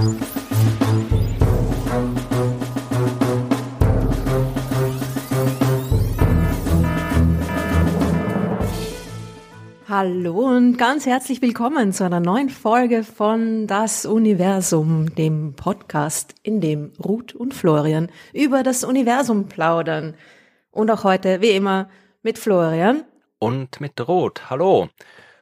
Hallo und ganz herzlich willkommen zu einer neuen Folge von Das Universum, dem Podcast, in dem Ruth und Florian über das Universum plaudern. Und auch heute, wie immer, mit Florian. Und mit Ruth. Hallo.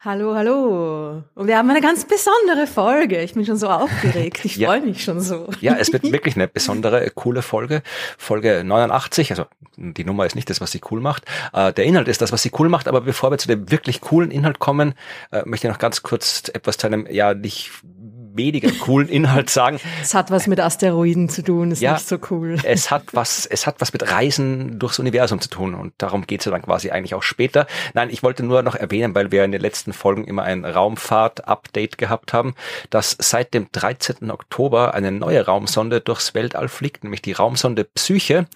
Hallo, hallo. Und wir haben eine ganz besondere Folge. Ich bin schon so aufgeregt. Ich ja. freue mich schon so. Ja, es wird wirklich eine besondere, coole Folge. Folge 89. Also die Nummer ist nicht das, was sie cool macht. Äh, der Inhalt ist das, was sie cool macht. Aber bevor wir zu dem wirklich coolen Inhalt kommen, äh, möchte ich noch ganz kurz etwas zu einem, ja, nicht weniger coolen Inhalt sagen. Es hat was mit Asteroiden zu tun, ist ja, nicht so cool. Es hat was, es hat was mit Reisen durchs Universum zu tun und darum geht's ja dann quasi eigentlich auch später. Nein, ich wollte nur noch erwähnen, weil wir in den letzten Folgen immer ein Raumfahrt-Update gehabt haben, dass seit dem 13. Oktober eine neue Raumsonde durchs Weltall fliegt, nämlich die Raumsonde Psyche,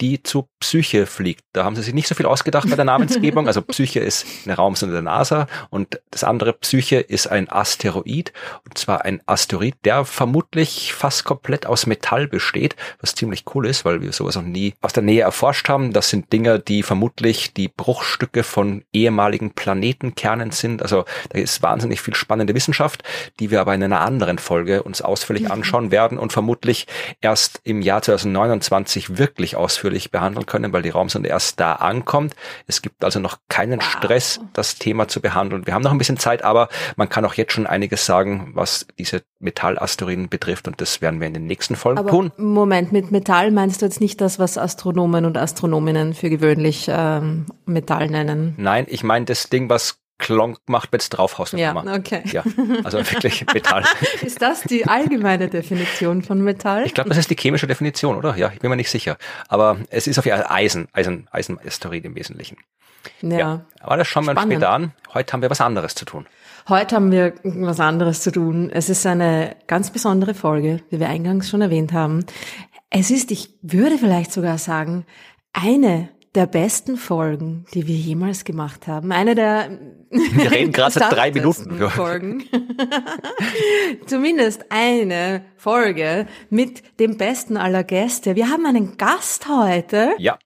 die zu Psyche fliegt. Da haben sie sich nicht so viel ausgedacht bei der Namensgebung. Also Psyche ist eine Raumsonde der NASA und das andere Psyche ist ein Asteroid und zwar ein Asteroid, der vermutlich fast komplett aus Metall besteht, was ziemlich cool ist, weil wir sowas noch nie aus der Nähe erforscht haben. Das sind Dinger, die vermutlich die Bruchstücke von ehemaligen Planetenkernen sind. Also da ist wahnsinnig viel spannende Wissenschaft, die wir aber in einer anderen Folge uns ausführlich mhm. anschauen werden und vermutlich erst im Jahr 2029 wirklich ausführlich behandeln können, weil die Raumsonde erst da ankommt. Es gibt also noch keinen wow. Stress, das Thema zu behandeln. Wir haben noch ein bisschen Zeit, aber man kann auch jetzt schon einiges sagen, was diese diese Metallasteroiden betrifft und das werden wir in den nächsten Folgen Aber tun. Moment, mit Metall meinst du jetzt nicht das, was Astronomen und Astronominnen für gewöhnlich ähm, Metall nennen? Nein, ich meine das Ding, was Klonk macht, wenn es draufhaust. Ja, okay. Ja, also wirklich Metall. ist das die allgemeine Definition von Metall? Ich glaube, das ist die chemische Definition, oder? Ja, ich bin mir nicht sicher. Aber es ist auf jeden Fall Eisen, Eisen, Eisenasteroid im Wesentlichen. Ja. ja. Aber das schauen wir uns später an. Heute haben wir was anderes zu tun. Heute haben wir was anderes zu tun. Es ist eine ganz besondere Folge, wie wir eingangs schon erwähnt haben. Es ist, ich würde vielleicht sogar sagen, eine der besten Folgen, die wir jemals gemacht haben. Eine der wir reden gerade seit drei Minuten Folgen. Zumindest eine Folge mit dem besten aller Gäste. Wir haben einen Gast heute. Ja.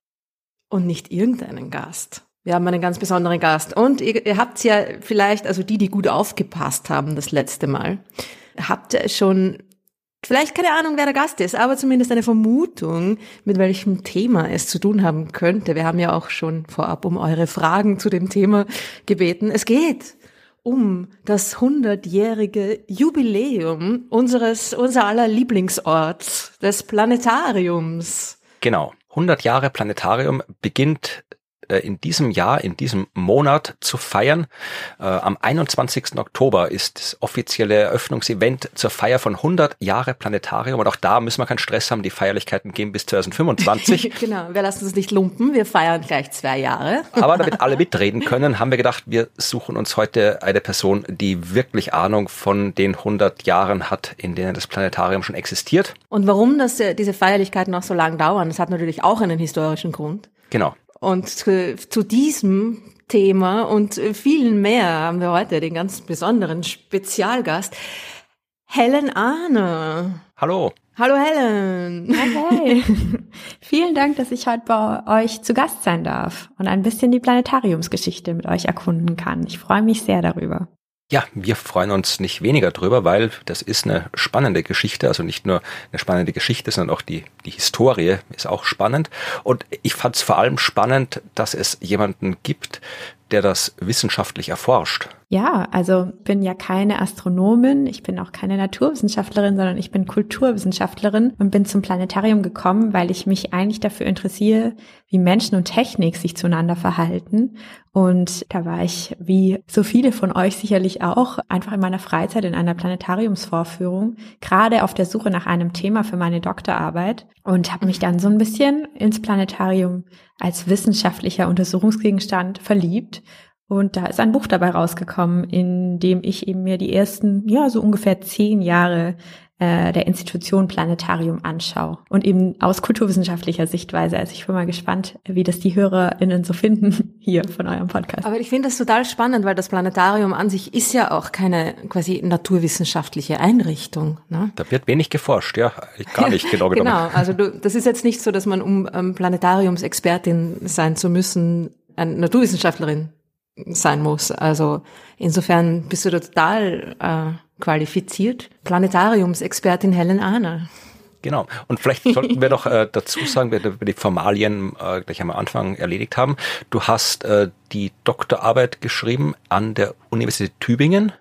Und nicht irgendeinen Gast. Wir haben einen ganz besonderen Gast. Und ihr, ihr habt ja vielleicht, also die, die gut aufgepasst haben das letzte Mal, habt schon vielleicht keine Ahnung, wer der Gast ist, aber zumindest eine Vermutung, mit welchem Thema es zu tun haben könnte. Wir haben ja auch schon vorab um eure Fragen zu dem Thema gebeten. Es geht um das hundertjährige Jubiläum unseres, unser aller Lieblingsorts, des Planetariums. Genau. 100 Jahre Planetarium beginnt in diesem Jahr, in diesem Monat zu feiern. Äh, am 21. Oktober ist das offizielle Eröffnungsevent zur Feier von 100 Jahre Planetarium. Und auch da müssen wir keinen Stress haben. Die Feierlichkeiten gehen bis 2025. genau, wir lassen uns nicht lumpen. Wir feiern gleich zwei Jahre. Aber damit alle mitreden können, haben wir gedacht, wir suchen uns heute eine Person, die wirklich Ahnung von den 100 Jahren hat, in denen das Planetarium schon existiert. Und warum das, äh, diese Feierlichkeiten noch so lange dauern, das hat natürlich auch einen historischen Grund. Genau. Und zu, zu diesem Thema und vielen mehr haben wir heute den ganz besonderen Spezialgast, Helen Ahne. Hallo. Hallo Helen. Hi. Vielen Dank, dass ich heute bei euch zu Gast sein darf und ein bisschen die Planetariumsgeschichte mit euch erkunden kann. Ich freue mich sehr darüber. Ja, wir freuen uns nicht weniger drüber, weil das ist eine spannende Geschichte. Also nicht nur eine spannende Geschichte, sondern auch die, die Historie ist auch spannend. Und ich fand es vor allem spannend, dass es jemanden gibt, der das wissenschaftlich erforscht. Ja, also bin ja keine Astronomin, ich bin auch keine Naturwissenschaftlerin, sondern ich bin Kulturwissenschaftlerin und bin zum Planetarium gekommen, weil ich mich eigentlich dafür interessiere, wie Menschen und Technik sich zueinander verhalten. Und da war ich, wie so viele von euch sicherlich auch, einfach in meiner Freizeit in einer Planetariumsvorführung, gerade auf der Suche nach einem Thema für meine Doktorarbeit und habe mich dann so ein bisschen ins Planetarium als wissenschaftlicher Untersuchungsgegenstand verliebt. Und da ist ein Buch dabei rausgekommen, in dem ich eben mir die ersten, ja, so ungefähr zehn Jahre äh, der Institution Planetarium anschaue. Und eben aus kulturwissenschaftlicher Sichtweise. Also ich bin mal gespannt, wie das die HörerInnen so finden. hier von eurem Podcast. Aber ich finde das total spannend, weil das Planetarium an sich ist ja auch keine quasi naturwissenschaftliche Einrichtung. Ne? Da wird wenig geforscht, ja, gar nicht genau genommen. genau, also du, das ist jetzt nicht so, dass man, um ähm, Planetariumsexpertin sein zu müssen, eine Naturwissenschaftlerin sein muss. Also insofern bist du total äh, qualifiziert. Planetariumsexpertin Helen Ahner. Genau. Und vielleicht sollten wir noch äh, dazu sagen, wenn wir die Formalien äh, gleich am Anfang erledigt haben. Du hast äh, die Doktorarbeit geschrieben an der Universität Tübingen.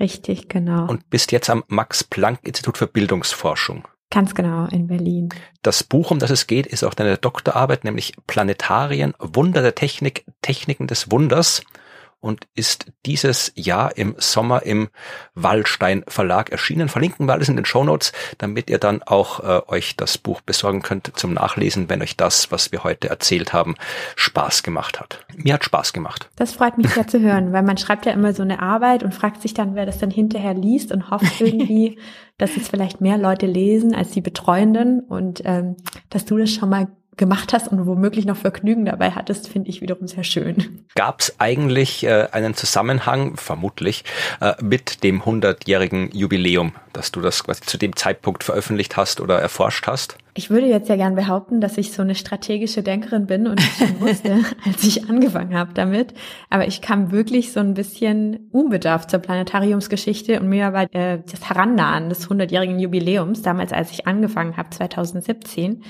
Richtig, genau. Und bist jetzt am Max-Planck-Institut für Bildungsforschung. Ganz genau, in Berlin. Das Buch, um das es geht, ist auch deine Doktorarbeit, nämlich Planetarien, Wunder der Technik, Techniken des Wunders und ist dieses Jahr im Sommer im Wallstein Verlag erschienen. Verlinken wir alles in den Show Notes, damit ihr dann auch äh, euch das Buch besorgen könnt zum Nachlesen, wenn euch das, was wir heute erzählt haben, Spaß gemacht hat. Mir hat Spaß gemacht. Das freut mich sehr zu hören, weil man schreibt ja immer so eine Arbeit und fragt sich dann, wer das dann hinterher liest und hofft irgendwie, dass es vielleicht mehr Leute lesen als die Betreuenden und ähm, dass du das schon mal gemacht hast und womöglich noch Vergnügen dabei hattest, finde ich wiederum sehr schön. Gab es eigentlich äh, einen Zusammenhang, vermutlich, äh, mit dem 100-jährigen Jubiläum, dass du das quasi zu dem Zeitpunkt veröffentlicht hast oder erforscht hast? Ich würde jetzt ja gern behaupten, dass ich so eine strategische Denkerin bin und ich schon wusste, als ich angefangen habe damit. Aber ich kam wirklich so ein bisschen unbedarft zur Planetariumsgeschichte und mir war äh, das Herannahen des 100-jährigen Jubiläums, damals als ich angefangen habe, 2017,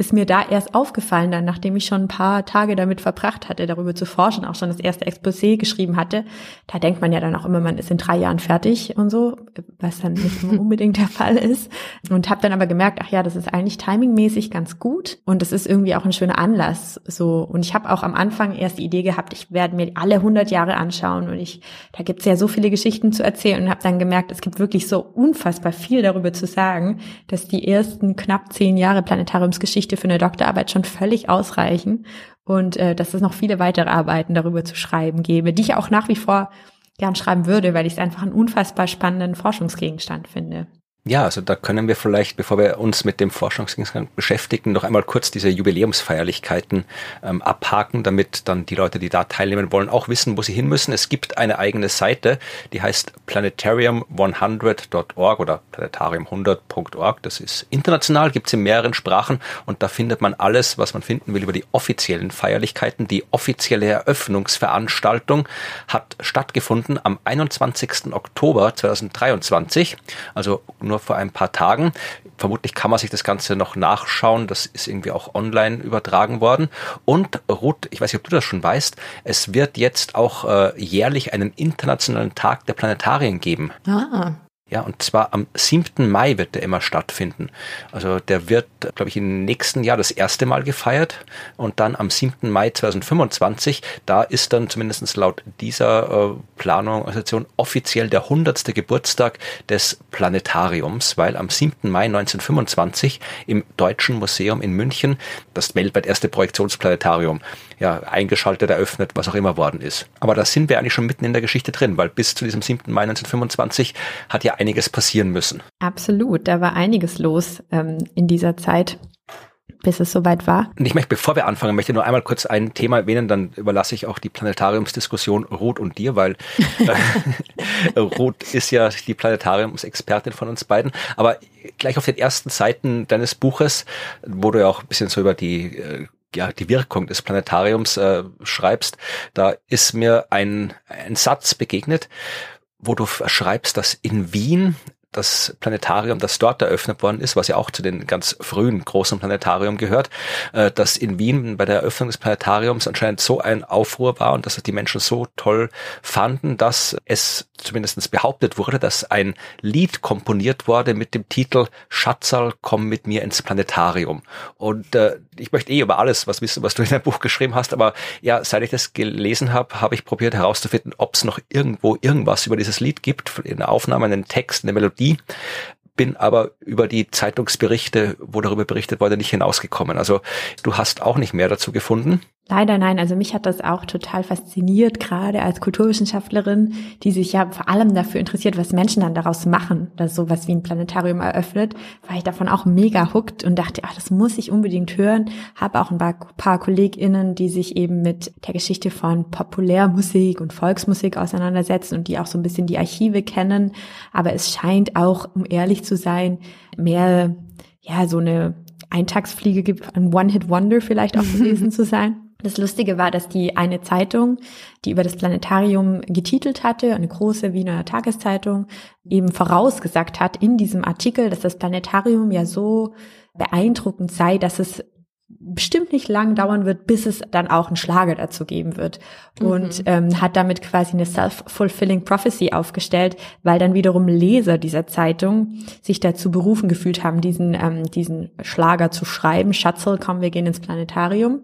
ist mir da erst aufgefallen, dann, nachdem ich schon ein paar Tage damit verbracht hatte, darüber zu forschen, auch schon das erste Exposé geschrieben hatte. Da denkt man ja dann auch immer, man ist in drei Jahren fertig und so, was dann nicht unbedingt der Fall ist. Und habe dann aber gemerkt, ach ja, das ist eigentlich timingmäßig ganz gut und das ist irgendwie auch ein schöner Anlass. So und ich habe auch am Anfang erst die Idee gehabt, ich werde mir alle 100 Jahre anschauen und ich, da gibt's ja so viele Geschichten zu erzählen und habe dann gemerkt, es gibt wirklich so unfassbar viel darüber zu sagen, dass die ersten knapp zehn Jahre Planetariumsgeschichte Geschichte für eine Doktorarbeit schon völlig ausreichen und äh, dass es noch viele weitere Arbeiten darüber zu schreiben gäbe, die ich auch nach wie vor gern schreiben würde, weil ich es einfach einen unfassbar spannenden Forschungsgegenstand finde. Ja, also da können wir vielleicht, bevor wir uns mit dem Forschungsgegenstand beschäftigen, noch einmal kurz diese Jubiläumsfeierlichkeiten ähm, abhaken, damit dann die Leute, die da teilnehmen wollen, auch wissen, wo sie hin müssen. Es gibt eine eigene Seite, die heißt planetarium100.org oder planetarium100.org. Das ist international, gibt es in mehreren Sprachen und da findet man alles, was man finden will über die offiziellen Feierlichkeiten. Die offizielle Eröffnungsveranstaltung hat stattgefunden am 21. Oktober 2023, also nur vor ein paar Tagen. Vermutlich kann man sich das Ganze noch nachschauen. Das ist irgendwie auch online übertragen worden. Und Ruth, ich weiß nicht, ob du das schon weißt, es wird jetzt auch äh, jährlich einen internationalen Tag der Planetarien geben. Ah. Ja, und zwar am 7. Mai wird der immer stattfinden. Also der wird, glaube ich, im nächsten Jahr das erste Mal gefeiert und dann am 7. Mai 2025, da ist dann zumindest laut dieser äh, Planungsorganisation offiziell der 100. Geburtstag des Planetariums, weil am 7. Mai 1925 im Deutschen Museum in München das weltweit erste Projektionsplanetarium ja, eingeschaltet, eröffnet, was auch immer worden ist. Aber da sind wir eigentlich schon mitten in der Geschichte drin, weil bis zu diesem 7. Mai 1925 hat ja einiges passieren müssen. Absolut, da war einiges los ähm, in dieser Zeit bis es soweit war. Und ich möchte, bevor wir anfangen, möchte nur einmal kurz ein Thema erwähnen, dann überlasse ich auch die Planetariumsdiskussion Ruth und dir, weil äh, Ruth ist ja die Planetariumsexpertin von uns beiden. Aber gleich auf den ersten Seiten deines Buches, wo du ja auch ein bisschen so über die äh, ja, die Wirkung des Planetariums äh, schreibst, da ist mir ein, ein Satz begegnet, wo du schreibst, dass in Wien das Planetarium, das dort eröffnet worden ist, was ja auch zu den ganz frühen großen Planetarium gehört, äh, dass in Wien bei der Eröffnung des Planetariums anscheinend so ein Aufruhr war und dass die Menschen so toll fanden, dass es zumindest behauptet wurde, dass ein Lied komponiert wurde mit dem Titel Schatzal, komm mit mir ins Planetarium. Und äh, ich möchte eh über alles was wissen, was du in deinem Buch geschrieben hast, aber ja, seit ich das gelesen habe, habe ich probiert herauszufinden, ob es noch irgendwo irgendwas über dieses Lied gibt, in der Aufnahme, einen Text, eine Melodie bin aber über die Zeitungsberichte, wo darüber berichtet wurde, nicht hinausgekommen. Also du hast auch nicht mehr dazu gefunden. Leider nein. Also mich hat das auch total fasziniert, gerade als Kulturwissenschaftlerin, die sich ja vor allem dafür interessiert, was Menschen dann daraus machen, dass sowas wie ein Planetarium eröffnet, war ich davon auch mega hooked und dachte, ach, das muss ich unbedingt hören. Habe auch ein paar, paar KollegInnen, die sich eben mit der Geschichte von Populärmusik und Volksmusik auseinandersetzen und die auch so ein bisschen die Archive kennen. Aber es scheint auch, um ehrlich zu sein, mehr ja so eine Eintagsfliege gibt, ein One-Hit-Wonder vielleicht auch gewesen zu sein. Das Lustige war, dass die eine Zeitung, die über das Planetarium getitelt hatte, eine große Wiener Tageszeitung, eben vorausgesagt hat in diesem Artikel, dass das Planetarium ja so beeindruckend sei, dass es bestimmt nicht lang dauern wird, bis es dann auch einen Schlager dazu geben wird. Und mhm. ähm, hat damit quasi eine self-fulfilling prophecy aufgestellt, weil dann wiederum Leser dieser Zeitung sich dazu berufen gefühlt haben, diesen, ähm, diesen Schlager zu schreiben. Schatzel, komm, wir gehen ins Planetarium.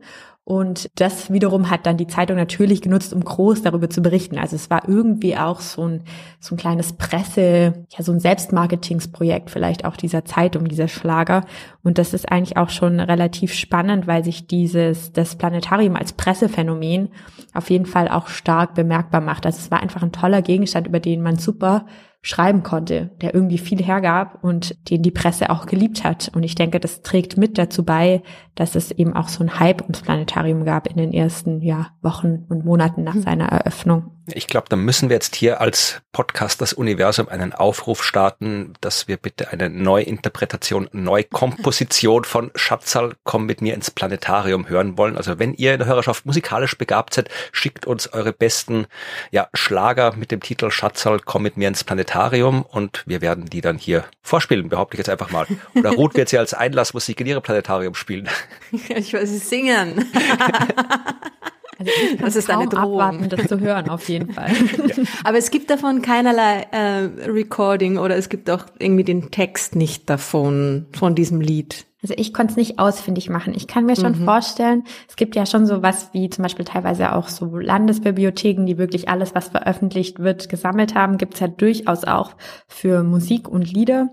Und das wiederum hat dann die Zeitung natürlich genutzt, um groß darüber zu berichten. Also es war irgendwie auch so ein, so ein kleines Presse, ja, so ein Selbstmarketingsprojekt vielleicht auch dieser Zeitung, dieser Schlager. Und das ist eigentlich auch schon relativ spannend, weil sich dieses, das Planetarium als Pressephänomen auf jeden Fall auch stark bemerkbar macht. Also es war einfach ein toller Gegenstand, über den man super schreiben konnte, der irgendwie viel hergab und den die Presse auch geliebt hat. Und ich denke, das trägt mit dazu bei, dass es eben auch so ein Hype ums Planetarium gab in den ersten ja, Wochen und Monaten nach hm. seiner Eröffnung. Ich glaube, da müssen wir jetzt hier als Podcast das Universum einen Aufruf starten, dass wir bitte eine Neuinterpretation, Neukomposition von Schatzal komm mit mir ins Planetarium hören wollen. Also wenn ihr in der Hörerschaft musikalisch begabt seid, schickt uns eure besten ja, Schlager mit dem Titel Schatzal komm mit mir ins Planetarium und wir werden die dann hier vorspielen, behaupte ich jetzt einfach mal. Oder Ruth wird sie als Einlassmusik in ihrem Planetarium spielen. ich weiß sie singen. Also ich das ist eine Drohung. abwarten, das zu hören, auf jeden Fall. Ja. Aber es gibt davon keinerlei äh, Recording oder es gibt auch irgendwie den Text nicht davon, von diesem Lied. Also ich konnte es nicht ausfindig machen. Ich kann mir schon mhm. vorstellen, es gibt ja schon so was wie zum Beispiel teilweise auch so Landesbibliotheken, die wirklich alles, was veröffentlicht wird, gesammelt haben. Gibt es ja durchaus auch für Musik und Lieder.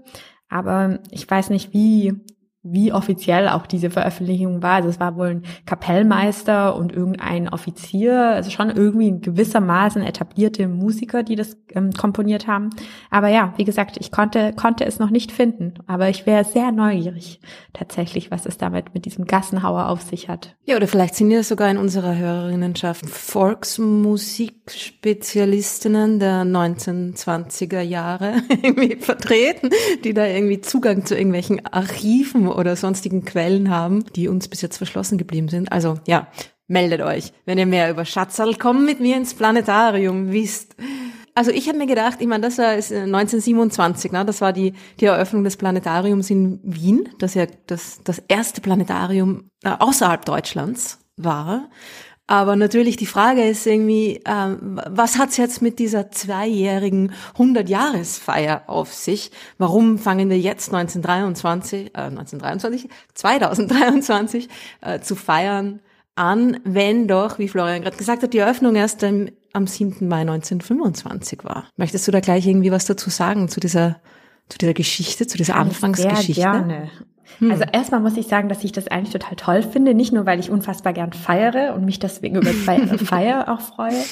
Aber ich weiß nicht, wie wie offiziell auch diese Veröffentlichung war. Also es war wohl ein Kapellmeister und irgendein Offizier, also schon irgendwie in gewissermaßen etablierte Musiker, die das ähm, komponiert haben. Aber ja, wie gesagt, ich konnte, konnte es noch nicht finden. Aber ich wäre sehr neugierig tatsächlich, was es damit mit diesem Gassenhauer auf sich hat. Ja, oder vielleicht sind ja sogar in unserer Hörerinnenschaft Volksmusikspezialistinnen der 1920er Jahre irgendwie vertreten, die da irgendwie Zugang zu irgendwelchen Archiven oder sonstigen Quellen haben, die uns bis jetzt verschlossen geblieben sind. Also ja, meldet euch, wenn ihr mehr über Schatzal kommt mit mir ins Planetarium wisst. Also ich habe mir gedacht, ich meine, das war 1927, ne? das war die, die Eröffnung des Planetariums in Wien, das ja das, das erste Planetarium äh, außerhalb Deutschlands war. Aber natürlich die Frage ist irgendwie, ähm, was hat's jetzt mit dieser zweijährigen 100-Jahresfeier auf sich? Warum fangen wir jetzt 1923, äh, 1923, 2023 äh, zu feiern an, wenn doch, wie Florian gerade gesagt hat, die Eröffnung erst am, am 7. Mai 1925 war? Möchtest du da gleich irgendwie was dazu sagen zu dieser zu dieser Geschichte, zu dieser Anfangsgeschichte? Sehr gerne. Hm. Also erstmal muss ich sagen, dass ich das eigentlich total toll finde. Nicht nur, weil ich unfassbar gern feiere und mich deswegen über Feier auch freue,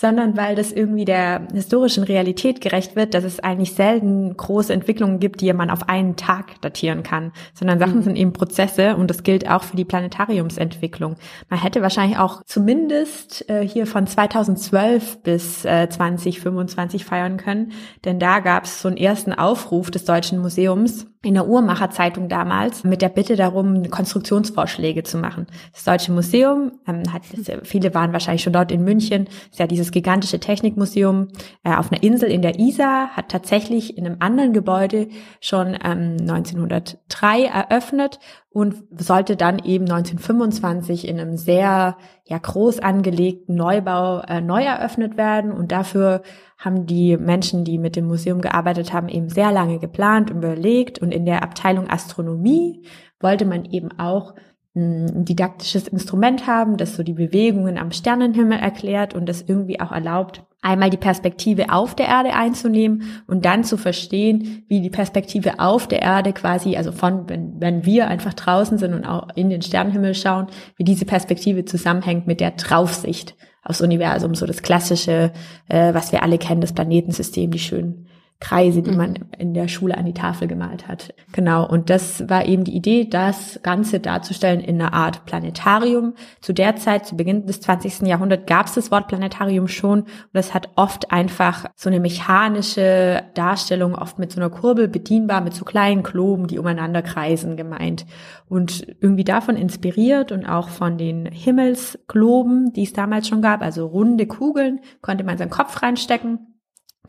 sondern weil das irgendwie der historischen Realität gerecht wird, dass es eigentlich selten große Entwicklungen gibt, die man auf einen Tag datieren kann, sondern Sachen mhm. sind eben Prozesse und das gilt auch für die Planetariumsentwicklung. Man hätte wahrscheinlich auch zumindest äh, hier von 2012 bis äh, 2025 feiern können, denn da gab es so einen ersten Aufruf des Deutschen Museums in der Uhrmacher Zeitung damals mit der Bitte darum, Konstruktionsvorschläge zu machen. Das Deutsche Museum ähm, hat, viele waren wahrscheinlich schon dort in München, ist ja dieses dieses gigantische Technikmuseum äh, auf einer Insel in der Isar hat tatsächlich in einem anderen Gebäude schon ähm, 1903 eröffnet und sollte dann eben 1925 in einem sehr ja groß angelegten Neubau äh, neu eröffnet werden. Und dafür haben die Menschen, die mit dem Museum gearbeitet haben, eben sehr lange geplant und überlegt. Und in der Abteilung Astronomie wollte man eben auch ein didaktisches Instrument haben, das so die Bewegungen am Sternenhimmel erklärt und das irgendwie auch erlaubt, einmal die Perspektive auf der Erde einzunehmen und dann zu verstehen, wie die Perspektive auf der Erde quasi, also von, wenn, wenn wir einfach draußen sind und auch in den Sternenhimmel schauen, wie diese Perspektive zusammenhängt mit der Draufsicht aufs Universum, so das klassische, äh, was wir alle kennen, das Planetensystem, die schönen Kreise, die mhm. man in der Schule an die Tafel gemalt hat. Genau. Und das war eben die Idee, das Ganze darzustellen in einer Art Planetarium. Zu der Zeit, zu Beginn des 20. Jahrhunderts, gab es das Wort Planetarium schon. Und das hat oft einfach so eine mechanische Darstellung, oft mit so einer Kurbel bedienbar, mit so kleinen Kloben, die umeinander kreisen, gemeint. Und irgendwie davon inspiriert und auch von den Himmelskloben, die es damals schon gab, also runde Kugeln, konnte man seinen Kopf reinstecken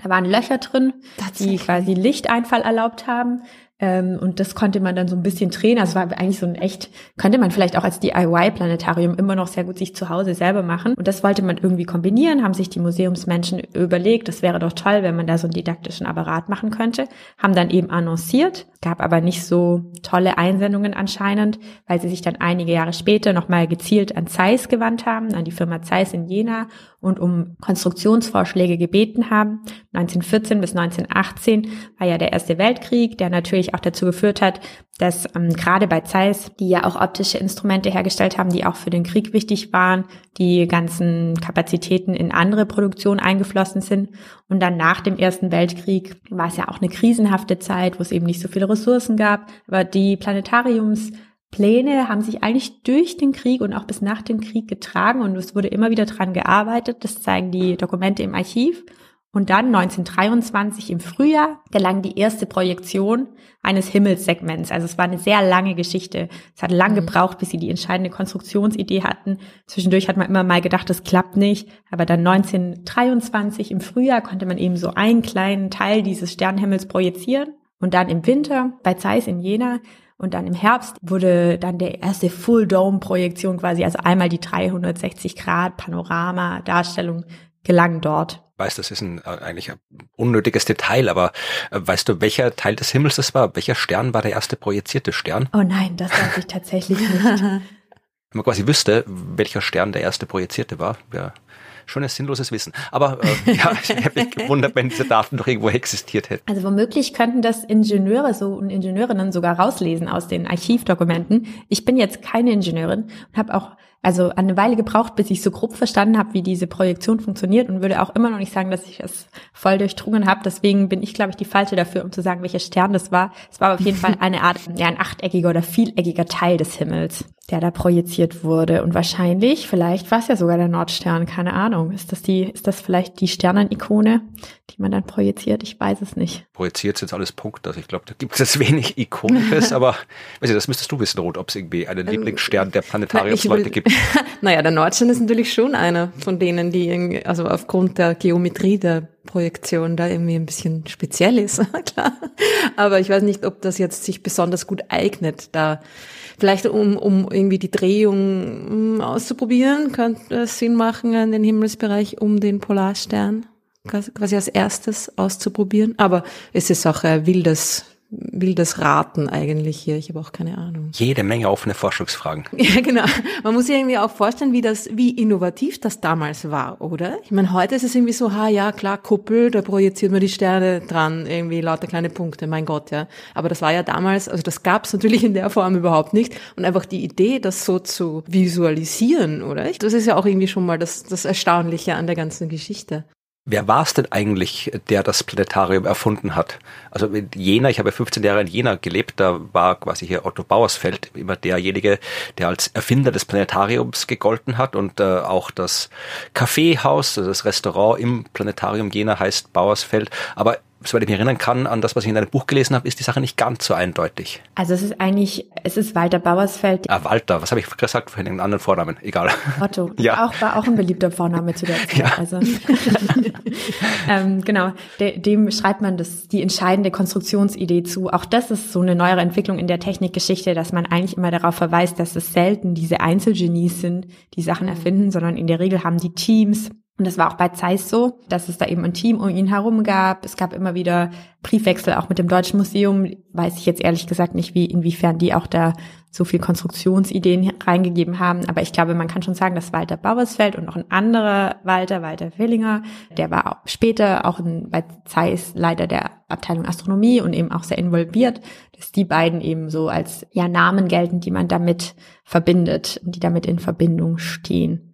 da waren Löcher drin, die quasi Lichteinfall erlaubt haben. Ähm, und das konnte man dann so ein bisschen drehen. Also war eigentlich so ein echt, könnte man vielleicht auch als DIY-Planetarium immer noch sehr gut sich zu Hause selber machen. Und das wollte man irgendwie kombinieren, haben sich die Museumsmenschen überlegt, das wäre doch toll, wenn man da so einen didaktischen Apparat machen könnte. Haben dann eben annonciert, gab aber nicht so tolle Einsendungen anscheinend, weil sie sich dann einige Jahre später nochmal gezielt an Zeiss gewandt haben, an die Firma Zeiss in Jena und um Konstruktionsvorschläge gebeten haben. 1914 bis 1918 war ja der Erste Weltkrieg, der natürlich natürlich auch dazu geführt hat, dass ähm, gerade bei Zeiss, die ja auch optische Instrumente hergestellt haben, die auch für den Krieg wichtig waren, die ganzen Kapazitäten in andere Produktionen eingeflossen sind. Und dann nach dem Ersten Weltkrieg war es ja auch eine krisenhafte Zeit, wo es eben nicht so viele Ressourcen gab. Aber die Planetariumspläne haben sich eigentlich durch den Krieg und auch bis nach dem Krieg getragen und es wurde immer wieder dran gearbeitet. Das zeigen die Dokumente im Archiv. Und dann 1923 im Frühjahr gelang die erste Projektion eines Himmelssegments. Also es war eine sehr lange Geschichte. Es hat lange mhm. gebraucht, bis sie die entscheidende Konstruktionsidee hatten. Zwischendurch hat man immer mal gedacht, das klappt nicht. Aber dann 1923 im Frühjahr konnte man eben so einen kleinen Teil dieses Sternenhimmels projizieren. Und dann im Winter bei Zeiss in Jena und dann im Herbst wurde dann der erste Full Dome Projektion quasi, also einmal die 360 Grad Panorama Darstellung gelang dort weiß, das ist ein äh, eigentlich ein unnötiges Detail, aber äh, weißt du, welcher Teil des Himmels das war? Welcher Stern war der erste projizierte Stern? Oh nein, das weiß ich tatsächlich nicht. Wenn man quasi wüsste, welcher Stern der erste projizierte war, wäre schon ein sinnloses Wissen. Aber äh, ja, ich hätte mich gewundert, wenn diese Daten doch irgendwo existiert hätten. Also womöglich könnten das Ingenieure so und Ingenieurinnen sogar rauslesen aus den Archivdokumenten. Ich bin jetzt keine Ingenieurin und habe auch also eine Weile gebraucht, bis ich so grob verstanden habe, wie diese Projektion funktioniert und würde auch immer noch nicht sagen, dass ich es voll durchdrungen habe. Deswegen bin ich, glaube ich, die Falsche dafür, um zu sagen, welcher Stern das war. Es war auf jeden Fall eine Art, ja, ein achteckiger oder vieleckiger Teil des Himmels, der da projiziert wurde. Und wahrscheinlich, vielleicht war es ja sogar der Nordstern, keine Ahnung. Ist das die, ist das vielleicht die Sternenikone, die man dann projiziert? Ich weiß es nicht. Projiziert sind alles Punkte. Also ich glaube, da gibt es jetzt wenig Ikonisches, aber weiß ich, das müsstest du wissen, Rot, ob es irgendwie einen ähm, Lieblingsstern der Planetariumsleute gibt. naja, der Nordstern ist natürlich schon einer von denen, die irgendwie, also aufgrund der Geometrie der Projektion da irgendwie ein bisschen speziell ist, klar. Aber ich weiß nicht, ob das jetzt sich besonders gut eignet, da vielleicht um, um irgendwie die Drehung mm, auszuprobieren, könnte es Sinn machen, in den Himmelsbereich um den Polarstern quasi als erstes auszuprobieren. Aber es ist auch ein wildes wildes Raten eigentlich hier. Ich habe auch keine Ahnung. Jede Menge offene Forschungsfragen. Ja, genau. Man muss sich irgendwie auch vorstellen, wie das, wie innovativ das damals war, oder? Ich meine, heute ist es irgendwie so, ha, ja, klar, Kuppel, da projiziert man die Sterne dran, irgendwie lauter kleine Punkte, mein Gott, ja. Aber das war ja damals, also das gab es natürlich in der Form überhaupt nicht. Und einfach die Idee, das so zu visualisieren, oder? Das ist ja auch irgendwie schon mal das, das Erstaunliche an der ganzen Geschichte. Wer war es denn eigentlich, der das Planetarium erfunden hat? Also in Jena, ich habe 15 Jahre in Jena gelebt, da war quasi hier Otto Bauersfeld immer derjenige, der als Erfinder des Planetariums gegolten hat und äh, auch das Kaffeehaus, also das Restaurant im Planetarium Jena heißt Bauersfeld. Aber soweit ich mich erinnern kann, an das, was ich in deinem Buch gelesen habe, ist die Sache nicht ganz so eindeutig. Also es ist eigentlich, es ist Walter Bauersfeld. Ah, Walter, was habe ich gesagt für einen anderen Vornamen? Egal. Otto. Ja. Auch, war auch ein beliebter Vorname zu der Zeit. Ja. Also, ähm, genau, de, dem schreibt man das, die entscheidende Konstruktionsidee zu. Auch das ist so eine neuere Entwicklung in der Technikgeschichte, dass man eigentlich immer darauf verweist, dass es selten diese Einzelgenies sind, die Sachen erfinden, sondern in der Regel haben die Teams Und das war auch bei Zeiss so, dass es da eben ein Team um ihn herum gab. Es gab immer wieder Briefwechsel auch mit dem Deutschen Museum. Weiß ich jetzt ehrlich gesagt nicht, wie, inwiefern die auch da so viel Konstruktionsideen reingegeben haben. Aber ich glaube, man kann schon sagen, dass Walter Bauersfeld und noch ein anderer Walter, Walter Willinger, der war auch später auch in, bei Zeiss Leiter der Abteilung Astronomie und eben auch sehr involviert, dass die beiden eben so als ja Namen gelten, die man damit verbindet und die damit in Verbindung stehen.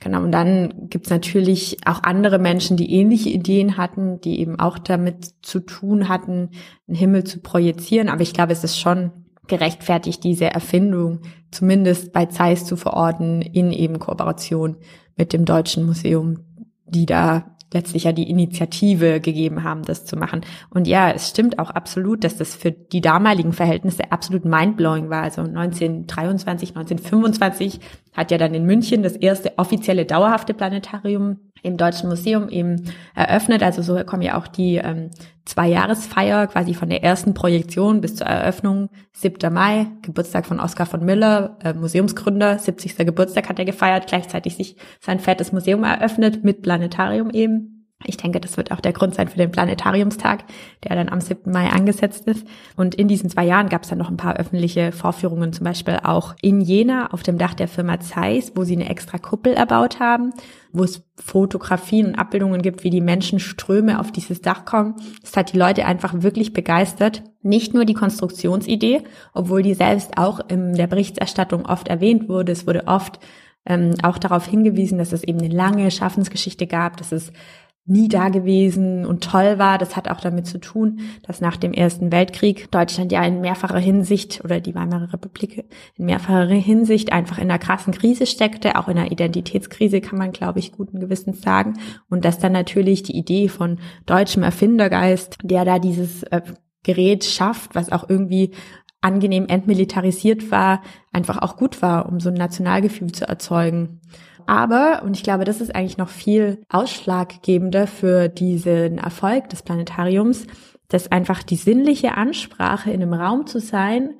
Genau, und dann gibt's natürlich auch andere Menschen, die ähnliche Ideen hatten, die eben auch damit zu tun hatten, einen Himmel zu projizieren. Aber ich glaube, es ist schon gerechtfertigt, diese Erfindung zumindest bei Zeiss zu verorten, in eben Kooperation mit dem Deutschen Museum, die da letztlich ja die Initiative gegeben haben, das zu machen. Und ja, es stimmt auch absolut, dass das für die damaligen Verhältnisse absolut mindblowing war. Also 1923, 1925 hat ja dann in München das erste offizielle dauerhafte Planetarium im Deutschen Museum eben eröffnet. Also so kommen ja auch die ähm, Zwei-Jahresfeier quasi von der ersten Projektion bis zur Eröffnung, 7. Mai, Geburtstag von Oskar von Müller, äh, Museumsgründer, 70. Geburtstag hat er gefeiert, gleichzeitig sich sein fettes Museum eröffnet mit Planetarium eben. Ich denke, das wird auch der Grund sein für den Planetariumstag, der dann am 7. Mai angesetzt ist. Und in diesen zwei Jahren gab es dann noch ein paar öffentliche Vorführungen, zum Beispiel auch in Jena auf dem Dach der Firma Zeiss, wo sie eine extra Kuppel erbaut haben, wo es Fotografien und Abbildungen gibt, wie die Menschenströme auf dieses Dach kommen. Das hat die Leute einfach wirklich begeistert. Nicht nur die Konstruktionsidee, obwohl die selbst auch in der Berichterstattung oft erwähnt wurde. Es wurde oft ähm, auch darauf hingewiesen, dass es eben eine lange Schaffensgeschichte gab, dass es nie da gewesen und toll war. Das hat auch damit zu tun, dass nach dem Ersten Weltkrieg Deutschland ja in mehrfacher Hinsicht oder die Weimarer Republik in mehrfacher Hinsicht einfach in einer krassen Krise steckte, auch in einer Identitätskrise kann man, glaube ich, guten Gewissens sagen. Und dass dann natürlich die Idee von deutschem Erfindergeist, der da dieses äh, Gerät schafft, was auch irgendwie angenehm entmilitarisiert war, einfach auch gut war, um so ein Nationalgefühl zu erzeugen. Aber, und ich glaube, das ist eigentlich noch viel ausschlaggebender für diesen Erfolg des Planetariums, dass einfach die sinnliche Ansprache in einem Raum zu sein,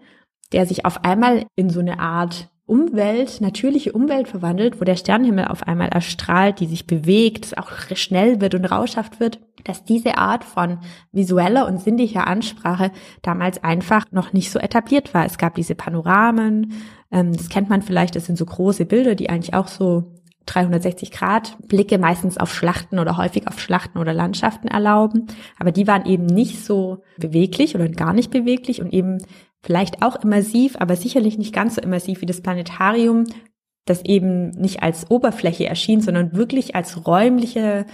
der sich auf einmal in so eine Art Umwelt, natürliche Umwelt verwandelt, wo der Sternenhimmel auf einmal erstrahlt, die sich bewegt, auch schnell wird und rauschhaft wird, dass diese Art von visueller und sinnlicher Ansprache damals einfach noch nicht so etabliert war. Es gab diese Panoramen, ähm, das kennt man vielleicht, das sind so große Bilder, die eigentlich auch so 360 Grad Blicke meistens auf Schlachten oder häufig auf Schlachten oder Landschaften erlauben. Aber die waren eben nicht so beweglich oder gar nicht beweglich und eben vielleicht auch immersiv, aber sicherlich nicht ganz so immersiv wie das Planetarium, das eben nicht als Oberfläche erschien, sondern wirklich als räumliche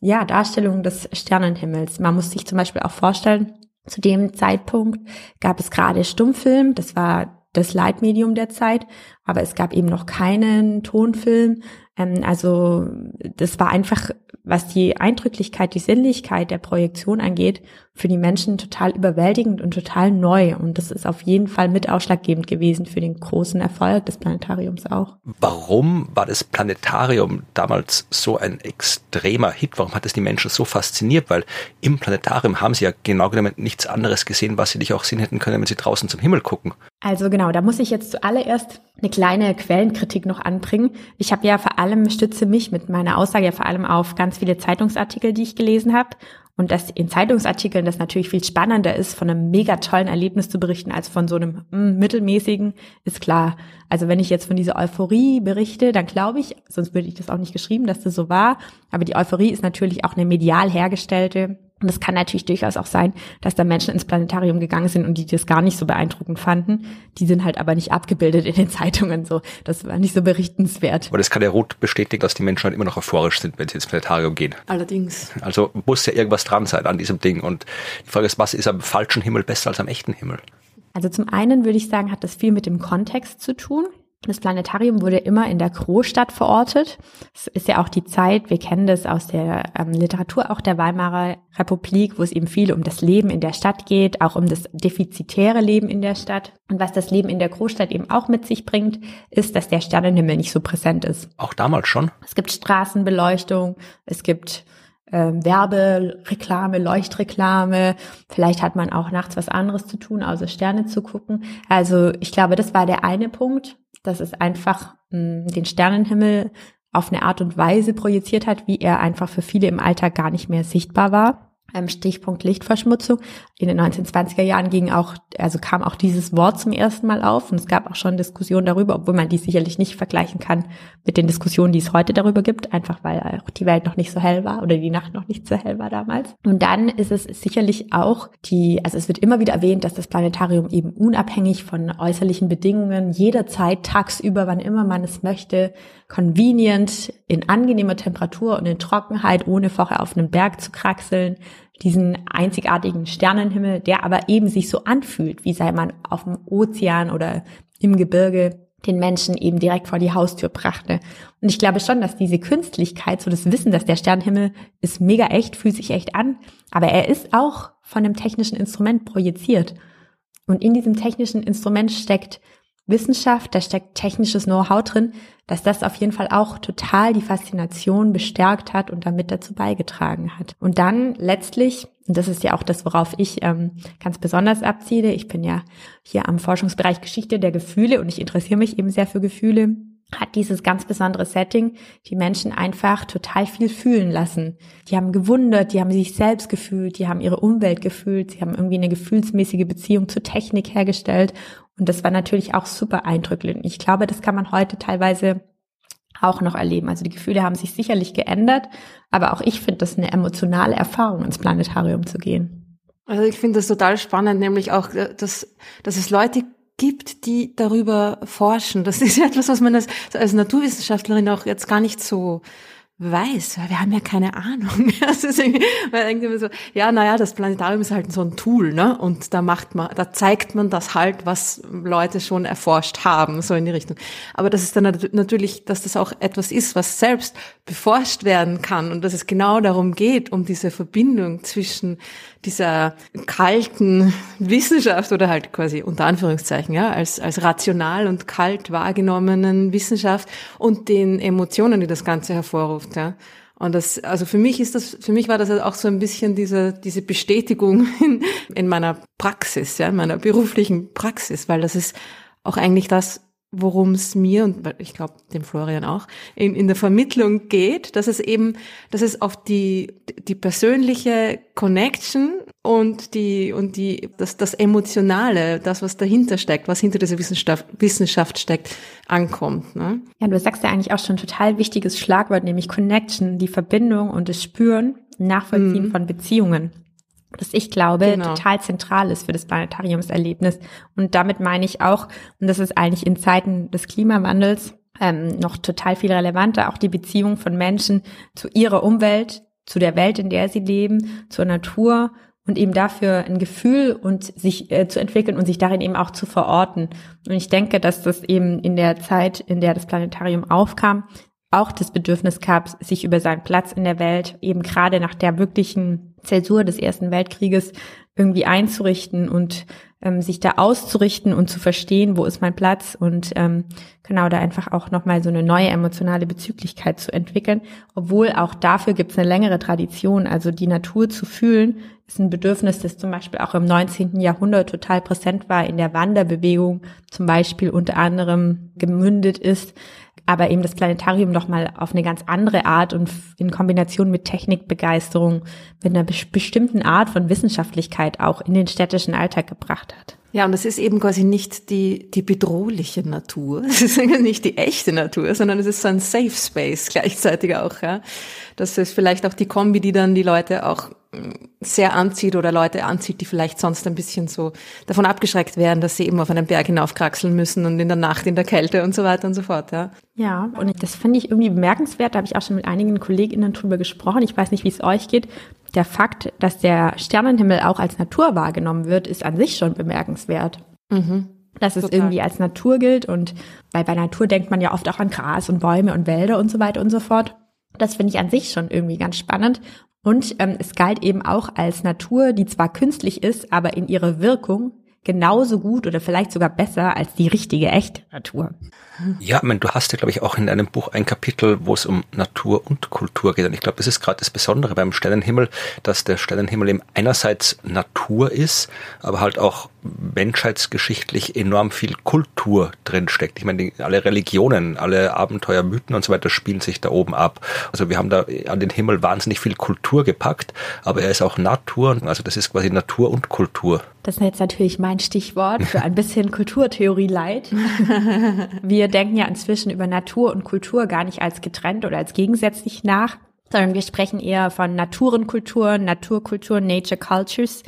ja, Darstellung des Sternenhimmels. Man muss sich zum Beispiel auch vorstellen, zu dem Zeitpunkt gab es gerade Stummfilm, das war das Leitmedium der Zeit, aber es gab eben noch keinen Tonfilm. Ähm, also das war einfach, was die Eindrücklichkeit, die Sinnlichkeit der Projektion angeht, für die Menschen total überwältigend und total neu. Und das ist auf jeden Fall mit ausschlaggebend gewesen für den großen Erfolg des Planetariums auch. Warum war das Planetarium damals so ein extremer Hit? Warum hat es die Menschen so fasziniert? Weil im Planetarium haben sie ja genau genommen nichts anderes gesehen, was sie nicht auch sehen hätten können, wenn sie draußen zum Himmel gucken. Also genau, da muss ich jetzt zuallererst eine kleine Quellenkritik noch anbringen. Ich habe ja vor allem, stütze mich mit meiner Aussage ja vor allem auf ganz viele Zeitungsartikel, die ich gelesen habe. Und dass in Zeitungsartikeln das natürlich viel spannender ist, von einem mega tollen Erlebnis zu berichten, als von so einem mm, mittelmäßigen, ist klar. Also wenn ich jetzt von dieser Euphorie berichte, dann glaube ich, sonst würde ich das auch nicht geschrieben, dass das so war. Aber die Euphorie ist natürlich auch eine medial hergestellte und es kann natürlich durchaus auch sein, dass da Menschen ins Planetarium gegangen sind und die das gar nicht so beeindruckend fanden. Die sind halt aber nicht abgebildet in den Zeitungen so. Das war nicht so berichtenswert. Aber das kann ja Ruth bestätigen, dass die Menschen halt immer noch euphorisch sind, wenn sie ins Planetarium gehen. Allerdings. Also muss ja irgendwas dran sein an diesem Ding. Und die Frage ist, was ist am falschen Himmel besser als am echten Himmel? Also zum einen würde ich sagen, hat das viel mit dem Kontext zu tun. Das Planetarium wurde immer in der Großstadt verortet. Es ist ja auch die Zeit, wir kennen das aus der ähm, Literatur auch der Weimarer Republik, wo es eben viel um das Leben in der Stadt geht, auch um das defizitäre Leben in der Stadt. Und was das Leben in der Großstadt eben auch mit sich bringt, ist, dass der Sternenhimmel nicht so präsent ist. Auch damals schon? Es gibt Straßenbeleuchtung, es gibt ähm, Werbereklame, Leuchtreklame. Vielleicht hat man auch nachts was anderes zu tun, außer Sterne zu gucken. Also ich glaube, das war der eine Punkt dass es einfach mh, hm, den Sternenhimmel auf eine Art und Weise projiziert hat, wie er einfach für viele im Alltag gar nicht mehr sichtbar war. Ähm, Stichpunkt Lichtverschmutzung. In den 1920er Jahren ging auch, also kam auch dieses Wort zum ersten Mal auf und es gab auch schon Diskussionen darüber, obwohl man die sicherlich nicht vergleichen kann mit den Diskussionen, die es heute darüber gibt, einfach weil auch die Welt noch nicht so hell war oder die Nacht noch nicht so hell war damals. Und dann ist es sicherlich auch die, also es wird immer wieder erwähnt, dass das Planetarium eben unabhängig von äußerlichen Bedingungen jederzeit tagsüber, wann immer man es möchte, convenient in angenehmer Temperatur und in Trockenheit, ohne vorher auf einem Berg zu kraxeln, diesen einzigartigen Sternenhimmel, der aber eben sich so anfühlt, wie sei man auf dem Ozean oder im Gebirge den Menschen eben direkt vor die Haustür brachte. Und ich glaube schon, dass diese Künstlichkeit, so das Wissen, dass der Sternenhimmel ist mega echt, fühlt sich echt an, aber er ist auch von einem technischen Instrument projiziert. Und in diesem technischen Instrument steckt Wissenschaft, da steckt technisches Know-how drin, dass das auf jeden Fall auch total die Faszination bestärkt hat und damit dazu beigetragen hat. Und dann letztlich, und das ist ja auch das, worauf ich ähm, ganz besonders abziele, ich bin ja hier am Forschungsbereich Geschichte der Gefühle und ich interessiere mich eben sehr für Gefühle, hat dieses ganz besondere Setting die Menschen einfach total viel fühlen lassen. Die haben gewundert, die haben sich selbst gefühlt, die haben ihre Umwelt gefühlt, sie haben irgendwie eine gefühlsmäßige Beziehung zur Technik hergestellt. Und das war natürlich auch super eindrücklich. Ich glaube, das kann man heute teilweise auch noch erleben. Also die Gefühle haben sich sicherlich geändert, aber auch ich finde das eine emotionale Erfahrung, ins Planetarium zu gehen. Also ich finde das total spannend, nämlich auch, äh, dass, dass es Leute gibt, die darüber forschen. Das ist etwas, was man als, als Naturwissenschaftlerin auch jetzt gar nicht so weiß, weil wir haben ja keine Ahnung. Irgendwie, man denkt immer so, ja, naja, das Planetarium ist halt so ein Tool, ne? Und da macht man, da zeigt man das halt, was Leute schon erforscht haben, so in die Richtung. Aber das ist dann natürlich, dass das auch etwas ist, was selbst beforscht werden kann und dass es genau darum geht, um diese Verbindung zwischen dieser kalten Wissenschaft oder halt quasi unter Anführungszeichen, ja, als, als rational und kalt wahrgenommenen Wissenschaft und den Emotionen, die das Ganze hervorruft, ja. Und das, also für mich ist das, für mich war das auch so ein bisschen diese, diese Bestätigung in, in meiner Praxis, ja, in meiner beruflichen Praxis, weil das ist auch eigentlich das, worum es mir und ich glaube dem Florian auch in, in der Vermittlung geht, dass es eben, dass es auf die die persönliche Connection und die und die das das emotionale, das was dahinter steckt, was hinter dieser Wissenschaft Wissenschaft steckt, ankommt. Ne? Ja, du sagst ja eigentlich auch schon ein total wichtiges Schlagwort, nämlich Connection, die Verbindung und das Spüren, Nachvollziehen mhm. von Beziehungen das ich glaube, genau. total zentral ist für das Planetariumserlebnis. Und damit meine ich auch, und das ist eigentlich in Zeiten des Klimawandels ähm, noch total viel relevanter, auch die Beziehung von Menschen zu ihrer Umwelt, zu der Welt, in der sie leben, zur Natur und eben dafür ein Gefühl und sich äh, zu entwickeln und sich darin eben auch zu verorten. Und ich denke, dass das eben in der Zeit, in der das Planetarium aufkam, auch das Bedürfnis gab, sich über seinen Platz in der Welt eben gerade nach der wirklichen Zäsur des Ersten Weltkrieges irgendwie einzurichten und ähm, sich da auszurichten und zu verstehen, wo ist mein Platz und ähm, genau da einfach auch nochmal so eine neue emotionale Bezüglichkeit zu entwickeln. Obwohl auch dafür gibt es eine längere Tradition. Also die Natur zu fühlen ist ein Bedürfnis, das zum Beispiel auch im 19. Jahrhundert total präsent war in der Wanderbewegung, zum Beispiel unter anderem gemündet ist aber eben das Planetarium nochmal auf eine ganz andere Art und in Kombination mit Technikbegeisterung, mit einer bestimmten Art von Wissenschaftlichkeit auch in den städtischen Alltag gebracht hat. Ja, und es ist eben quasi nicht die, die bedrohliche Natur. Es ist nicht die echte Natur, sondern es ist so ein Safe Space gleichzeitig auch, ja. Das ist vielleicht auch die Kombi, die dann die Leute auch sehr anzieht oder Leute anzieht, die vielleicht sonst ein bisschen so davon abgeschreckt werden, dass sie eben auf einen Berg hinaufkraxeln müssen und in der Nacht in der Kälte und so weiter und so fort, ja. Ja, und das finde ich irgendwie bemerkenswert, da habe ich auch schon mit einigen KollegInnen drüber gesprochen. Ich weiß nicht, wie es euch geht. Der Fakt, dass der Sternenhimmel auch als Natur wahrgenommen wird, ist an sich schon bemerkenswert. Mhm. Dass es Total. irgendwie als Natur gilt und weil bei Natur denkt man ja oft auch an Gras und Bäume und Wälder und so weiter und so fort. Das finde ich an sich schon irgendwie ganz spannend. Und ähm, es galt eben auch als Natur, die zwar künstlich ist, aber in ihrer Wirkung genauso gut oder vielleicht sogar besser als die richtige, echte Natur. Ja, ich meine, du hast ja, glaube ich, auch in deinem Buch ein Kapitel, wo es um Natur und Kultur geht. Und ich glaube, das ist gerade das Besondere beim Sternenhimmel, dass der Sternenhimmel eben einerseits Natur ist, aber halt auch menschheitsgeschichtlich enorm viel Kultur drinsteckt. Ich meine, die, alle Religionen, alle Abenteuer, Mythen und so weiter spielen sich da oben ab. Also wir haben da an den Himmel wahnsinnig viel Kultur gepackt, aber er ist auch Natur, also das ist quasi Natur und Kultur. Das ist jetzt natürlich mein Stichwort für ein bisschen Kulturtheorie leid. Wir denken ja inzwischen über Natur und Kultur gar nicht als getrennt oder als gegensätzlich nach, sondern wir sprechen eher von Naturenkulturen, Naturkulturen, Nature Cultures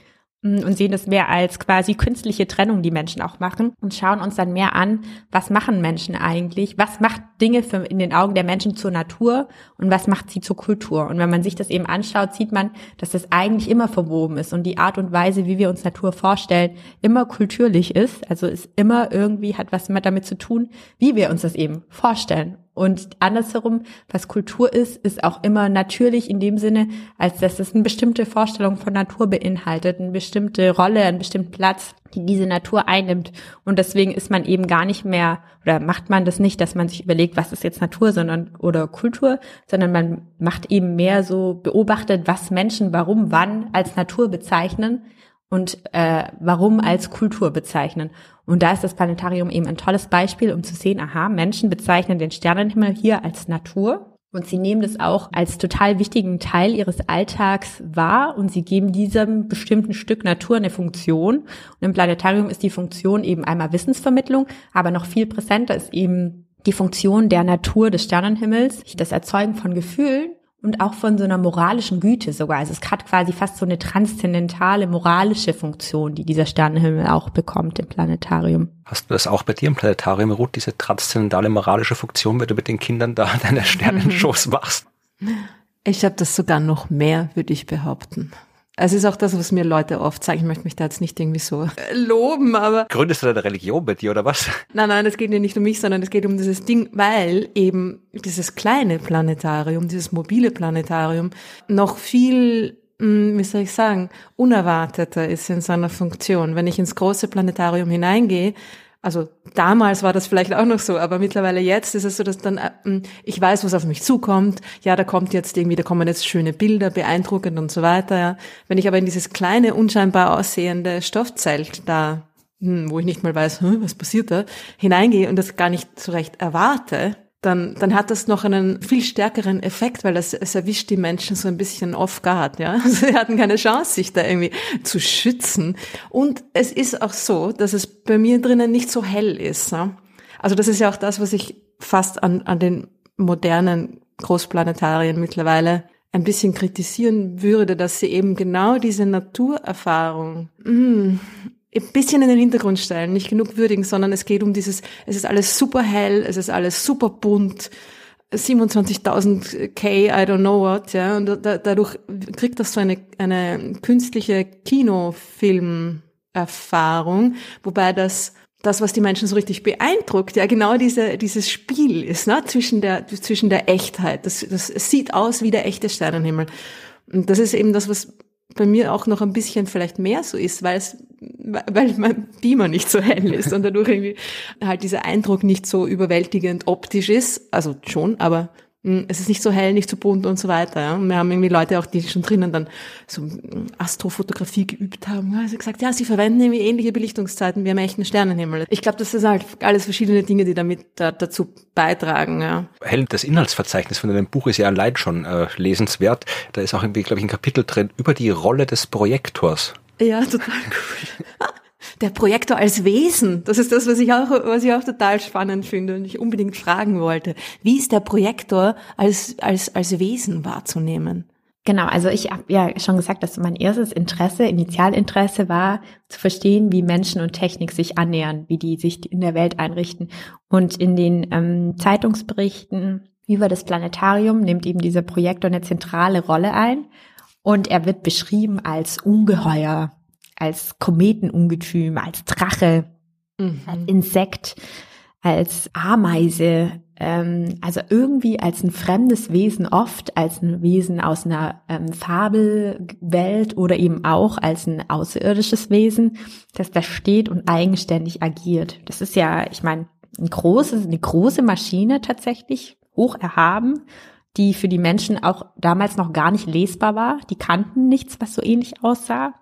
und sehen das mehr als quasi künstliche Trennung, die Menschen auch machen und schauen uns dann mehr an, was machen Menschen eigentlich, was macht Dinge für, in den Augen der Menschen zur Natur und was macht sie zur Kultur. Und wenn man sich das eben anschaut, sieht man, dass das eigentlich immer verwoben ist und die Art und Weise, wie wir uns Natur vorstellen, immer kulturlich ist. Also es immer irgendwie hat was damit zu tun, wie wir uns das eben vorstellen. Und andersherum, was Kultur ist, ist auch immer natürlich in dem Sinne, als dass es eine bestimmte Vorstellung von Natur beinhaltet, eine bestimmte Rolle, einen bestimmten Platz, die diese Natur einnimmt. Und deswegen ist man eben gar nicht mehr, oder macht man das nicht, dass man sich überlegt, was ist jetzt Natur, sondern, oder Kultur, sondern man macht eben mehr so, beobachtet, was Menschen warum, wann als Natur bezeichnen und äh, warum als Kultur bezeichnen. Und da ist das Planetarium eben ein tolles Beispiel, um zu sehen, aha, Menschen bezeichnen den Sternenhimmel hier als Natur. Und sie nehmen das auch als total wichtigen Teil ihres Alltags wahr und sie geben diesem bestimmten Stück Natur eine Funktion. Und im Planetarium ist die Funktion eben einmal Wissensvermittlung, aber noch viel präsenter ist eben die Funktion der Natur des Sternenhimmels, das Erzeugen von Gefühlen und auch von so einer moralischen Güte sogar. Also es hat quasi fast so eine transzendentale moralische Funktion, die dieser Sternenhimmel auch bekommt im Planetarium. Hast du das auch bei dir im Planetarium, Ruth, diese transzendentale moralische Funktion, wenn du mit den Kindern da deine Sternenshows machst? Ich habe das sogar noch mehr, würde ich behaupten. Es ist auch das, was mir Leute oft sagen. Ich möchte mich da jetzt nicht irgendwie so äh, loben, aber. Gründest du deine Religion bei dir oder was? Nein, nein, es geht ja nicht um mich, sondern es geht um dieses Ding, weil eben dieses kleine Planetarium, dieses mobile Planetarium noch viel hm, wie soll ich sagen, unerwarteter ist in seiner Funktion. Wenn ich ins große Planetarium hineingehe, also damals war das vielleicht auch noch so, aber mittlerweile jetzt ist es so, dass dann äh, ich weiß, was auf mich zukommt. Ja, da kommt jetzt irgendwie, da kommen jetzt schöne Bilder, beeindruckend und so weiter. Ja. Wenn ich aber in dieses kleine, unscheinbar aussehende Stoffzelt da, hm, wo ich nicht mal weiß, hm, was passiert da, hineingehe und das gar nicht so recht erwarte, dann, dann hat das noch einen viel stärkeren Effekt, weil das, es erwischt die Menschen so ein bisschen off guard, ja. Sie hatten keine Chance, sich da irgendwie zu schützen. Und es ist auch so, dass es bei mir drinnen nicht so hell ist. Ja? Also das ist ja auch das, was ich fast an, an den modernen Großplanetarien mittlerweile ein bisschen kritisieren würde, dass sie eben genau diese Naturerfahrung mm, ein bisschen in den Hintergrund stellen, nicht genug würdigen, sondern es geht um dieses, es ist alles super hell, es ist alles super bunt, 27.000 K, I don't know what, ja, und da, dadurch kriegt das so eine, eine künstliche Kinofilmerfahrung, wobei das, das, was die Menschen so richtig beeindruckt, ja, genau diese, dieses Spiel ist, ne, zwischen der, zwischen der Echtheit. Das, das sieht aus wie der echte Sternenhimmel. Und das ist eben das, was bei mir auch noch ein bisschen vielleicht mehr so ist, weil es, weil mein Beamer nicht so hell ist und dadurch irgendwie halt dieser Eindruck nicht so überwältigend optisch ist. Also schon, aber es ist nicht so hell, nicht so bunt und so weiter. Ja. Und wir haben irgendwie Leute auch, die schon drinnen dann so hm, Astrofotografie geübt haben. Also gesagt, ja, sie verwenden irgendwie ähnliche Belichtungszeiten wie am echten Sternenhimmel. Ich glaube, das sind halt alles verschiedene Dinge, die damit da, dazu beitragen. Ja. Hell, das Inhaltsverzeichnis von deinem Buch ist ja allein schon äh, lesenswert. Da ist auch irgendwie, glaube ich, ein Kapitel drin über die Rolle des Projektors. Ja, total cool. Der Projektor als Wesen, das ist das, was ich auch, was ich auch total spannend finde und ich unbedingt fragen wollte. Wie ist der Projektor als, als, als Wesen wahrzunehmen? Genau, also ich habe ja schon gesagt, dass mein erstes Interesse, Initialinteresse war, zu verstehen, wie Menschen und Technik sich annähern, wie die sich in der Welt einrichten. Und in den ähm, Zeitungsberichten über das Planetarium nimmt eben dieser Projektor eine zentrale Rolle ein. Und er wird beschrieben als Ungeheuer, als Kometenungetüm, als Drache, mhm. als Insekt, als Ameise, ähm, also irgendwie als ein fremdes Wesen, oft als ein Wesen aus einer ähm, Fabelwelt oder eben auch als ein außerirdisches Wesen, das da steht und eigenständig agiert. Das ist ja, ich meine, ein großes, eine große Maschine tatsächlich, hoch erhaben, die für die Menschen auch damals noch gar nicht lesbar war. Die kannten nichts, was so ähnlich aussah.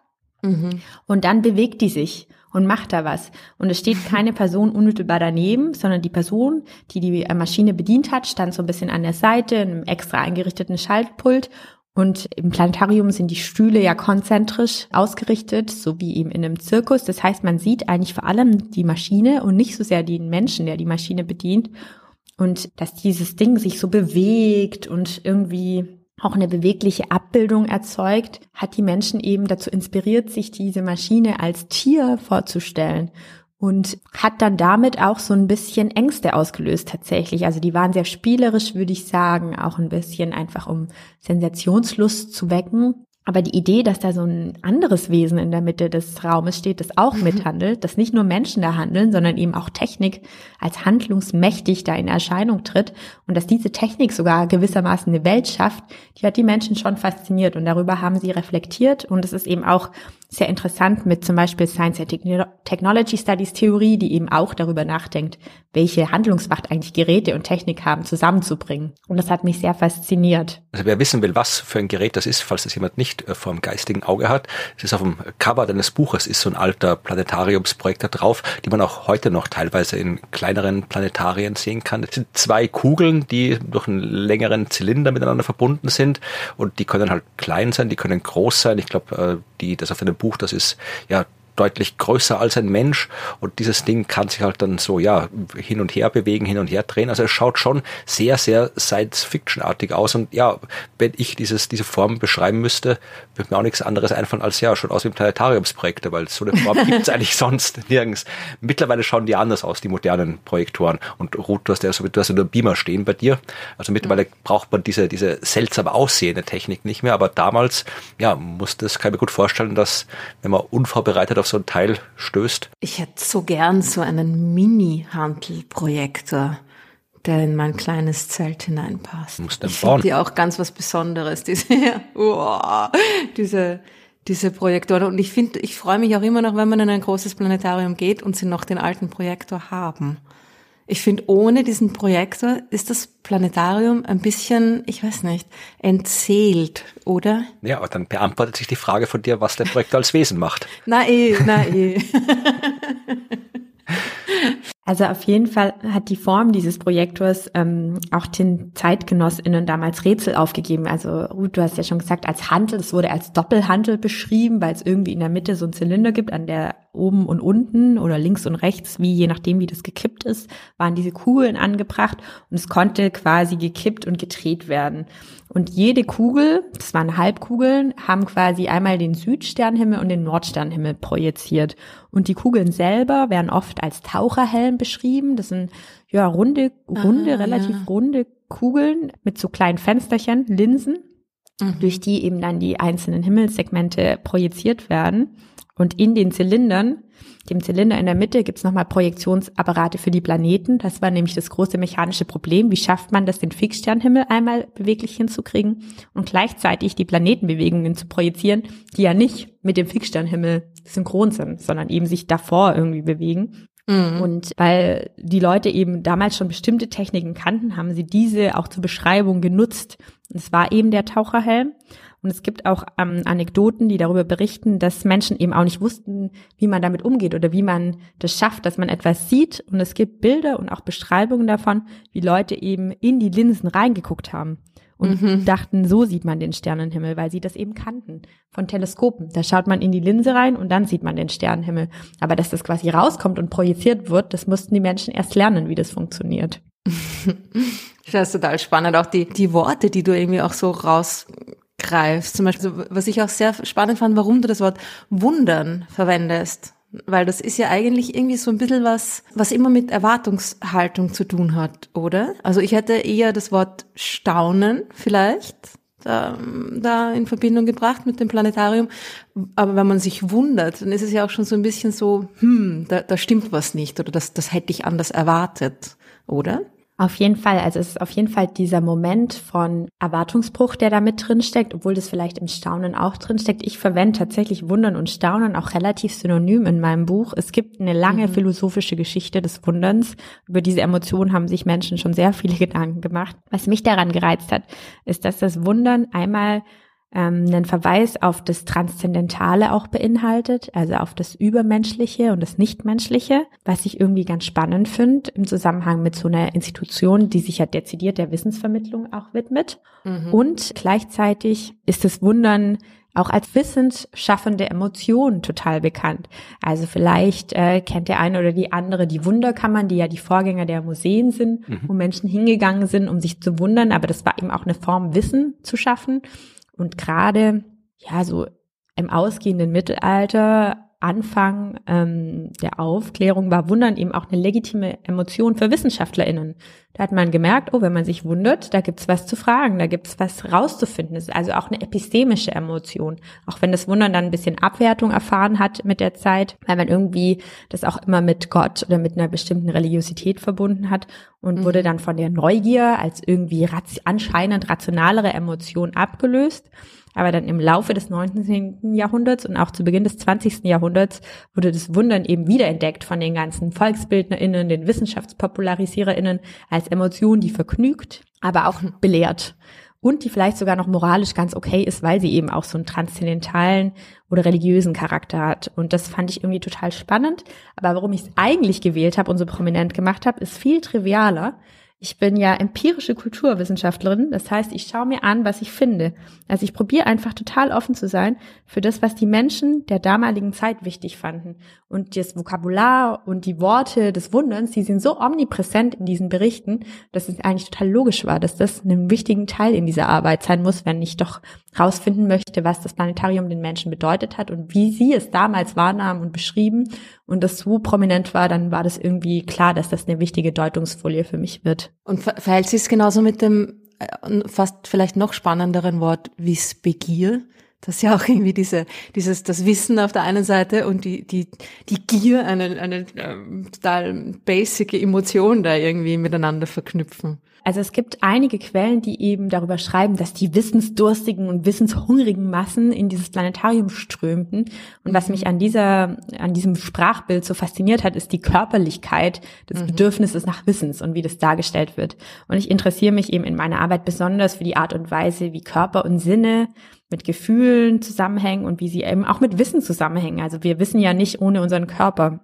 Mhm. Und dann bewegt die sich und macht da was. Und es steht keine Person unmittelbar daneben, sondern die Person, die die Maschine bedient hat, stand so ein bisschen an der Seite, in einem extra eingerichteten Schaltpult. Und im Planetarium sind die Stühle ja konzentrisch ausgerichtet, so wie eben in einem Zirkus. Das heißt, man sieht eigentlich vor allem die Maschine und nicht so sehr den Menschen, der die Maschine bedient. Und dass dieses Ding sich so bewegt und irgendwie auch eine bewegliche Abbildung erzeugt, hat die Menschen eben dazu inspiriert, sich diese Maschine als Tier vorzustellen und hat dann damit auch so ein bisschen Ängste ausgelöst tatsächlich. Also die waren sehr spielerisch, würde ich sagen, auch ein bisschen einfach um Sensationslust zu wecken. Aber die Idee, dass da so ein anderes Wesen in der Mitte des Raumes steht, das auch mhm. mithandelt, dass nicht nur Menschen da handeln, sondern eben auch Technik als handlungsmächtig da in Erscheinung tritt und dass diese Technik sogar gewissermaßen eine Welt schafft, die hat die Menschen schon fasziniert und darüber haben sie reflektiert und es ist eben auch sehr interessant mit zum Beispiel Science and Technology Studies Theorie, die eben auch darüber nachdenkt, welche Handlungsmacht eigentlich Geräte und Technik haben, zusammenzubringen. Und das hat mich sehr fasziniert. Also wer wissen will, was für ein Gerät das ist, falls das jemand nicht äh, vor dem geistigen Auge hat, es ist auf dem Cover deines Buches, ist so ein alter Planetariumsprojekt da drauf, die man auch heute noch teilweise in kleineren Planetarien sehen kann. Es sind zwei Kugeln, die durch einen längeren Zylinder miteinander verbunden sind und die können halt klein sein, die können groß sein. Ich glaube, äh, die, das auf deinem Buch, das ist ja deutlich größer als ein Mensch und dieses Ding kann sich halt dann so ja hin und her bewegen, hin und her drehen. Also es schaut schon sehr, sehr Science-Fiction-artig aus und ja, wenn ich dieses, diese Form beschreiben müsste, würde mir auch nichts anderes einfallen als ja, schon aus wie Planetariumsprojekte, weil so eine Form gibt es eigentlich sonst nirgends. Mittlerweile schauen die anders aus, die modernen Projektoren und Ruth, du hast ja so, du hast ja nur Beamer stehen bei dir. Also mittlerweile braucht man diese, diese seltsam aussehende Technik nicht mehr, aber damals, ja, musste es, kann ich mir gut vorstellen, dass wenn man unvorbereitet auf so ein Teil stößt? Ich hätte so gern so einen Mini-Hantelprojektor der in mein kleines Zelt hineinpasst. Muss ich finde die auch ganz was Besonderes, diese, diese, diese Projektoren. Und ich finde, ich freue mich auch immer noch, wenn man in ein großes Planetarium geht und sie noch den alten Projektor haben. Ich finde, ohne diesen Projektor ist das Planetarium ein bisschen, ich weiß nicht, entzählt, oder? Ja, aber dann beantwortet sich die Frage von dir, was der Projektor als Wesen macht. Na eh, na eh. Also auf jeden Fall hat die Form dieses Projektors ähm, auch den ZeitgenossInnen damals Rätsel aufgegeben. Also Ruth, du hast ja schon gesagt, als Hantel, es wurde als Doppelhantel beschrieben, weil es irgendwie in der Mitte so einen Zylinder gibt, an der oben und unten oder links und rechts, wie je nachdem, wie das gekippt ist, waren diese Kugeln angebracht und es konnte quasi gekippt und gedreht werden. Und jede Kugel, das waren Halbkugeln, haben quasi einmal den Südsternhimmel und den Nordsternhimmel projiziert. Und die Kugeln selber werden oft als Taucherhelm beschrieben. Das sind ja runde, runde, ah, relativ ja. runde Kugeln mit so kleinen Fensterchen, Linsen, mhm. durch die eben dann die einzelnen Himmelssegmente projiziert werden. Und in den Zylindern, dem Zylinder in der Mitte, gibt's nochmal Projektionsapparate für die Planeten. Das war nämlich das große mechanische Problem. Wie schafft man das, den Fixsternhimmel einmal beweglich hinzukriegen und gleichzeitig die Planetenbewegungen zu projizieren, die ja nicht mit dem Fixsternhimmel synchron sind, sondern eben sich davor irgendwie bewegen. Mhm. Und weil die Leute eben damals schon bestimmte Techniken kannten, haben sie diese auch zur Beschreibung genutzt. Und es war eben der Taucherhelm. Und es gibt auch ähm, Anekdoten, die darüber berichten, dass Menschen eben auch nicht wussten, wie man damit umgeht oder wie man das schafft, dass man etwas sieht. Und es gibt Bilder und auch Beschreibungen davon, wie Leute eben in die Linsen reingeguckt haben und mhm. dachten, so sieht man den Sternenhimmel, weil sie das eben kannten von Teleskopen. Da schaut man in die Linse rein und dann sieht man den Sternenhimmel. Aber dass das quasi rauskommt und projiziert wird, das mussten die Menschen erst lernen, wie das funktioniert. Das ist total spannend, auch die, die Worte, die du irgendwie auch so raus greifst. Zum Beispiel, was ich auch sehr spannend fand, warum du das Wort wundern verwendest. Weil das ist ja eigentlich irgendwie so ein bisschen was, was immer mit Erwartungshaltung zu tun hat, oder? Also ich hätte eher das Wort staunen vielleicht da, da in Verbindung gebracht mit dem Planetarium. Aber wenn man sich wundert, dann ist es ja auch schon so ein bisschen so, hm, da, da stimmt was nicht oder das, das hätte ich anders erwartet, oder? Auf jeden Fall, also es ist auf jeden Fall dieser Moment von Erwartungsbruch, der da mit drin steckt, obwohl das vielleicht im Staunen auch drin steckt. Ich verwende tatsächlich Wundern und Staunen auch relativ synonym in meinem Buch. Es gibt eine lange mhm. philosophische Geschichte des Wunderns. Über diese Emotionen haben sich Menschen schon sehr viele Gedanken gemacht. Was mich daran gereizt hat, ist, dass das Wundern einmal ähm, einen Verweis auf das Transzendentale auch beinhaltet, also auf das Übermenschliche und das Nichtmenschliche, was ich irgendwie ganz spannend finde im Zusammenhang mit so einer Institution, die sich ja dezidiert der Wissensvermittlung auch widmet. Mhm. Und gleichzeitig ist das Wundern auch als wissensschaffende Emotion total bekannt. Also vielleicht äh, kennt der eine oder die andere die Wunderkammern, die ja die Vorgänger der Museen sind, mhm. wo Menschen hingegangen sind, um sich zu wundern, aber das war eben auch eine Form, Wissen zu schaffen. Und gerade, ja, so im ausgehenden Mittelalter, Anfang ähm, der Aufklärung war Wundern eben auch eine legitime Emotion für WissenschaftlerInnen. Da hat man gemerkt, oh, wenn man sich wundert, da gibt's was zu fragen, da gibt's was rauszufinden. Das ist also auch eine epistemische Emotion. Auch wenn das Wundern dann ein bisschen Abwertung erfahren hat mit der Zeit, weil man irgendwie das auch immer mit Gott oder mit einer bestimmten Religiosität verbunden hat und mhm. wurde dann von der Neugier als irgendwie anscheinend rationalere Emotion abgelöst. Aber dann im Laufe des 19. Jahrhunderts und auch zu Beginn des 20. Jahrhunderts wurde das Wundern eben wiederentdeckt von den ganzen VolksbildnerInnen, den WissenschaftspopularisiererInnen als Emotion, die vergnügt, aber auch belehrt. Und die vielleicht sogar noch moralisch ganz okay ist, weil sie eben auch so einen transzendentalen oder religiösen Charakter hat. Und das fand ich irgendwie total spannend. Aber warum ich es eigentlich gewählt habe und so prominent gemacht habe, ist viel trivialer. Ich bin ja empirische Kulturwissenschaftlerin, das heißt, ich schaue mir an, was ich finde. Also ich probiere einfach total offen zu sein für das, was die Menschen der damaligen Zeit wichtig fanden. Und das Vokabular und die Worte des Wunderns, die sind so omnipräsent in diesen Berichten, dass es eigentlich total logisch war, dass das einen wichtigen Teil in dieser Arbeit sein muss, wenn ich doch rausfinden möchte, was das Planetarium den Menschen bedeutet hat und wie sie es damals wahrnahmen und beschrieben und das so prominent war, dann war das irgendwie klar, dass das eine wichtige Deutungsfolie für mich wird. Und verhält sich es genauso mit dem äh, fast vielleicht noch spannenderen Wort Wissbegier? Das ist ja auch irgendwie diese, dieses, das Wissen auf der einen Seite und die, die, die Gier, eine, eine ähm, total basic Emotion da irgendwie miteinander verknüpfen. Also es gibt einige Quellen, die eben darüber schreiben, dass die wissensdurstigen und wissenshungrigen Massen in dieses Planetarium strömten. Und was mich an dieser, an diesem Sprachbild so fasziniert hat, ist die Körperlichkeit des mhm. Bedürfnisses nach Wissens und wie das dargestellt wird. Und ich interessiere mich eben in meiner Arbeit besonders für die Art und Weise, wie Körper und Sinne mit Gefühlen zusammenhängen und wie sie eben auch mit Wissen zusammenhängen. Also wir wissen ja nicht ohne unseren Körper.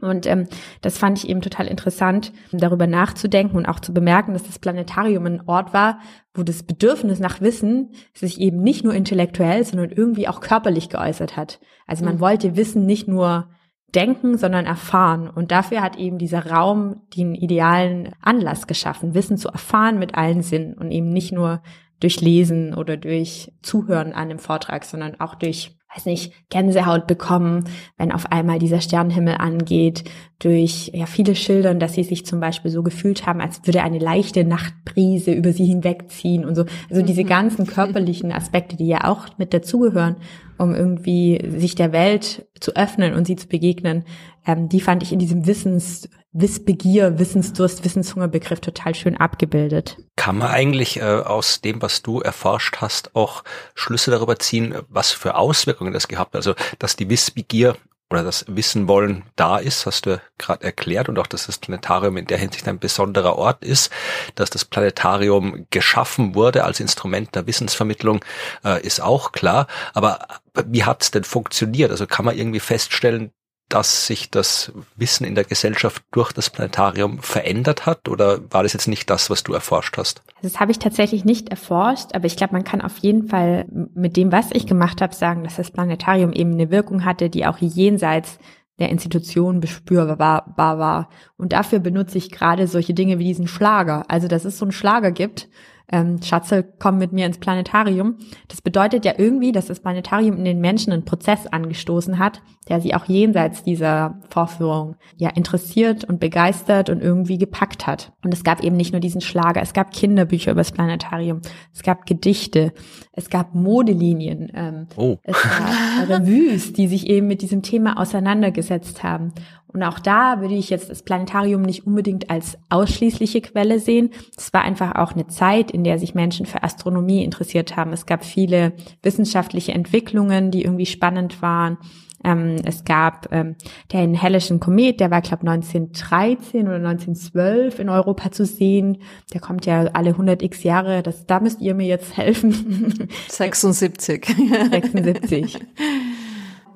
Und ähm, das fand ich eben total interessant, darüber nachzudenken und auch zu bemerken, dass das Planetarium ein Ort war, wo das Bedürfnis nach Wissen sich eben nicht nur intellektuell, sondern irgendwie auch körperlich geäußert hat. Also man mhm. wollte Wissen nicht nur denken, sondern erfahren. Und dafür hat eben dieser Raum den idealen Anlass geschaffen, Wissen zu erfahren mit allen Sinnen und eben nicht nur durch Lesen oder durch Zuhören an einem Vortrag, sondern auch durch weiß nicht, Gänsehaut bekommen, wenn auf einmal dieser Sternenhimmel angeht, durch ja viele Schildern, dass sie sich zum Beispiel so gefühlt haben, als würde eine leichte Nachtbrise über sie hinwegziehen und so. Also diese mhm. ganzen körperlichen Aspekte, die ja auch mit dazugehören, um irgendwie sich der Welt zu öffnen und sie zu begegnen, ähm, die fand ich in diesem Wissens Wissbegier, Wissensdurst, Wissenshungerbegriff total schön abgebildet. Kann man eigentlich äh, aus dem, was du erforscht hast, auch Schlüsse darüber ziehen, was für Auswirkungen das gehabt hat? Also, dass die Wissbegier oder das Wissen wollen da ist, hast du gerade erklärt und auch, dass das Planetarium in der Hinsicht ein besonderer Ort ist, dass das Planetarium geschaffen wurde als Instrument der Wissensvermittlung, äh, ist auch klar. Aber wie hat es denn funktioniert? Also kann man irgendwie feststellen, dass sich das Wissen in der Gesellschaft durch das Planetarium verändert hat oder war das jetzt nicht das, was du erforscht hast? Das habe ich tatsächlich nicht erforscht, aber ich glaube, man kann auf jeden Fall mit dem, was ich gemacht habe, sagen, dass das Planetarium eben eine Wirkung hatte, die auch jenseits der Institution bespürbar war. Und dafür benutze ich gerade solche Dinge wie diesen Schlager. Also, dass es so einen Schlager gibt, ähm, Schatzel, komm mit mir ins Planetarium. Das bedeutet ja irgendwie, dass das Planetarium in den Menschen einen Prozess angestoßen hat, der sie auch jenseits dieser Vorführung ja interessiert und begeistert und irgendwie gepackt hat. Und es gab eben nicht nur diesen Schlager, es gab Kinderbücher über das Planetarium, es gab Gedichte, es gab Modelinien, ähm, oh. es gab Revues, die sich eben mit diesem Thema auseinandergesetzt haben. Und auch da würde ich jetzt das Planetarium nicht unbedingt als ausschließliche Quelle sehen. Es war einfach auch eine Zeit, in der sich Menschen für Astronomie interessiert haben. Es gab viele wissenschaftliche Entwicklungen, die irgendwie spannend waren. Ähm, es gab ähm, den Hellischen Komet, der war, glaube 1913 oder 1912 in Europa zu sehen. Der kommt ja alle 100 x Jahre. Das, da müsst ihr mir jetzt helfen. 76. 76.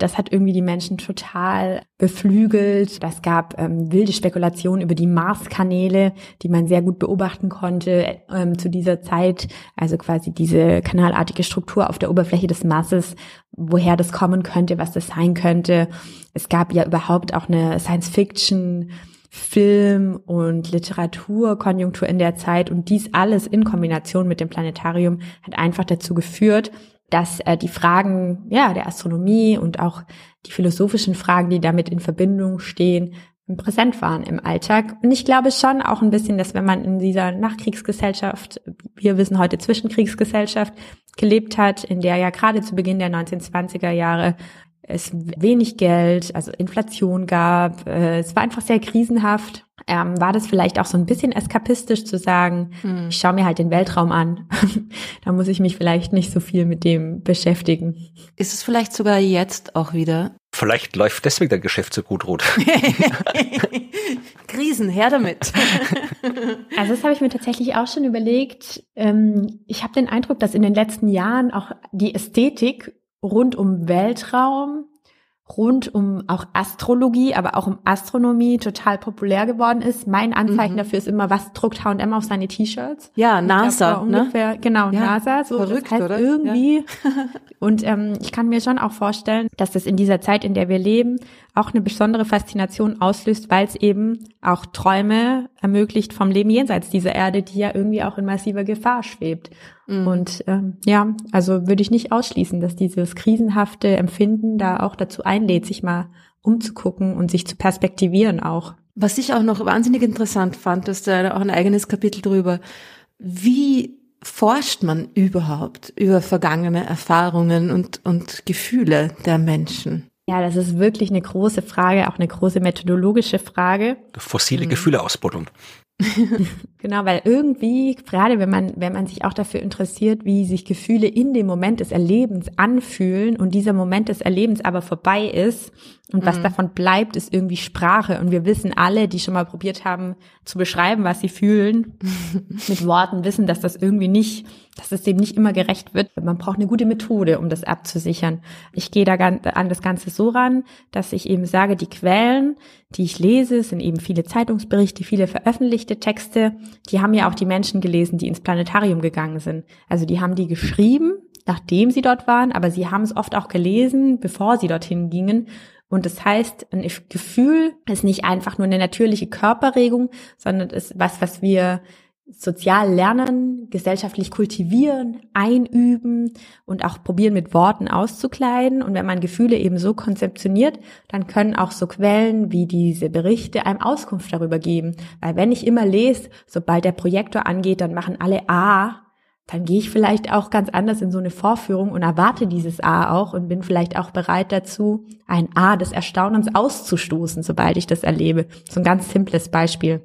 Das hat irgendwie die Menschen total beflügelt. Das gab ähm, wilde Spekulationen über die Marskanäle, die man sehr gut beobachten konnte ähm, zu dieser Zeit. Also quasi diese kanalartige Struktur auf der Oberfläche des Marses, woher das kommen könnte, was das sein könnte. Es gab ja überhaupt auch eine Science-Fiction- Film- und Literaturkonjunktur in der Zeit und dies alles in Kombination mit dem Planetarium hat einfach dazu geführt, dass äh, die Fragen ja der Astronomie und auch die philosophischen Fragen, die damit in Verbindung stehen, präsent waren im Alltag. Und ich glaube schon auch ein bisschen, dass wenn man in dieser Nachkriegsgesellschaft, wir wissen heute Zwischenkriegsgesellschaft, gelebt hat, in der ja gerade zu Beginn der 1920er Jahre es wenig Geld, also Inflation gab, äh, es war einfach sehr krisenhaft ähm, war das vielleicht auch so ein bisschen eskapistisch zu sagen, hm. ich schaue mir halt den Weltraum an. da muss ich mich vielleicht nicht so viel mit dem beschäftigen. Ist es vielleicht sogar jetzt auch wieder? Vielleicht läuft deswegen dein Geschäft so gut, Ruth. Krisen, her damit. also das habe ich mir tatsächlich auch schon überlegt. Ähm, ich habe den Eindruck, dass in den letzten Jahren auch die Ästhetik rund um Weltraum rund um auch Astrologie, aber auch um Astronomie total populär geworden ist. Mein Anzeichen mhm. dafür ist immer, was druckt H&M auf seine T-Shirts? Ja, NASA, glaub, ne? ungefähr, Genau, ja, NASA. So, verrückt, das heißt oder? irgendwie. Ja. und ähm, ich kann mir schon auch vorstellen, dass das in dieser Zeit, in der wir leben, auch eine besondere Faszination auslöst, weil es eben auch Träume ermöglicht vom Leben jenseits dieser Erde, die ja irgendwie auch in massiver Gefahr schwebt. Mhm. Und ähm, ja, also würde ich nicht ausschließen, dass dieses krisenhafte Empfinden da auch dazu einlädt, sich mal umzugucken und sich zu perspektivieren auch. Was ich auch noch wahnsinnig interessant fand, ist da auch ein eigenes Kapitel drüber. Wie forscht man überhaupt über vergangene Erfahrungen und, und Gefühle der Menschen? Ja, das ist wirklich eine große Frage, auch eine große methodologische Frage. Fossile mhm. Gefühle ausbuddeln. genau, weil irgendwie, gerade wenn man, wenn man sich auch dafür interessiert, wie sich Gefühle in dem Moment des Erlebens anfühlen und dieser Moment des Erlebens aber vorbei ist und mhm. was davon bleibt, ist irgendwie Sprache. Und wir wissen alle, die schon mal probiert haben zu beschreiben, was sie fühlen, mit Worten wissen, dass das irgendwie nicht, dass es dem nicht immer gerecht wird. Man braucht eine gute Methode, um das abzusichern. Ich gehe da an das Ganze so ran, dass ich eben sage, die Quellen, die ich lese, sind eben viele Zeitungsberichte, viele veröffentlichte Texte. Die haben ja auch die Menschen gelesen, die ins Planetarium gegangen sind. Also die haben die geschrieben, nachdem sie dort waren, aber sie haben es oft auch gelesen, bevor sie dorthin gingen. Und das heißt, ein Gefühl ist nicht einfach nur eine natürliche Körperregung, sondern ist was, was wir sozial lernen, gesellschaftlich kultivieren, einüben und auch probieren mit Worten auszukleiden. Und wenn man Gefühle eben so konzeptioniert, dann können auch so Quellen wie diese Berichte einem Auskunft darüber geben. Weil wenn ich immer lese, sobald der Projektor angeht, dann machen alle A, dann gehe ich vielleicht auch ganz anders in so eine Vorführung und erwarte dieses A auch und bin vielleicht auch bereit dazu, ein A des Erstaunens auszustoßen, sobald ich das erlebe. So ein ganz simples Beispiel.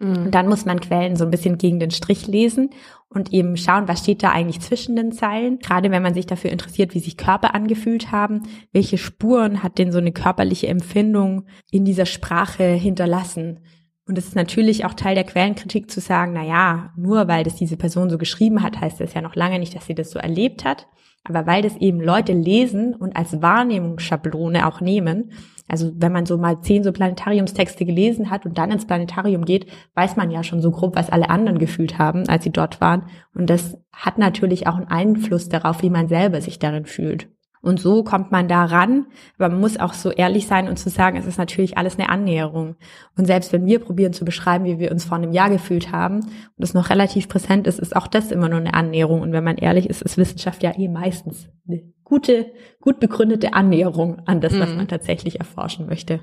Mhm. Und dann muss man Quellen so ein bisschen gegen den Strich lesen und eben schauen, was steht da eigentlich zwischen den Zeilen. Gerade wenn man sich dafür interessiert, wie sich Körper angefühlt haben, welche Spuren hat denn so eine körperliche Empfindung in dieser Sprache hinterlassen. Und es ist natürlich auch Teil der Quellenkritik zu sagen, na ja, nur weil das diese Person so geschrieben hat, heißt das ja noch lange nicht, dass sie das so erlebt hat. Aber weil das eben Leute lesen und als Wahrnehmungsschablone auch nehmen, also wenn man so mal zehn so Planetariumstexte gelesen hat und dann ins Planetarium geht, weiß man ja schon so grob, was alle anderen gefühlt haben, als sie dort waren. Und das hat natürlich auch einen Einfluss darauf, wie man selber sich darin fühlt. Und so kommt man da ran, aber man muss auch so ehrlich sein und zu sagen, es ist natürlich alles eine Annäherung. Und selbst wenn wir probieren zu beschreiben, wie wir uns vor einem Jahr gefühlt haben und es noch relativ präsent ist, ist auch das immer nur eine Annäherung. Und wenn man ehrlich ist, ist Wissenschaft ja eh meistens eine gute, gut begründete Annäherung an das, was mhm. man tatsächlich erforschen möchte.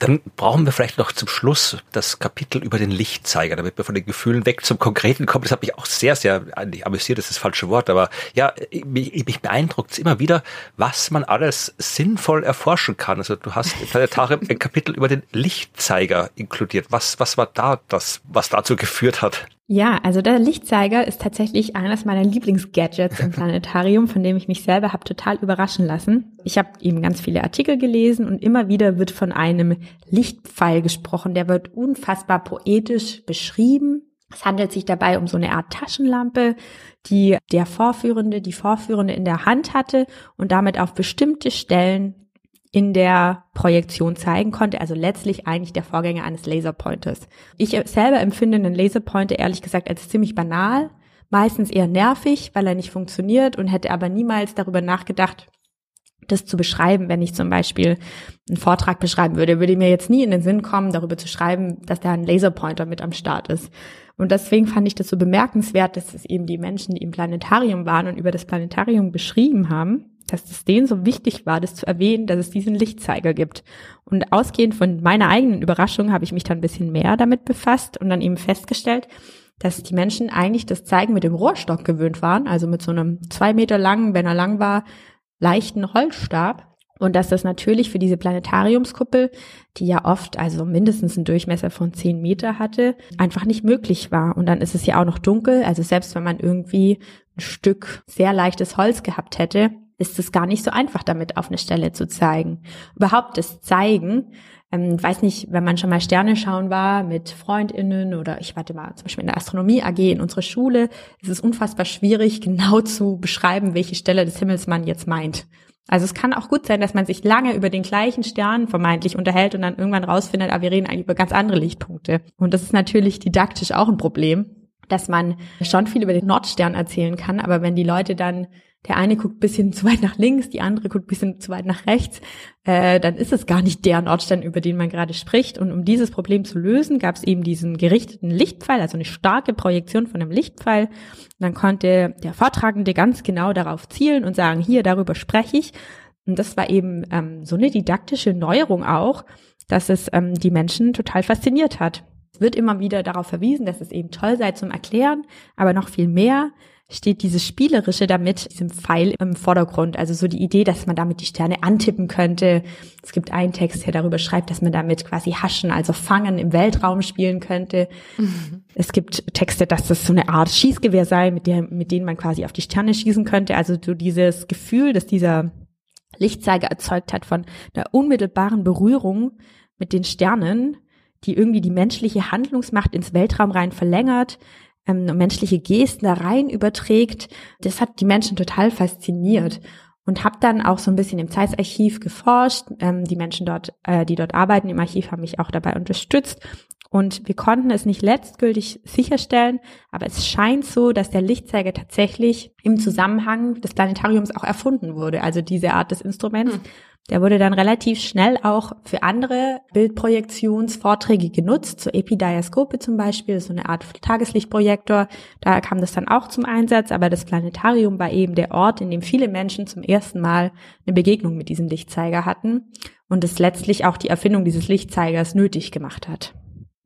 Dann brauchen wir vielleicht noch zum Schluss das Kapitel über den Lichtzeiger, damit wir von den Gefühlen weg zum Konkreten kommen. Das hat mich auch sehr, sehr amüsiert, das ist das falsche Wort, aber ja, mich, mich beeindruckt es immer wieder, was man alles sinnvoll erforschen kann. Also du hast im Planetarium ein Kapitel über den Lichtzeiger inkludiert. Was, was war da das, was dazu geführt hat? Ja, also der Lichtzeiger ist tatsächlich eines meiner Lieblingsgadgets im Planetarium, von dem ich mich selber habe total überraschen lassen. Ich habe eben ganz viele Artikel gelesen und immer wieder wird von einem Lichtpfeil gesprochen. Der wird unfassbar poetisch beschrieben. Es handelt sich dabei um so eine Art Taschenlampe, die der Vorführende, die Vorführende in der Hand hatte und damit auf bestimmte Stellen in der Projektion zeigen konnte, also letztlich eigentlich der Vorgänger eines Laserpointers. Ich selber empfinde einen Laserpointer ehrlich gesagt als ziemlich banal, meistens eher nervig, weil er nicht funktioniert und hätte aber niemals darüber nachgedacht, das zu beschreiben, wenn ich zum Beispiel einen Vortrag beschreiben würde, würde mir jetzt nie in den Sinn kommen, darüber zu schreiben, dass da ein Laserpointer mit am Start ist. Und deswegen fand ich das so bemerkenswert, dass es eben die Menschen, die im Planetarium waren und über das Planetarium beschrieben haben, dass es denen so wichtig war, das zu erwähnen, dass es diesen Lichtzeiger gibt. Und ausgehend von meiner eigenen Überraschung habe ich mich dann ein bisschen mehr damit befasst und dann eben festgestellt, dass die Menschen eigentlich das Zeigen mit dem Rohrstock gewöhnt waren, also mit so einem zwei Meter langen, wenn er lang war, leichten Holzstab. Und dass das natürlich für diese Planetariumskuppel, die ja oft also mindestens einen Durchmesser von zehn Meter hatte, einfach nicht möglich war. Und dann ist es ja auch noch dunkel. Also selbst wenn man irgendwie ein Stück sehr leichtes Holz gehabt hätte, ist es gar nicht so einfach, damit auf eine Stelle zu zeigen. Überhaupt das Zeigen, ähm, weiß nicht, wenn man schon mal Sterne schauen war mit FreundInnen oder ich warte mal zum Beispiel in der Astronomie AG in unserer Schule, ist es unfassbar schwierig, genau zu beschreiben, welche Stelle des Himmels man jetzt meint. Also es kann auch gut sein, dass man sich lange über den gleichen Stern vermeintlich unterhält und dann irgendwann rausfindet, ah, wir reden eigentlich über ganz andere Lichtpunkte. Und das ist natürlich didaktisch auch ein Problem, dass man schon viel über den Nordstern erzählen kann, aber wenn die Leute dann der eine guckt bisschen zu weit nach links, die andere guckt bisschen zu weit nach rechts, äh, dann ist es gar nicht der Nordstern, über den man gerade spricht. Und um dieses Problem zu lösen, gab es eben diesen gerichteten Lichtpfeil, also eine starke Projektion von einem Lichtpfeil. Und dann konnte der Vortragende ganz genau darauf zielen und sagen, hier, darüber spreche ich. Und das war eben ähm, so eine didaktische Neuerung auch, dass es ähm, die Menschen total fasziniert hat. Es wird immer wieder darauf verwiesen, dass es eben toll sei zum Erklären, aber noch viel mehr steht dieses Spielerische damit, diesem Pfeil im Vordergrund. Also so die Idee, dass man damit die Sterne antippen könnte. Es gibt einen Text, der darüber schreibt, dass man damit quasi haschen, also fangen im Weltraum spielen könnte. Mhm. Es gibt Texte, dass das so eine Art Schießgewehr sei, mit, der, mit denen man quasi auf die Sterne schießen könnte. Also so dieses Gefühl, dass dieser Lichtzeiger erzeugt hat von einer unmittelbaren Berührung mit den Sternen, die irgendwie die menschliche Handlungsmacht ins Weltraum rein verlängert, ähm, menschliche Gesten da rein überträgt, das hat die Menschen total fasziniert und habe dann auch so ein bisschen im Zeitarchiv geforscht. Ähm, die Menschen dort, äh, die dort arbeiten im Archiv, haben mich auch dabei unterstützt. Und wir konnten es nicht letztgültig sicherstellen, aber es scheint so, dass der Lichtzeiger tatsächlich im Zusammenhang des Planetariums auch erfunden wurde, also diese Art des Instruments. Hm. Der wurde dann relativ schnell auch für andere Bildprojektionsvorträge genutzt, zur Epidiaskope zum Beispiel, so eine Art Tageslichtprojektor. Da kam das dann auch zum Einsatz, aber das Planetarium war eben der Ort, in dem viele Menschen zum ersten Mal eine Begegnung mit diesem Lichtzeiger hatten und es letztlich auch die Erfindung dieses Lichtzeigers nötig gemacht hat.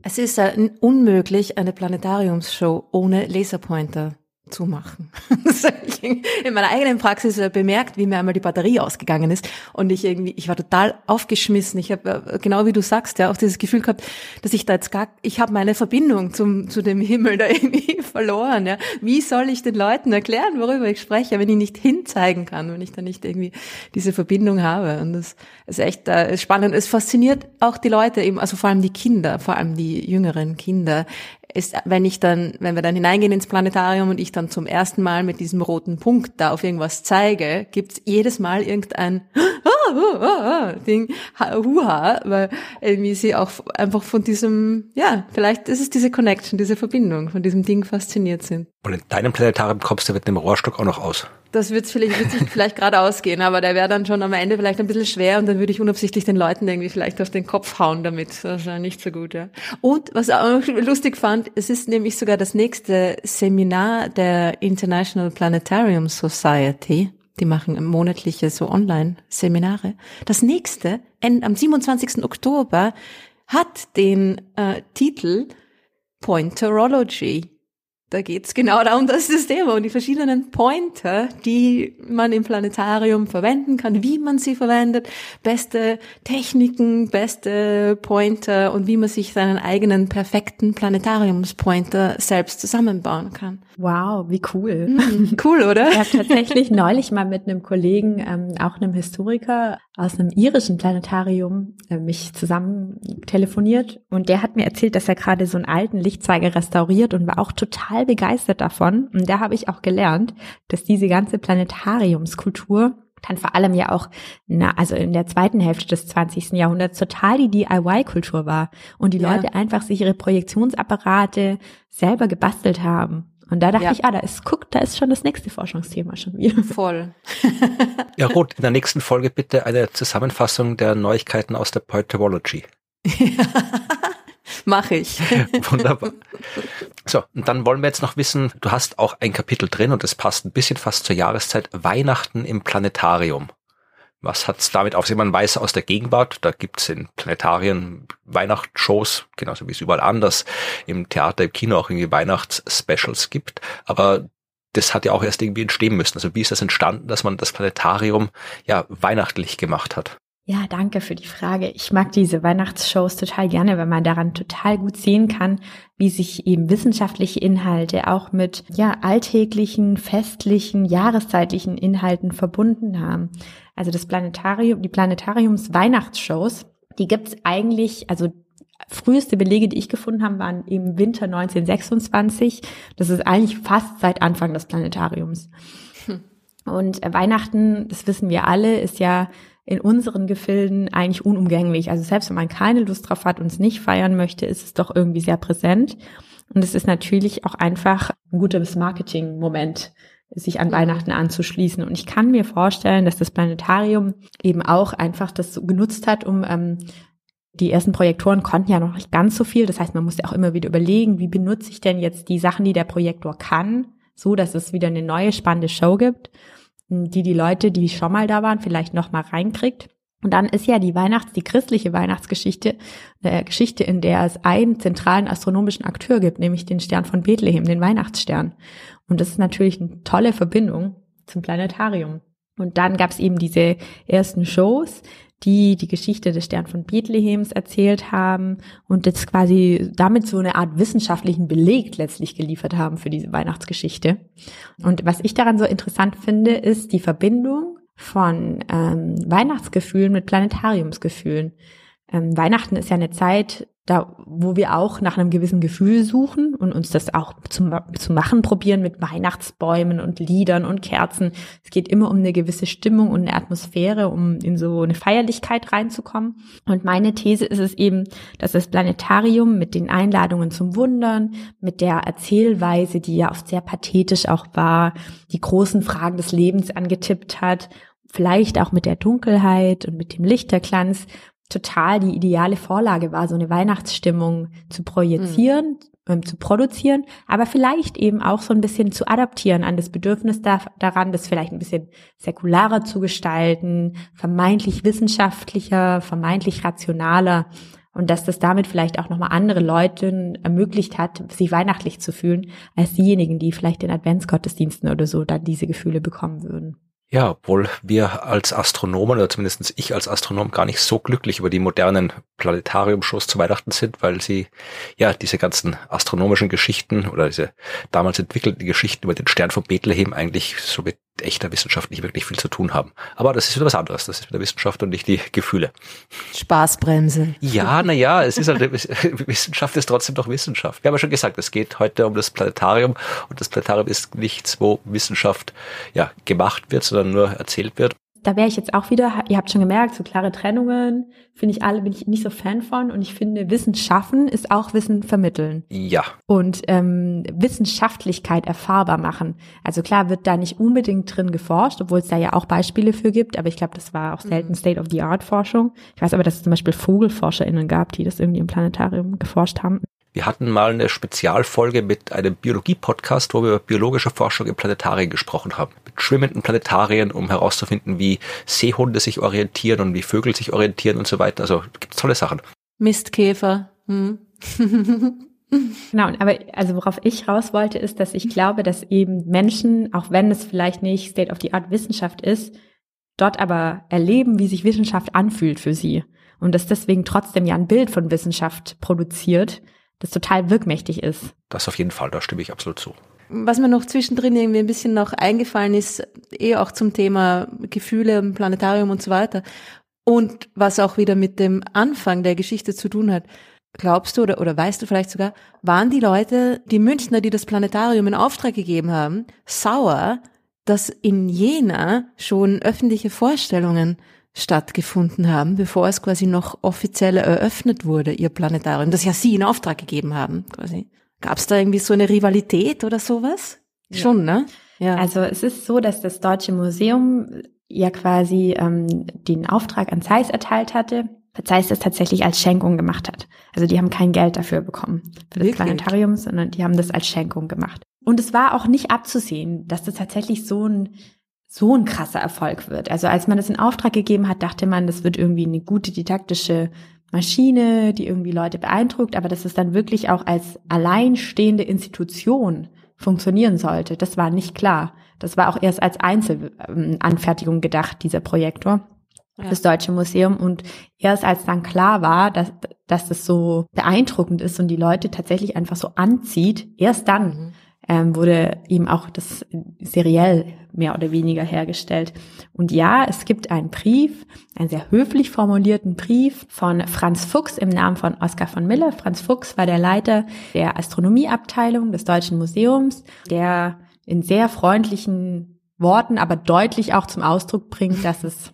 Es ist unmöglich, eine Planetariumsshow ohne Laserpointer zu machen. In meiner eigenen Praxis äh, bemerkt, wie mir einmal die Batterie ausgegangen ist und ich irgendwie, ich war total aufgeschmissen. Ich habe äh, genau wie du sagst, ja auch dieses Gefühl gehabt, dass ich da jetzt gar, ich habe meine Verbindung zum zu dem Himmel da irgendwie verloren. Ja, wie soll ich den Leuten erklären, worüber ich spreche, wenn ich nicht hinzeigen kann, wenn ich da nicht irgendwie diese Verbindung habe? Und das ist echt äh, spannend. Es fasziniert auch die Leute eben, also vor allem die Kinder, vor allem die jüngeren Kinder ist, wenn ich dann, wenn wir dann hineingehen ins Planetarium und ich dann zum ersten Mal mit diesem roten Punkt da auf irgendwas zeige, gibt's jedes Mal irgendein ah, ah, ah, Ding, huha, weil irgendwie sie auch einfach von diesem, ja, vielleicht ist es diese Connection, diese Verbindung, von diesem Ding fasziniert sind. Und in deinem Planetarium kommst du mit dem Rohrstock auch noch aus. Das wird vielleicht, wird sich vielleicht gerade ausgehen, aber der wäre dann schon am Ende vielleicht ein bisschen schwer und dann würde ich unabsichtlich den Leuten irgendwie vielleicht auf den Kopf hauen damit. Das wäre nicht so gut, ja. Und was ich auch lustig fand, es ist nämlich sogar das nächste Seminar der International Planetarium Society. Die machen monatliche so Online-Seminare. Das nächste, am 27. Oktober, hat den äh, Titel Pointerology. Da geht's genau darum, das ist das Thema und die verschiedenen Pointer, die man im Planetarium verwenden kann, wie man sie verwendet, beste Techniken, beste Pointer und wie man sich seinen eigenen perfekten Planetariumspointer selbst zusammenbauen kann. Wow, wie cool. Mhm, cool, oder? Ich habe tatsächlich neulich mal mit einem Kollegen, ähm, auch einem Historiker aus einem irischen Planetarium, äh, mich zusammen telefoniert und der hat mir erzählt, dass er gerade so einen alten Lichtzeiger restauriert und war auch total begeistert davon. Und da habe ich auch gelernt, dass diese ganze Planetariumskultur dann vor allem ja auch, na, also in der zweiten Hälfte des 20. Jahrhunderts total die DIY-Kultur war und die ja. Leute einfach sich ihre Projektionsapparate selber gebastelt haben. Und da dachte ja. ich, ah, da ist, guck, da ist schon das nächste Forschungsthema schon wieder. Voll. ja gut, in der nächsten Folge bitte eine Zusammenfassung der Neuigkeiten aus der Poeterology. Mache ich. Wunderbar. So, und dann wollen wir jetzt noch wissen, du hast auch ein Kapitel drin und es passt ein bisschen fast zur Jahreszeit, Weihnachten im Planetarium. Was hat's damit auf sich? Man weiß aus der Gegenwart, da gibt's in Planetarien Weihnachtsshows, genauso wie es überall anders im Theater, im Kino auch irgendwie Weihnachtsspecials gibt. Aber das hat ja auch erst irgendwie entstehen müssen. Also wie ist das entstanden, dass man das Planetarium ja weihnachtlich gemacht hat? Ja, danke für die Frage. Ich mag diese Weihnachtsshows total gerne, weil man daran total gut sehen kann, wie sich eben wissenschaftliche Inhalte auch mit ja alltäglichen, festlichen, jahreszeitlichen Inhalten verbunden haben. Also das Planetarium, die Planetariums Weihnachtsshows, die gibt's eigentlich, also früheste Belege, die ich gefunden habe, waren im Winter 1926. Das ist eigentlich fast seit Anfang des Planetariums. Hm. Und Weihnachten, das wissen wir alle, ist ja in unseren Gefilden eigentlich unumgänglich. Also selbst wenn man keine Lust drauf hat und es nicht feiern möchte, ist es doch irgendwie sehr präsent. Und es ist natürlich auch einfach ein gutes Marketing-Moment, sich an Weihnachten anzuschließen. Und ich kann mir vorstellen, dass das Planetarium eben auch einfach das so genutzt hat, um ähm, die ersten Projektoren konnten ja noch nicht ganz so viel. Das heißt, man musste auch immer wieder überlegen, wie benutze ich denn jetzt die Sachen, die der Projektor kann, so dass es wieder eine neue spannende Show gibt die die Leute, die schon mal da waren, vielleicht noch mal reinkriegt. Und dann ist ja die Weihnachts-, die christliche Weihnachtsgeschichte, eine Geschichte, in der es einen zentralen astronomischen Akteur gibt, nämlich den Stern von Bethlehem, den Weihnachtsstern. Und das ist natürlich eine tolle Verbindung zum Planetarium. Und dann gab es eben diese ersten Shows, die die Geschichte des Stern von Bethlehems erzählt haben und jetzt quasi damit so eine Art wissenschaftlichen Beleg letztlich geliefert haben für diese Weihnachtsgeschichte. Und was ich daran so interessant finde, ist die Verbindung von ähm, Weihnachtsgefühlen mit Planetariumsgefühlen. Ähm, Weihnachten ist ja eine Zeit, da, wo wir auch nach einem gewissen Gefühl suchen und uns das auch zu, zu machen probieren mit Weihnachtsbäumen und Liedern und Kerzen. Es geht immer um eine gewisse Stimmung und eine Atmosphäre, um in so eine Feierlichkeit reinzukommen. Und meine These ist es eben, dass das Planetarium mit den Einladungen zum Wundern, mit der Erzählweise, die ja oft sehr pathetisch auch war, die großen Fragen des Lebens angetippt hat vielleicht auch mit der Dunkelheit und mit dem Lichterglanz total die ideale Vorlage war, so eine Weihnachtsstimmung zu projizieren, mhm. ähm, zu produzieren, aber vielleicht eben auch so ein bisschen zu adaptieren an das Bedürfnis da, daran, das vielleicht ein bisschen säkularer zu gestalten, vermeintlich wissenschaftlicher, vermeintlich rationaler und dass das damit vielleicht auch nochmal andere Leuten ermöglicht hat, sich weihnachtlich zu fühlen, als diejenigen, die vielleicht in Adventsgottesdiensten oder so dann diese Gefühle bekommen würden. Ja, obwohl wir als Astronomen oder zumindest ich als Astronom gar nicht so glücklich über die modernen Planetarium-Shows zu Weihnachten sind, weil sie ja diese ganzen astronomischen Geschichten oder diese damals entwickelten Geschichten über den Stern von Bethlehem eigentlich so mit echter Wissenschaft nicht wirklich viel zu tun haben. Aber das ist wieder was anderes. Das ist wieder Wissenschaft und nicht die Gefühle. Spaßbremse. Ja, na ja, es ist halt, Wissenschaft ist trotzdem doch Wissenschaft. Wir haben ja schon gesagt, es geht heute um das Planetarium und das Planetarium ist nichts, wo Wissenschaft ja gemacht wird, sondern nur erzählt wird da wäre ich jetzt auch wieder, ihr habt schon gemerkt, so klare Trennungen finde ich alle, bin ich nicht so Fan von. Und ich finde, Wissen schaffen ist auch Wissen vermitteln. Ja. Und ähm, Wissenschaftlichkeit erfahrbar machen. Also klar wird da nicht unbedingt drin geforscht, obwohl es da ja auch Beispiele für gibt. Aber ich glaube, das war auch selten mhm. State-of-the-Art-Forschung. Ich weiß aber, dass es zum Beispiel VogelforscherInnen gab, die das irgendwie im Planetarium geforscht haben. Wir hatten mal eine Spezialfolge mit einem Biologie-Podcast, wo wir über biologische Forschung im Planetarien gesprochen haben. Mit schwimmenden Planetarien, um herauszufinden, wie Seehunde sich orientieren und wie Vögel sich orientieren und so weiter. Also gibt's tolle Sachen. Mistkäfer. Hm. Genau, aber also worauf ich raus wollte, ist, dass ich glaube, dass eben Menschen, auch wenn es vielleicht nicht State of the Art Wissenschaft ist, dort aber erleben, wie sich Wissenschaft anfühlt für sie. Und dass deswegen trotzdem ja ein Bild von Wissenschaft produziert, das total wirkmächtig ist. Das auf jeden Fall, da stimme ich absolut zu. Was mir noch zwischendrin irgendwie ein bisschen noch eingefallen ist, eh auch zum Thema Gefühle im Planetarium und so weiter. Und was auch wieder mit dem Anfang der Geschichte zu tun hat. Glaubst du oder, oder weißt du vielleicht sogar, waren die Leute, die Münchner, die das Planetarium in Auftrag gegeben haben, sauer, dass in Jena schon öffentliche Vorstellungen stattgefunden haben, bevor es quasi noch offiziell eröffnet wurde, ihr Planetarium, das ja sie in Auftrag gegeben haben, quasi. Gab es da irgendwie so eine Rivalität oder sowas? Ja. Schon, ne? Ja. Also es ist so, dass das Deutsche Museum ja quasi ähm, den Auftrag an Zeiss erteilt hatte, Zeiss das tatsächlich als Schenkung gemacht hat. Also die haben kein Geld dafür bekommen für das Wirklich? Planetarium, sondern die haben das als Schenkung gemacht. Und es war auch nicht abzusehen, dass das tatsächlich so ein so ein krasser Erfolg wird. Also als man das in Auftrag gegeben hat, dachte man, das wird irgendwie eine gute didaktische Maschine, die irgendwie Leute beeindruckt, aber dass es dann wirklich auch als alleinstehende Institution funktionieren sollte, das war nicht klar. Das war auch erst als Einzelanfertigung gedacht, dieser Projektor. Ja. Das Deutsche Museum und erst als dann klar war, dass, dass das so beeindruckend ist und die Leute tatsächlich einfach so anzieht, erst dann mhm ähm, wurde ihm auch das seriell mehr oder weniger hergestellt. Und ja, es gibt einen Brief, einen sehr höflich formulierten Brief von Franz Fuchs im Namen von Oskar von Miller. Franz Fuchs war der Leiter der Astronomieabteilung des Deutschen Museums, der in sehr freundlichen Worten, aber deutlich auch zum Ausdruck bringt, dass es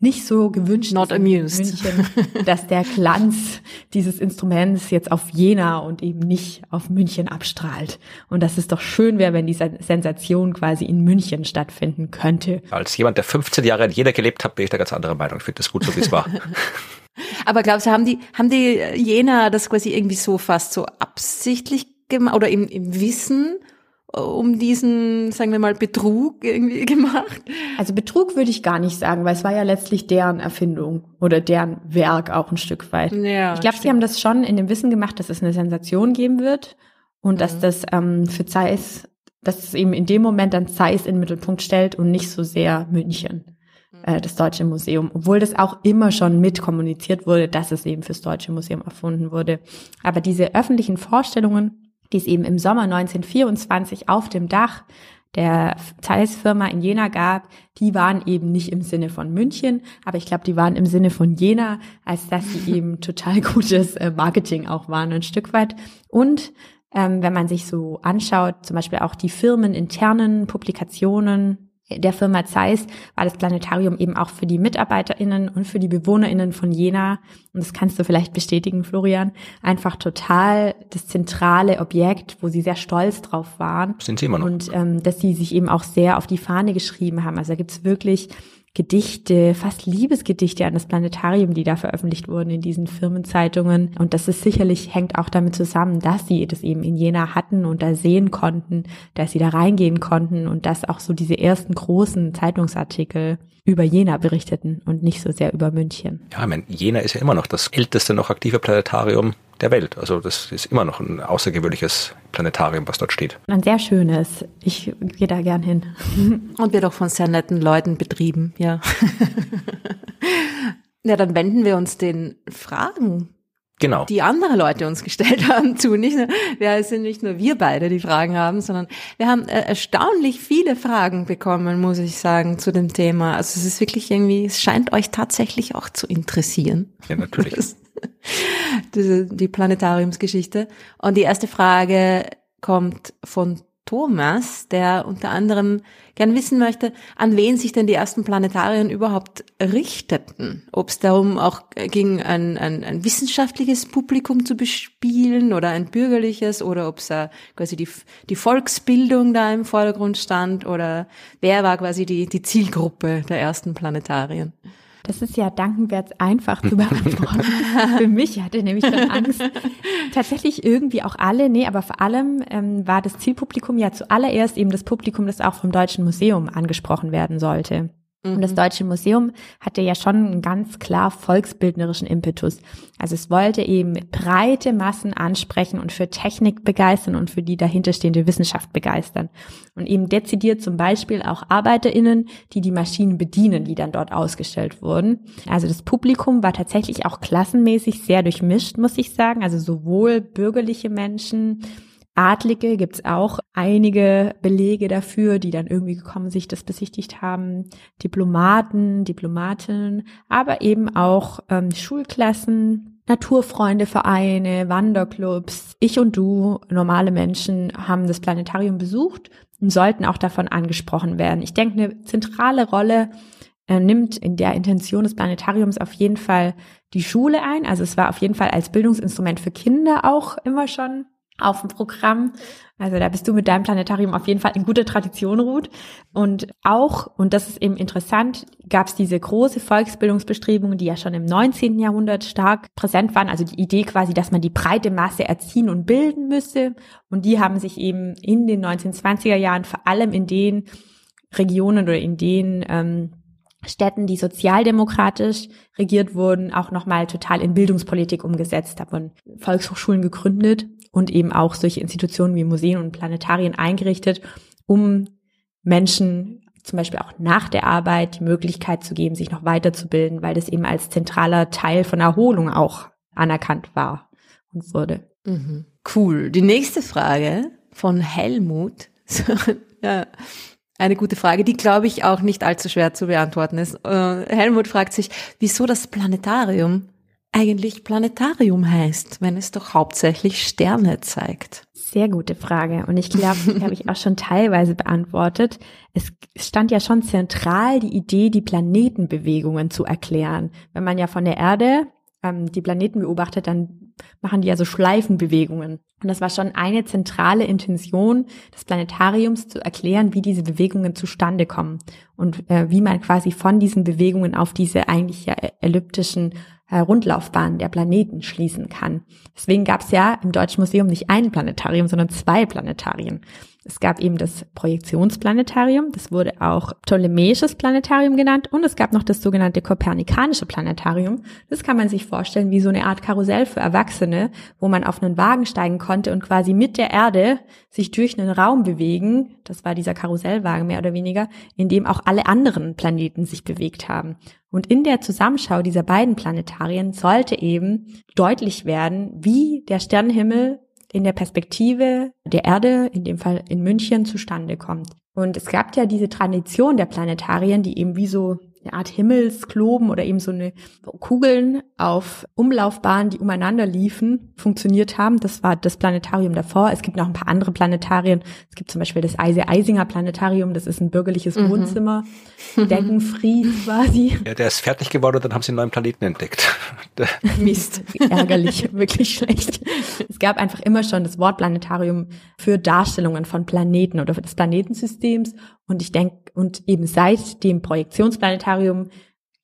nicht so gewünscht Not amused. München, dass der Glanz dieses Instruments jetzt auf Jena und eben nicht auf München abstrahlt. Und dass es doch schön wäre, wenn diese Sensation quasi in München stattfinden könnte. Als jemand, der 15 Jahre in Jena gelebt hat, bin ich da ganz anderer Meinung. Ich finde das gut, so wie es war. Aber glaubst du, haben die, haben die Jena das quasi irgendwie so fast so absichtlich gemacht oder im, im Wissen um diesen, sagen wir mal, Betrug irgendwie gemacht? Also Betrug würde ich gar nicht sagen, weil es war ja letztlich deren Erfindung oder deren Werk auch ein Stück weit. Ja, ich glaube, sie haben das schon in dem Wissen gemacht, dass es eine Sensation geben wird und mhm. dass das ähm, für Zeiss, dass es eben in dem Moment dann Zeiss in den Mittelpunkt stellt und nicht so sehr München mhm. äh, das Deutsche Museum, obwohl das auch immer schon mitkommuniziert wurde, dass es eben fürs Deutsche Museum erfunden wurde. Aber diese öffentlichen Vorstellungen die es eben im Sommer 1924 auf dem Dach der Zeiss-Firma in Jena gab, die waren eben nicht im Sinne von München, aber ich glaube, die waren im Sinne von Jena, als dass sie eben total gutes äh, Marketing auch waren, ein Stück weit. Und ähm, wenn man sich so anschaut, zum Beispiel auch die firmeninternen Publikationen der Firma Zeiss war das Planetarium eben auch für die MitarbeiterInnen und für die BewohnerInnen von Jena, und das kannst du vielleicht bestätigen, Florian, einfach total das zentrale Objekt, wo sie sehr stolz drauf waren. Sind sie immer noch. Und ähm, dass sie sich eben auch sehr auf die Fahne geschrieben haben. Also da gibt's wirklich Gedichte, fast Liebesgedichte an das Planetarium, die da veröffentlicht wurden in diesen Firmenzeitungen. Und das ist sicherlich, hängt auch damit zusammen, dass sie das eben in Jena hatten und da sehen konnten, dass sie da reingehen konnten und dass auch so diese ersten großen Zeitungsartikel über Jena berichteten und nicht so sehr über München. Ja, ich meine, Jena ist ja immer noch das älteste noch aktive Planetarium der Welt. Also das ist immer noch ein außergewöhnliches Planetarium, was dort steht. Ein sehr schönes. Ich gehe da gern hin. Und wird auch von sehr netten Leuten betrieben, ja. ja, dann wenden wir uns den Fragen Genau. Die andere Leute uns gestellt haben zu. Nicht nur, wir sind nicht nur wir beide, die Fragen haben, sondern wir haben äh, erstaunlich viele Fragen bekommen, muss ich sagen, zu dem Thema. Also es ist wirklich irgendwie, es scheint euch tatsächlich auch zu interessieren. Ja, natürlich. Die Planetariumsgeschichte. Und die erste Frage kommt von Thomas, der unter anderem gern wissen möchte, an wen sich denn die ersten Planetarien überhaupt richteten. Ob es darum auch ging, ein, ein, ein wissenschaftliches Publikum zu bespielen oder ein bürgerliches oder ob es quasi die, die Volksbildung da im Vordergrund stand oder wer war quasi die, die Zielgruppe der ersten Planetarien. Das ist ja dankenswert einfach zu beantworten. Für mich hatte nämlich schon Angst. Tatsächlich irgendwie auch alle, nee, aber vor allem ähm, war das Zielpublikum ja zuallererst eben das Publikum, das auch vom Deutschen Museum angesprochen werden sollte. Und das mhm. Deutsche Museum hatte ja schon einen ganz klar volksbildnerischen Impetus. Also es wollte eben breite Massen ansprechen und für Technik begeistern und für die dahinterstehende Wissenschaft begeistern. Und eben dezidiert zum Beispiel auch ArbeiterInnen, die die Maschinen bedienen, die dann dort ausgestellt wurden. Also das Publikum war tatsächlich auch klassenmäßig sehr durchmischt, muss ich sagen. Also sowohl bürgerliche Menschen, Adlige gibt's auch einige Belege dafür, die dann irgendwie gekommen, sich das besichtigt haben. Diplomaten, Diplomatinnen, aber eben auch ähm, Schulklassen, Naturfreundevereine, Wanderclubs. Ich und du, normale Menschen, haben das Planetarium besucht und sollten auch davon angesprochen werden. Ich denke, eine zentrale Rolle äh, nimmt in der Intention des Planetariums auf jeden Fall die Schule ein. Also es war auf jeden Fall als Bildungsinstrument für Kinder auch immer schon auf dem Programm. Also da bist du mit deinem Planetarium auf jeden Fall in guter Tradition, Ruth. Und auch, und das ist eben interessant, gab es diese große Volksbildungsbestrebungen, die ja schon im 19. Jahrhundert stark präsent waren. Also die Idee quasi, dass man die breite Masse erziehen und bilden müsse. Und die haben sich eben in den 1920er Jahren vor allem in den Regionen oder in den ähm, Städten, die sozialdemokratisch regiert wurden, auch nochmal total in Bildungspolitik umgesetzt. Da wurden Volkshochschulen gegründet und eben auch solche Institutionen wie Museen und Planetarien eingerichtet, um Menschen zum Beispiel auch nach der Arbeit die Möglichkeit zu geben, sich noch weiterzubilden, weil das eben als zentraler Teil von Erholung auch anerkannt war und wurde. Mhm. Cool. Die nächste Frage von Helmut. ja, eine gute Frage, die glaube ich auch nicht allzu schwer zu beantworten ist. Äh, Helmut fragt sich, wieso das Planetarium eigentlich Planetarium heißt, wenn es doch hauptsächlich Sterne zeigt? Sehr gute Frage. Und ich glaube, die habe ich auch schon teilweise beantwortet. Es stand ja schon zentral die Idee, die Planetenbewegungen zu erklären. Wenn man ja von der Erde ähm, die Planeten beobachtet, dann machen die ja so Schleifenbewegungen. Und das war schon eine zentrale Intention des Planetariums zu erklären, wie diese Bewegungen zustande kommen und äh, wie man quasi von diesen Bewegungen auf diese eigentlich ja elliptischen äh, Rundlaufbahnen der Planeten schließen kann. Deswegen gab es ja im Deutschen Museum nicht ein Planetarium, sondern zwei Planetarien. Es gab eben das Projektionsplanetarium, das wurde auch Ptolemäisches Planetarium genannt und es gab noch das sogenannte Kopernikanische Planetarium. Das kann man sich vorstellen wie so eine Art Karussell für Erwachsene, wo man auf einen Wagen steigen konnte und quasi mit der Erde sich durch einen Raum bewegen. Das war dieser Karussellwagen mehr oder weniger, in dem auch alle anderen Planeten sich bewegt haben. Und in der Zusammenschau dieser beiden Planetarien sollte eben deutlich werden, wie der Sternenhimmel in der Perspektive der Erde, in dem Fall in München, zustande kommt. Und es gab ja diese Tradition der Planetarien, die eben wie so eine Art Himmelskloben oder eben so eine Kugeln auf Umlaufbahnen, die umeinander liefen, funktioniert haben. Das war das Planetarium davor. Es gibt noch ein paar andere Planetarien. Es gibt zum Beispiel das Eise-Eisinger Planetarium. Das ist ein bürgerliches mhm. Wohnzimmer. Deckenfried quasi. Ja, der ist fertig geworden und dann haben sie einen neuen Planeten entdeckt. Mist. Ärgerlich. Wirklich schlecht. Es gab einfach immer schon das Wort Planetarium für Darstellungen von Planeten oder des Planetensystems. Und ich denke, und eben seit dem Projektionsplanetarium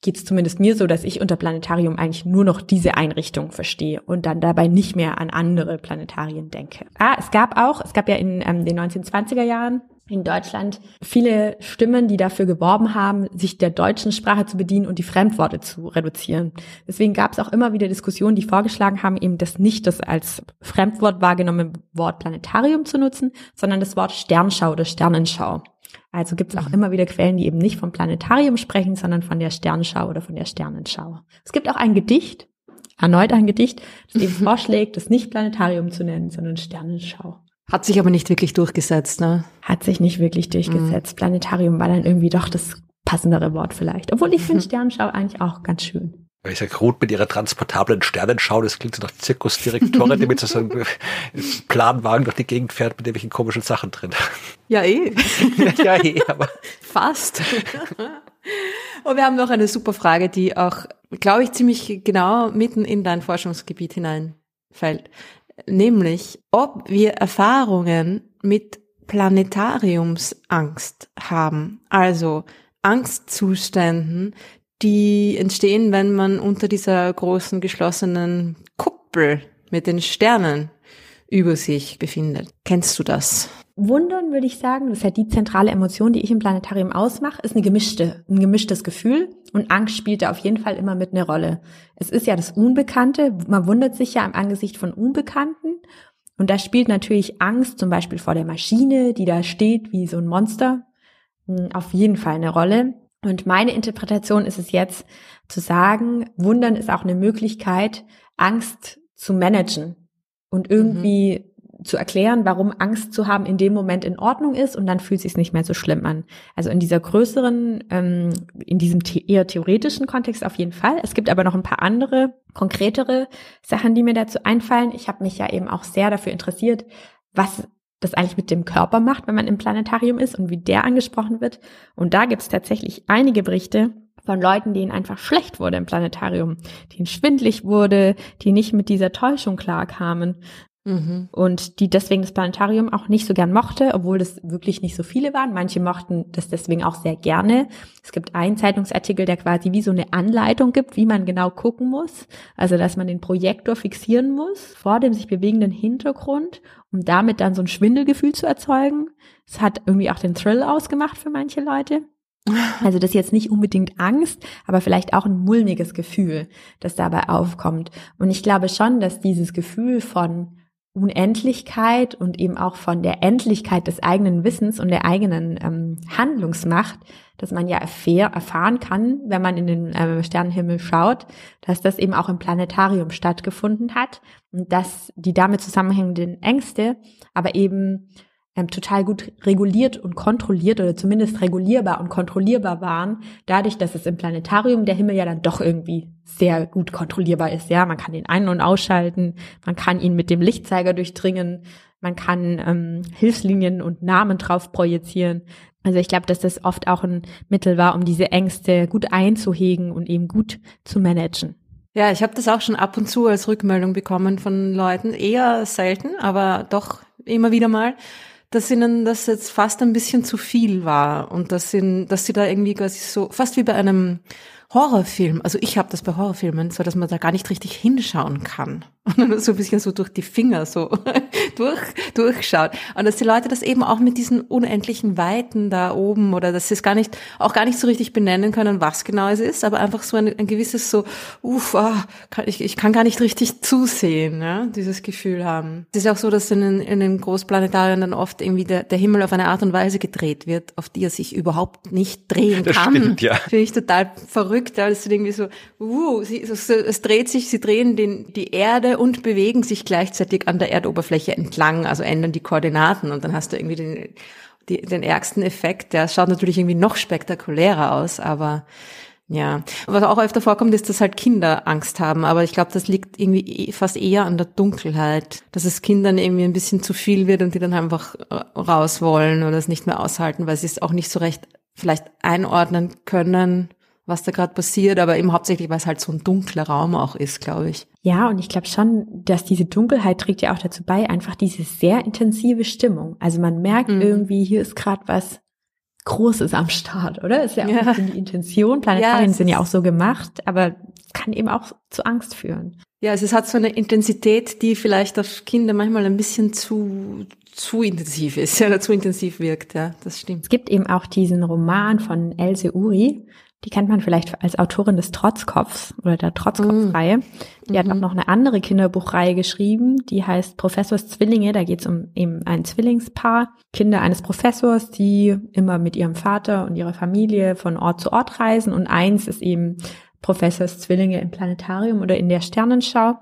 geht es zumindest mir so, dass ich unter Planetarium eigentlich nur noch diese Einrichtung verstehe und dann dabei nicht mehr an andere Planetarien denke. Ah, es gab auch, es gab ja in ähm, den 1920er Jahren in Deutschland viele Stimmen, die dafür geworben haben, sich der deutschen Sprache zu bedienen und die Fremdworte zu reduzieren. Deswegen gab es auch immer wieder Diskussionen, die vorgeschlagen haben, eben das nicht das als Fremdwort wahrgenommene Wort Planetarium zu nutzen, sondern das Wort Sternschau oder Sternenschau. Also gibt es auch mhm. immer wieder Quellen, die eben nicht vom Planetarium sprechen, sondern von der Sternschau oder von der Sternenschau. Es gibt auch ein Gedicht, erneut ein Gedicht, das eben vorschlägt, das nicht Planetarium zu nennen, sondern Sternenschau. Hat sich aber nicht wirklich durchgesetzt, ne? Hat sich nicht wirklich durchgesetzt. Mhm. Planetarium war dann irgendwie doch das passendere Wort vielleicht. Obwohl ich finde Sternenschau eigentlich auch ganz schön. Ich sag, Ruth mit ihrer transportablen Sternenschau, das klingt so nach Zirkusdirektorin, die mit so einem Planwagen durch die Gegend fährt mit irgendwelchen komischen Sachen drin. Ja, eh. ja, eh, aber. Fast. Und wir haben noch eine super Frage, die auch, glaube ich, ziemlich genau mitten in dein Forschungsgebiet hineinfällt. Nämlich, ob wir Erfahrungen mit Planetariumsangst haben. Also Angstzuständen, die entstehen, wenn man unter dieser großen geschlossenen Kuppel mit den Sternen über sich befindet. Kennst du das? Wundern würde ich sagen, das ist halt die zentrale Emotion, die ich im Planetarium ausmache, ist eine gemischte, ein gemischtes Gefühl und Angst spielt da auf jeden Fall immer mit eine Rolle. Es ist ja das Unbekannte, man wundert sich ja im Angesicht von Unbekannten und da spielt natürlich Angst zum Beispiel vor der Maschine, die da steht wie so ein Monster, hm, auf jeden Fall eine Rolle. Und meine Interpretation ist es jetzt zu sagen, Wundern ist auch eine Möglichkeit, Angst zu managen und irgendwie mhm zu erklären, warum Angst zu haben in dem Moment in Ordnung ist und dann fühlt es sich nicht mehr so schlimm an. Also in dieser größeren, ähm, in diesem the eher theoretischen Kontext auf jeden Fall. Es gibt aber noch ein paar andere, konkretere Sachen, die mir dazu einfallen. Ich habe mich ja eben auch sehr dafür interessiert, was das eigentlich mit dem Körper macht, wenn man im Planetarium ist und wie der angesprochen wird. Und da gibt es tatsächlich einige Berichte, von Leuten, denen einfach schlecht wurde im Planetarium, denen schwindlig wurde, die nicht mit dieser Täuschung klarkamen. Mhm. Und die deswegen das Planetarium auch nicht so gern mochte, obwohl das wirklich nicht so viele waren. Manche mochten das deswegen auch sehr gerne. Es gibt einen Zeitungsartikel, der quasi wie so eine Anleitung gibt, wie man genau gucken muss. Also, dass man den Projektor fixieren muss vor dem sich bewegenden Hintergrund, um damit dann so ein Schwindelgefühl zu erzeugen. Es hat irgendwie auch den Thrill ausgemacht für manche Leute. Also das ist jetzt nicht unbedingt Angst, aber vielleicht auch ein mulmiges Gefühl, das dabei aufkommt. Und ich glaube schon, dass dieses Gefühl von Unendlichkeit und eben auch von der Endlichkeit des eigenen Wissens und der eigenen ähm, Handlungsmacht, dass man ja erfahr, erfahren kann, wenn man in den äh, Sternenhimmel schaut, dass das eben auch im Planetarium stattgefunden hat und dass die damit zusammenhängenden Ängste aber eben ähm, total gut reguliert und kontrolliert oder zumindest regulierbar und kontrollierbar waren, dadurch, dass es im Planetarium der Himmel ja dann doch irgendwie sehr gut kontrollierbar ist. Ja, man kann ihn ein- und ausschalten, man kann ihn mit dem Lichtzeiger durchdringen, man kann ähm, Hilfslinien und Namen drauf projizieren. Also ich glaube, dass das oft auch ein Mittel war, um diese Ängste gut einzuhegen und eben gut zu managen. Ja, ich habe das auch schon ab und zu als Rückmeldung bekommen von Leuten, eher selten, aber doch immer wieder mal dass ihnen das jetzt fast ein bisschen zu viel war und dass sie, dass sie da irgendwie quasi so, fast wie bei einem Horrorfilm, also ich habe das bei Horrorfilmen, so dass man da gar nicht richtig hinschauen kann und dann so ein bisschen so durch die Finger so durch, durchschaut. Und dass die Leute das eben auch mit diesen unendlichen Weiten da oben oder dass sie es gar nicht, auch gar nicht so richtig benennen können, was genau es ist, aber einfach so ein, ein gewisses so, uff, ah, kann, ich, ich kann gar nicht richtig zusehen, ja, dieses Gefühl haben. Es ist auch so, dass in den, in den Großplanetarien dann oft irgendwie der, der Himmel auf eine Art und Weise gedreht wird, auf die er sich überhaupt nicht drehen das kann. Stimmt, ja. Finde ich total verrückt, weil es irgendwie so, uh, sie, so, es dreht sich, sie drehen den, die Erde und bewegen sich gleichzeitig an der Erdoberfläche entlang, also ändern die Koordinaten und dann hast du irgendwie den, die, den ärgsten Effekt. Der schaut natürlich irgendwie noch spektakulärer aus, aber ja. Was auch öfter vorkommt, ist, dass halt Kinder Angst haben, aber ich glaube, das liegt irgendwie e, fast eher an der Dunkelheit, dass es Kindern irgendwie ein bisschen zu viel wird und die dann einfach äh, raus wollen oder es nicht mehr aushalten, weil sie es auch nicht so recht vielleicht einordnen können, was da gerade passiert, aber eben hauptsächlich, weil es halt so ein dunkler Raum auch ist, glaube ich. Ja, und ich glaube schon, dass diese Dunkelheit trägt ja auch dazu bei, einfach diese sehr intensive Stimmung. Also man merkt mhm. irgendwie, hier ist gerade was Großes am Start, oder? Ist ja auch ja. die Intention. Planetarien ja, sind ja auch so gemacht, aber kann eben auch zu Angst führen. Ja, also es hat so eine Intensität, die vielleicht auf Kinder manchmal ein bisschen zu zu intensiv ist, ja, oder zu intensiv wirkt, ja, das stimmt. Es gibt eben auch diesen Roman von Else Uri, die kennt man vielleicht als Autorin des Trotzkopfs oder der Trotzkopfreihe. Die mhm. hat auch noch eine andere Kinderbuchreihe geschrieben, die heißt Professors Zwillinge. Da geht es um eben ein Zwillingspaar, Kinder eines Professors, die immer mit ihrem Vater und ihrer Familie von Ort zu Ort reisen. Und eins ist eben Professors Zwillinge im Planetarium oder in der Sternenschau.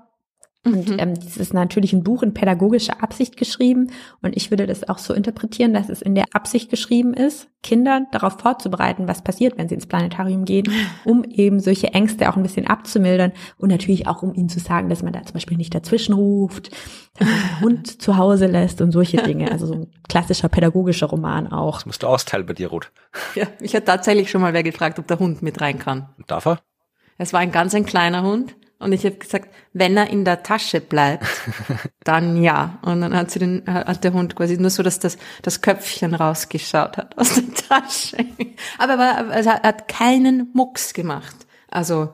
Und mhm. ähm, das ist natürlich ein Buch in pädagogischer Absicht geschrieben. Und ich würde das auch so interpretieren, dass es in der Absicht geschrieben ist, Kinder darauf vorzubereiten, was passiert, wenn sie ins Planetarium gehen, um eben solche Ängste auch ein bisschen abzumildern und natürlich auch, um ihnen zu sagen, dass man da zum Beispiel nicht dazwischen ruft, dass man den Hund zu Hause lässt und solche Dinge. Also so ein klassischer pädagogischer Roman auch. Das musst du austeilen bei dir, Ruth. Ja, mich hat tatsächlich schon mal wer gefragt, ob der Hund mit rein kann. Darf er? Es war ein ganz ein kleiner Hund und ich habe gesagt, wenn er in der Tasche bleibt, dann ja. Und dann hat sie den, hat der Hund quasi nur so, dass das, das Köpfchen rausgeschaut hat aus der Tasche. Aber er, war, er hat keinen Mucks gemacht. Also,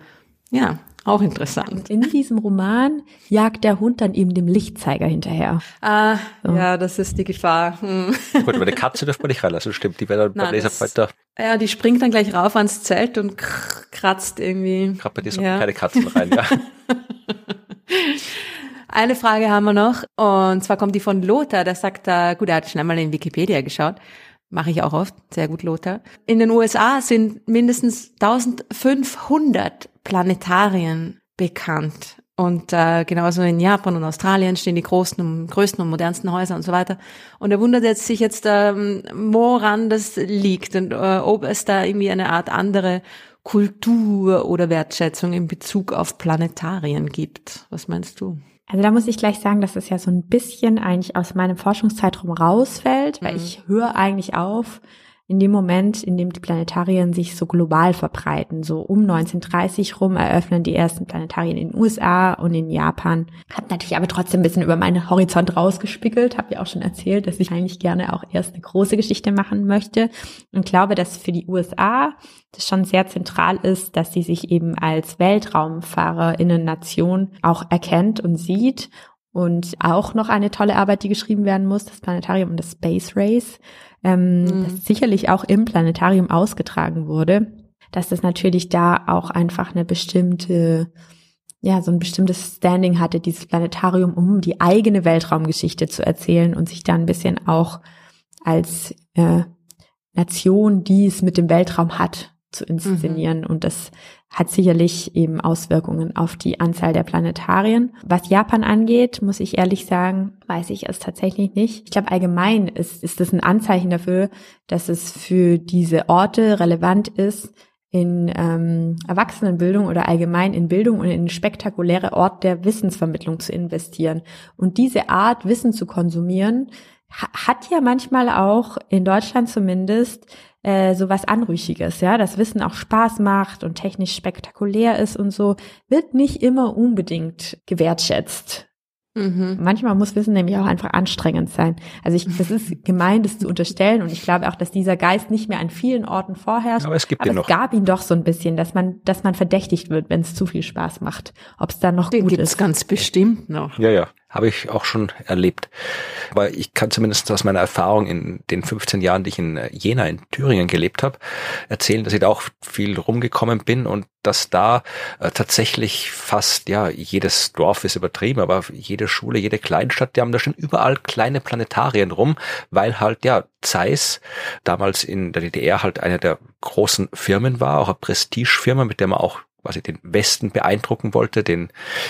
ja, Auch interessant. In diesem Roman jagt der Hund dann eben dem Lichtzeiger hinterher. Ah, so. ja, das ist die Gefahr. Hm. Gut, aber eine Katze dürfen wir nicht reinlassen, stimmt. Die wäre dann beim Laserfighter. Ja, die springt dann gleich rauf ans Zelt und kratzt irgendwie. Gerade bei dir so ja. keine Katzen rein, ja. Eine Frage haben wir noch, und zwar kommt die von Lothar, der sagt da, gut, er hat schnell mal in Wikipedia geschaut, mache ich auch oft, sehr gut Lothar. In den USA sind mindestens 1500 Planetarien bekannt. Und äh, genauso in Japan und Australien stehen die großen, und, größten und modernsten Häuser und so weiter. Und er wundert jetzt sich jetzt, ähm, woran das liegt und äh, ob es da irgendwie eine Art andere Kultur oder Wertschätzung in Bezug auf Planetarien gibt. Was meinst du? Also da muss ich gleich sagen, dass es ja so ein bisschen eigentlich aus meinem Forschungszeitraum rausfällt, weil mhm. ich höre eigentlich auf, in dem Moment, in dem die Planetarien sich so global verbreiten. So um 1930 rum eröffnen die ersten Planetarien in den USA und in Japan. Hab natürlich aber trotzdem ein bisschen über meinen Horizont rausgespiegelt. Habe ja auch schon erzählt, dass ich eigentlich gerne auch erst eine große Geschichte machen möchte und glaube, dass für die USA das schon sehr zentral ist, dass sie sich eben als Weltraumfahrerinnen-Nation auch erkennt und sieht und auch noch eine tolle Arbeit, die geschrieben werden muss, das Planetarium und das Space Race ähm, mhm. das sicherlich auch im Planetarium ausgetragen wurde, dass das natürlich da auch einfach eine bestimmte ja, so ein bestimmtes Standing hatte, dieses Planetarium, um die eigene Weltraumgeschichte zu erzählen und sich da ein bisschen auch als äh, Nation, die es mit dem Weltraum hat, zu inszenieren. Mhm. Und das hat sicherlich eben Auswirkungen auf die Anzahl der Planetarien. Was Japan angeht, muss ich ehrlich sagen, weiß ich es tatsächlich nicht. Ich glaube, allgemein ist, ist das ein Anzeichen dafür, dass es für diese Orte relevant ist, in ähm, Erwachsenenbildung oder allgemein in Bildung und in spektakuläre Ort der Wissensvermittlung zu investieren. Und diese Art, Wissen zu konsumieren, hat ja manchmal auch in Deutschland zumindest äh, so was Anrüchiges, ja, das Wissen auch Spaß macht und technisch spektakulär ist und so, wird nicht immer unbedingt gewertschätzt. Mhm. Manchmal muss Wissen nämlich auch einfach anstrengend sein. Also ich, das ist gemein, das zu unterstellen und ich glaube auch, dass dieser Geist nicht mehr an vielen Orten vorherrscht. Aber es gibt aber ihn es noch. gab ihn doch so ein bisschen, dass man, dass man verdächtigt wird, wenn es zu viel Spaß macht. Ob es dann noch Den gut gibt's ist. ganz bestimmt noch. Ja, ja. Habe ich auch schon erlebt. Aber ich kann zumindest aus meiner Erfahrung in den 15 Jahren, die ich in Jena in Thüringen gelebt habe, erzählen, dass ich da auch viel rumgekommen bin und dass da äh, tatsächlich fast, ja, jedes Dorf ist übertrieben, aber jede Schule, jede Kleinstadt, die haben da schon überall kleine Planetarien rum, weil halt, ja, Zeiss damals in der DDR halt eine der großen Firmen war, auch eine Prestigefirma, mit der man auch quasi den Westen beeindrucken wollte, den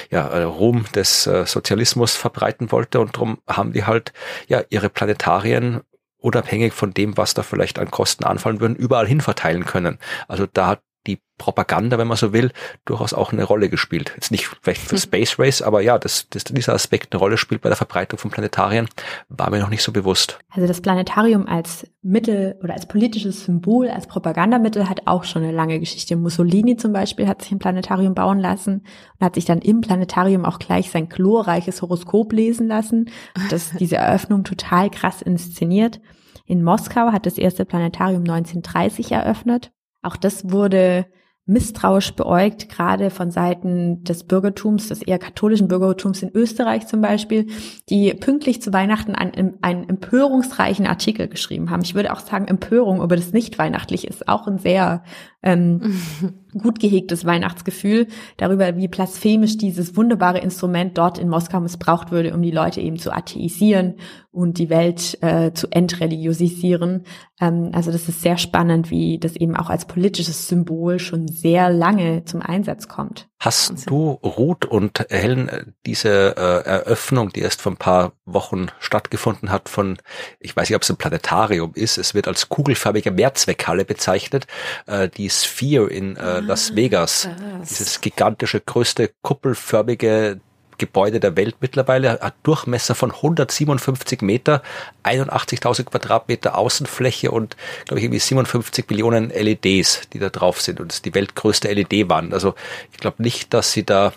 ja, äh, Ruhm des äh, Sozialismus verbreiten wollte und darum haben die halt ja ihre Planetarien unabhängig von dem, was da vielleicht an Kosten anfallen würden, überall hin verteilen können. Also da hat die Propaganda, wenn man so will, durchaus auch eine Rolle gespielt. Jetzt nicht vielleicht für hm. Space Race, aber ja, dass, dass dieser Aspekt eine Rolle spielt bei der Verbreitung von Planetarien, war mir noch nicht so bewusst. Also das Planetarium als Mittel oder als politisches Symbol, als Propagandamittel hat auch schon eine lange Geschichte. Mussolini zum Beispiel hat sich ein Planetarium bauen lassen und hat sich dann im Planetarium auch gleich sein chlorreiches Horoskop lesen lassen. Und das diese Eröffnung total krass inszeniert. In Moskau hat das erste Planetarium 1930 eröffnet. Auch das wurde misstrauisch beäugt, gerade von Seiten des Bürgertums, des eher katholischen Bürgertums in Österreich zum Beispiel, die pünktlich zu Weihnachten einen, einen empörungsreichen Artikel geschrieben haben. Ich würde auch sagen, Empörung über das nicht weihnachtlich ist auch ein sehr ähm, gut gehegtes Weihnachtsgefühl darüber, wie blasphemisch dieses wunderbare Instrument dort in Moskau missbraucht würde, um die Leute eben zu atheisieren und die Welt äh, zu entreligiosisieren. Ähm, also das ist sehr spannend, wie das eben auch als politisches Symbol schon sehr lange zum Einsatz kommt. Hast du, Ruth und Helen, diese äh, Eröffnung, die erst vor ein paar Wochen stattgefunden hat, von, ich weiß nicht, ob es ein Planetarium ist, es wird als kugelfarbige Mehrzweckhalle bezeichnet, äh, die Sphere in äh, Las Vegas, das. dieses gigantische, größte kuppelförmige Gebäude der Welt mittlerweile, hat Durchmesser von 157 Meter, 81.000 Quadratmeter Außenfläche und, glaube ich, irgendwie 57 Millionen LEDs, die da drauf sind. Und es ist die weltgrößte LED-Wand. Also ich glaube nicht, dass sie da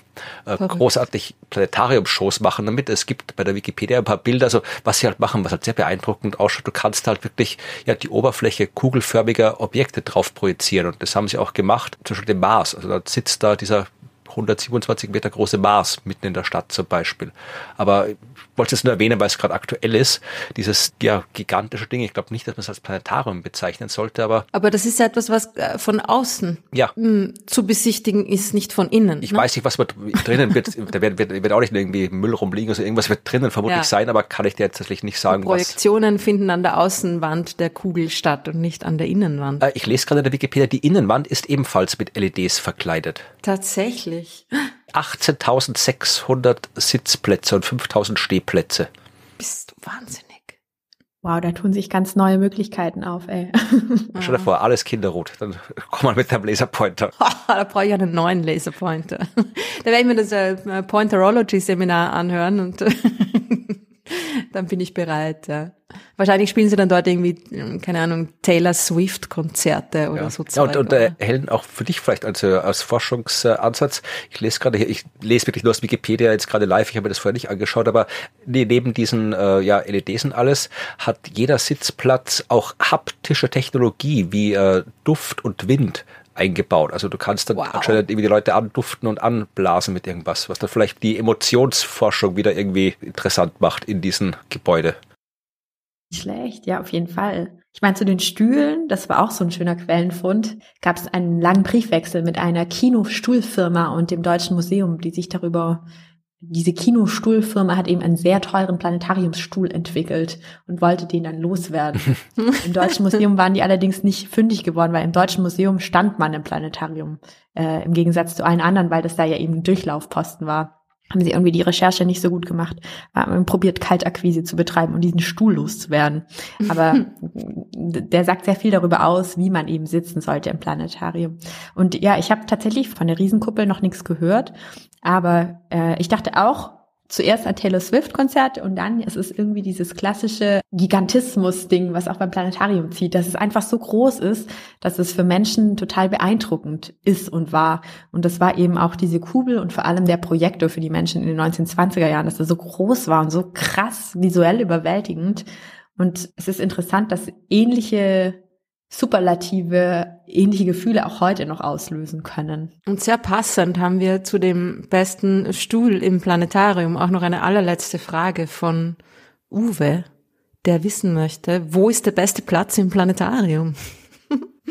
äh, großartig Planetarium-Shows machen damit. Es gibt bei der Wikipedia ein paar Bilder, also was sie halt machen, was halt sehr beeindruckend ausschaut. Du kannst halt wirklich ja die Oberfläche kugelförmiger Objekte drauf projizieren. Und das haben sie auch gemacht, zum Beispiel den Mars. Also da sitzt da dieser 127 Meter große Mars mitten in der Stadt zum Beispiel. Aber ich wollte es nur erwähnen, weil es gerade aktuell ist, dieses ja, gigantische Ding. Ich glaube nicht, dass man es als Planetarium bezeichnen sollte, aber. Aber das ist ja etwas, was äh, von außen ja. Hm, zu besichtigen ist, nicht von innen. Ich ne? weiß nicht, was drinnen wird. da wird, wird, wird auch nicht irgendwie Müll rumliegen, also irgendwas wird drinnen vermutlich ja. sein, aber kann ich dir jetzt tatsächlich nicht sagen. Die Projektionen was. finden an der Außenwand der Kugel statt und nicht an der Innenwand. Äh, ich lese gerade in der Wikipedia, die Innenwand ist ebenfalls mit LEDs verkleidet. Tatsächlich. 18.600 Sitzplätze und 5.000 Stehplätze. Bist du wahnsinnig. Wow, da tun sich ganz neue Möglichkeiten auf, ey. Stell dir vor, alles kinderrot. Dann komm mal mit deinem Laserpointer. da brauche ich einen neuen Laserpointer. Da werde ich mir das äh, Pointerology-Seminar anhören und dann bin ich bereit. Ja. Wahrscheinlich spielen sie dann dort irgendwie, keine Ahnung, Taylor Swift Konzerte oder ja. so. Ja, und, und äh, Helen, auch für dich vielleicht als, äh, als Forschungsansatz. Ich lese gerade hier, ich lese wirklich nur aus Wikipedia jetzt gerade live, ich habe mir das vorher nicht angeschaut, aber neben diesen äh, ja, LEDs und alles hat jeder Sitzplatz auch haptische Technologie wie äh, Duft und Wind eingebaut. Also du kannst dann wow. anscheinend irgendwie die Leute anduften und anblasen mit irgendwas, was dann vielleicht die Emotionsforschung wieder irgendwie interessant macht in diesem Gebäude. Schlecht, ja, auf jeden Fall. Ich meine, zu den Stühlen, das war auch so ein schöner Quellenfund, gab es einen langen Briefwechsel mit einer Kinostuhlfirma und dem Deutschen Museum, die sich darüber diese Kinostuhlfirma hat eben einen sehr teuren Planetariumsstuhl entwickelt und wollte den dann loswerden. Im Deutschen Museum waren die allerdings nicht fündig geworden, weil im Deutschen Museum stand man im Planetarium, äh, im Gegensatz zu allen anderen, weil das da ja eben ein Durchlaufposten war. Haben sie irgendwie die Recherche nicht so gut gemacht, haben probiert, Kaltakquise zu betreiben und diesen Stuhl loszuwerden. Aber der sagt sehr viel darüber aus, wie man eben sitzen sollte im Planetarium. Und ja, ich habe tatsächlich von der Riesenkuppel noch nichts gehört, aber äh, ich dachte auch zuerst ein Taylor Swift-Konzert und dann ist es irgendwie dieses klassische Gigantismus-Ding, was auch beim Planetarium zieht, dass es einfach so groß ist, dass es für Menschen total beeindruckend ist und war. Und das war eben auch diese Kugel und vor allem der Projektor für die Menschen in den 1920er Jahren, dass er so groß war und so krass visuell überwältigend. Und es ist interessant, dass ähnliche Superlative ähnliche Gefühle auch heute noch auslösen können. Und sehr passend haben wir zu dem besten Stuhl im Planetarium auch noch eine allerletzte Frage von Uwe, der wissen möchte, wo ist der beste Platz im Planetarium?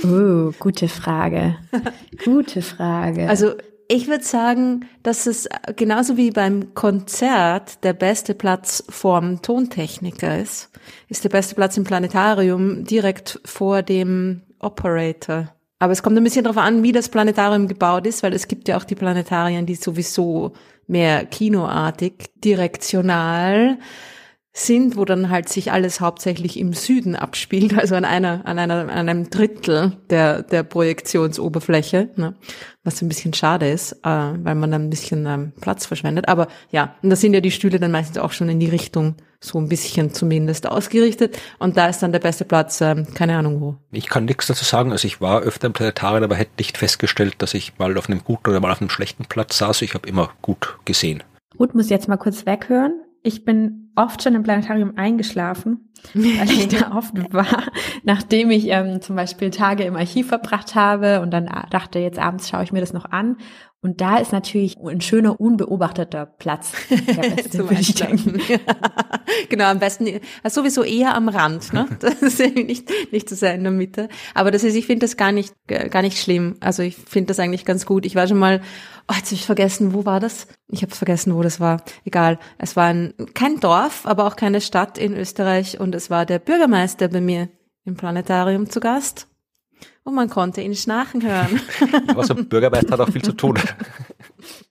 Oh, gute Frage. Gute Frage. Also ich würde sagen, dass es genauso wie beim Konzert der beste Platz vorm Tontechniker ist, ist der beste Platz im Planetarium direkt vor dem Operator. Aber es kommt ein bisschen darauf an, wie das Planetarium gebaut ist, weil es gibt ja auch die Planetarien, die sowieso mehr kinoartig, direktional sind, wo dann halt sich alles hauptsächlich im Süden abspielt, also an einer, an einer, an einem Drittel der, der Projektionsoberfläche, ne? was ein bisschen schade ist, äh, weil man dann ein bisschen ähm, Platz verschwendet. Aber ja, und da sind ja die Stühle dann meistens auch schon in die Richtung so ein bisschen zumindest ausgerichtet. Und da ist dann der beste Platz, ähm, keine Ahnung wo. Ich kann nichts dazu sagen. Also ich war öfter im Planetarium, aber hätte nicht festgestellt, dass ich mal auf einem guten oder mal auf einem schlechten Platz saß. Ich habe immer gut gesehen. Ruth muss jetzt mal kurz weghören. Ich bin oft schon im Planetarium eingeschlafen, weil ich da oft war, nachdem ich ähm, zum Beispiel Tage im Archiv verbracht habe und dann dachte, jetzt abends schaue ich mir das noch an. Und da ist natürlich ein schöner, unbeobachteter Platz. Der beste, würde ich denken. genau, am besten also sowieso eher am Rand, ne? Das ist irgendwie nicht, nicht zu sehr in der Mitte. Aber das ist, ich finde das gar nicht, gar nicht schlimm. Also ich finde das eigentlich ganz gut. Ich war schon mal, oh, jetzt habe ich vergessen, wo war das? Ich habe vergessen, wo das war. Egal. Es war ein, kein Dorf, aber auch keine Stadt in Österreich und es war der Bürgermeister bei mir im Planetarium zu Gast und man konnte ihn schnarchen hören. Aber so ein Bürgermeister hat auch viel zu tun.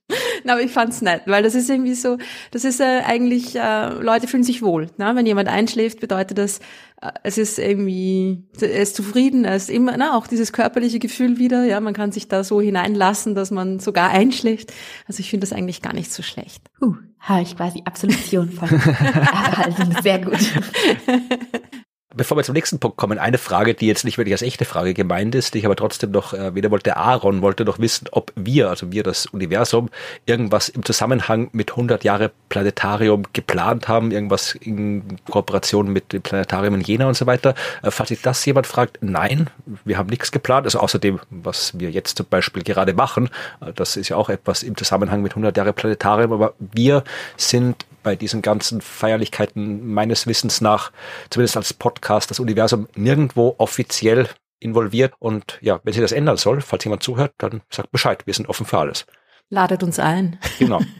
Na, aber ich fand's nett, weil das ist irgendwie so, das ist äh, eigentlich, äh, Leute fühlen sich wohl. Ne? Wenn jemand einschläft, bedeutet das, äh, es ist irgendwie, er ist zufrieden, er ist immer, na, auch dieses körperliche Gefühl wieder, ja, man kann sich da so hineinlassen, dass man sogar einschläft. Also ich finde das eigentlich gar nicht so schlecht. Uh, habe ich quasi Absolution von. also sehr gut. bevor wir zum nächsten Punkt kommen, eine Frage, die jetzt nicht wirklich als echte Frage gemeint ist, die ich aber trotzdem noch erwähnen wollte. Aaron wollte doch wissen, ob wir, also wir das Universum, irgendwas im Zusammenhang mit 100 Jahre Planetarium geplant haben, irgendwas in Kooperation mit dem Planetarium in Jena und so weiter. Äh, falls sich das jemand fragt, nein, wir haben nichts geplant. Also außerdem, was wir jetzt zum Beispiel gerade machen, äh, das ist ja auch etwas im Zusammenhang mit 100 Jahre Planetarium, aber wir sind bei diesen ganzen Feierlichkeiten meines Wissens nach, zumindest als Podcast, das Universum nirgendwo offiziell involviert. Und ja, wenn sich das ändern soll, falls jemand zuhört, dann sagt Bescheid. Wir sind offen für alles. Ladet uns ein. Genau.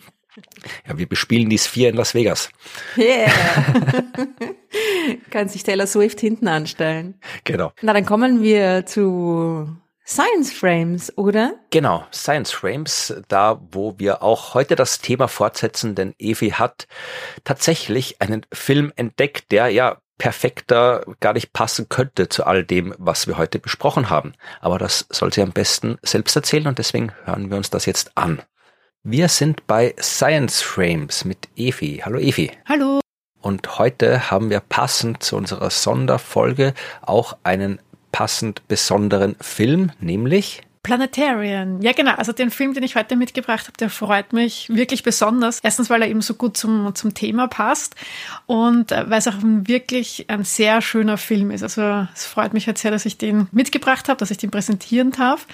Ja, wir bespielen die Sphere in Las Vegas. Yeah. Kann sich Taylor Swift hinten anstellen. Genau. Na, dann kommen wir zu Science Frames, oder? Genau, Science Frames, da wo wir auch heute das Thema fortsetzen, denn Evi hat tatsächlich einen Film entdeckt, der ja perfekter gar nicht passen könnte zu all dem, was wir heute besprochen haben. Aber das soll sie am besten selbst erzählen und deswegen hören wir uns das jetzt an. Wir sind bei Science Frames mit Evi. Hallo Evi. Hallo. Und heute haben wir passend zu unserer Sonderfolge auch einen passend besonderen Film, nämlich Planetarian. Ja, genau. Also den Film, den ich heute mitgebracht habe, der freut mich wirklich besonders. Erstens, weil er eben so gut zum, zum Thema passt und äh, weil es auch wirklich ein sehr schöner Film ist. Also es freut mich halt sehr, dass ich den mitgebracht habe, dass ich den präsentieren darf.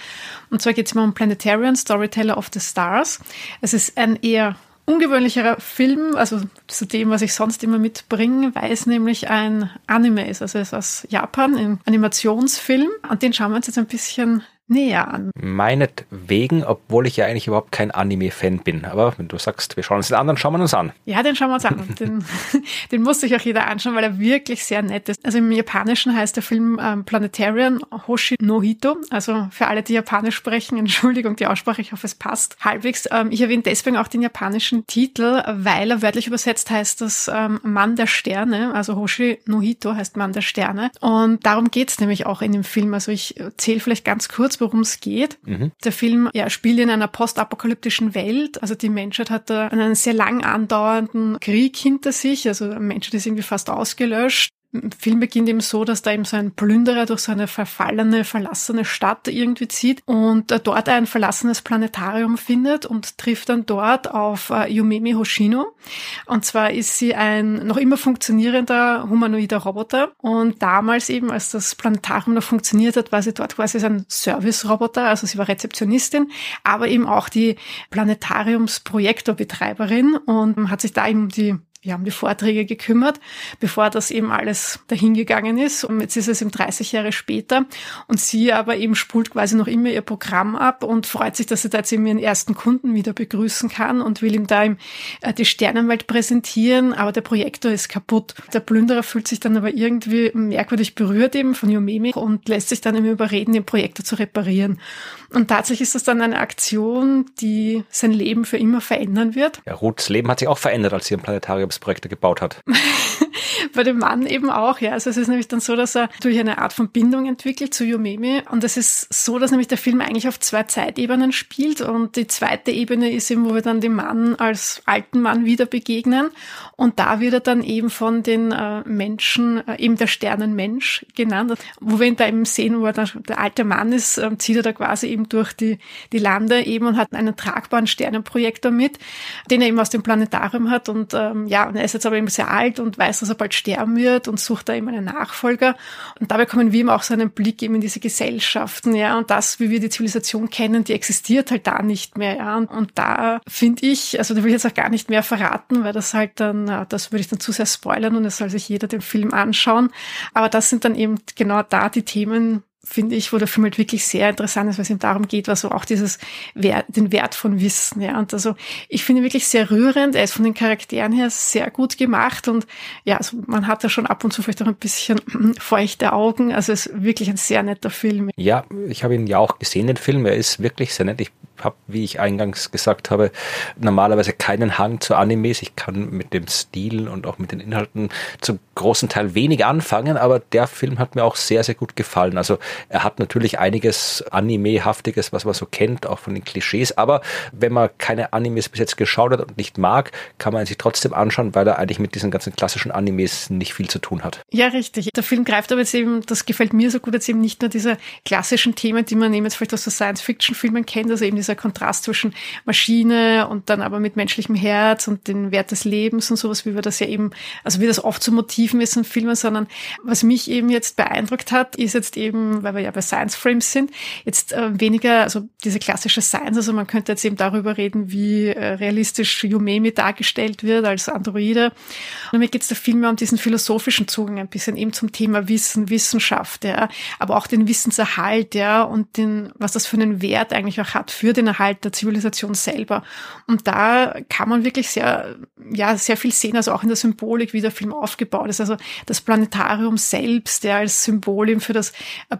Und zwar geht es immer um Planetarian, Storyteller of the Stars. Es ist ein eher ungewöhnlicherer Film, also zu dem, was ich sonst immer mitbringe, weil es nämlich ein Anime ist. Also es ist aus Japan, ein Animationsfilm. Und den schauen wir uns jetzt ein bisschen näher an. Meinetwegen, obwohl ich ja eigentlich überhaupt kein Anime-Fan bin. Aber wenn du sagst, wir schauen uns den an, dann schauen wir uns an. Ja, den schauen wir uns an. den, den muss sich auch jeder anschauen, weil er wirklich sehr nett ist. Also im Japanischen heißt der Film ähm, Planetarian Hoshi no Hito. Also für alle, die Japanisch sprechen, Entschuldigung, die Aussprache, ich hoffe, es passt halbwegs. Ähm, ich erwähne deswegen auch den japanischen Titel, weil er wörtlich übersetzt heißt das ähm, Mann der Sterne. Also Hoshi no Hito heißt Mann der Sterne. Und darum geht's nämlich auch in dem Film. Also ich zähle vielleicht ganz kurz, worum es geht. Mhm. Der Film ja, spielt in einer postapokalyptischen Welt. Also die Menschheit hat da einen sehr lang andauernden Krieg hinter sich. Also die Menschheit ist irgendwie fast ausgelöscht. Film beginnt eben so, dass da eben so ein Plünderer durch so eine verfallene, verlassene Stadt irgendwie zieht und äh, dort ein verlassenes Planetarium findet und trifft dann dort auf äh, Yumemi Hoshino. Und zwar ist sie ein noch immer funktionierender humanoider Roboter und damals eben, als das Planetarium noch funktioniert hat, war sie dort quasi ein Service-Roboter, also sie war Rezeptionistin, aber eben auch die Planetariumsprojektorbetreiberin und hat sich da eben die wir haben die Vorträge gekümmert, bevor das eben alles dahingegangen ist. Und jetzt ist es eben 30 Jahre später. Und sie aber eben spult quasi noch immer ihr Programm ab und freut sich, dass sie da jetzt eben ihren ersten Kunden wieder begrüßen kann und will ihm da eben äh, die Sternenwelt präsentieren. Aber der Projektor ist kaputt. Der Plünderer fühlt sich dann aber irgendwie merkwürdig berührt eben von Yomemi und lässt sich dann eben überreden, den Projektor zu reparieren. Und tatsächlich ist das dann eine Aktion, die sein Leben für immer verändern wird. Ja, Ruths Leben hat sich auch verändert, als sie im Planetarium Projekte gebaut hat. Bei dem Mann eben auch, ja. Also es ist nämlich dann so, dass er durch eine Art von Bindung entwickelt zu Yomemi. Und es ist so, dass nämlich der Film eigentlich auf zwei Zeitebenen spielt. Und die zweite Ebene ist eben, wo wir dann dem Mann als alten Mann wieder begegnen. Und da wird er dann eben von den äh, Menschen, äh, eben der Sternenmensch genannt. Wo wir ihn da eben sehen, wo er da, der alte Mann ist, äh, zieht er da quasi eben durch die, die Lande eben und hat einen tragbaren Sternenprojektor mit, den er eben aus dem Planetarium hat. Und ähm, ja, und er ist jetzt aber eben sehr alt und weiß, dass er bald sterben wird und sucht da eben einen Nachfolger. Und dabei kommen wir eben auch so einen Blick eben in diese Gesellschaften, ja, und das, wie wir die Zivilisation kennen, die existiert halt da nicht mehr, ja. Und, und da finde ich, also da will ich jetzt auch gar nicht mehr verraten, weil das halt dann, das würde ich dann zu sehr spoilern und es soll sich jeder den Film anschauen. Aber das sind dann eben genau da die Themen, finde ich, wo der Film halt wirklich sehr interessant ist, weil es ihm darum geht, was so auch dieses Wert, den Wert von Wissen, ja. Und also ich finde ihn wirklich sehr rührend. Er ist von den Charakteren her sehr gut gemacht und ja, also man hat da schon ab und zu vielleicht auch ein bisschen feuchte Augen. Also es ist wirklich ein sehr netter Film. Ja, ich habe ihn ja auch gesehen, den Film. Er ist wirklich sehr nett. Ich habe, wie ich eingangs gesagt habe, normalerweise keinen Hang zu Animes. Ich kann mit dem Stil und auch mit den Inhalten zum großen Teil wenig anfangen, aber der Film hat mir auch sehr, sehr gut gefallen. Also er hat natürlich einiges Anime-haftiges, was man so kennt, auch von den Klischees, aber wenn man keine Animes bis jetzt geschaut hat und nicht mag, kann man sich trotzdem anschauen, weil er eigentlich mit diesen ganzen klassischen Animes nicht viel zu tun hat. Ja, richtig. Der Film greift aber jetzt eben, das gefällt mir so gut, jetzt eben nicht nur diese klassischen Themen, die man eben jetzt vielleicht aus so Science-Fiction-Filmen kennt, also eben dieser Kontrast zwischen Maschine und dann aber mit menschlichem Herz und den Wert des Lebens und sowas, wie wir das ja eben, also wie das oft zu so Motiven ist in Filmen, sondern was mich eben jetzt beeindruckt hat, ist jetzt eben, weil wir ja bei Science Frames sind, jetzt äh, weniger, also diese klassische Science, also man könnte jetzt eben darüber reden, wie äh, realistisch Yumemi dargestellt wird als Androide. Und mir geht es da viel um diesen philosophischen Zugang ein bisschen eben zum Thema Wissen, Wissenschaft, ja, aber auch den Wissenserhalt, ja, und den, was das für einen Wert eigentlich auch hat für den Erhalt der Zivilisation selber. Und da kann man wirklich sehr, ja, sehr viel sehen, also auch in der Symbolik, wie der Film aufgebaut ist. Also das Planetarium selbst, ja, als Symbol für das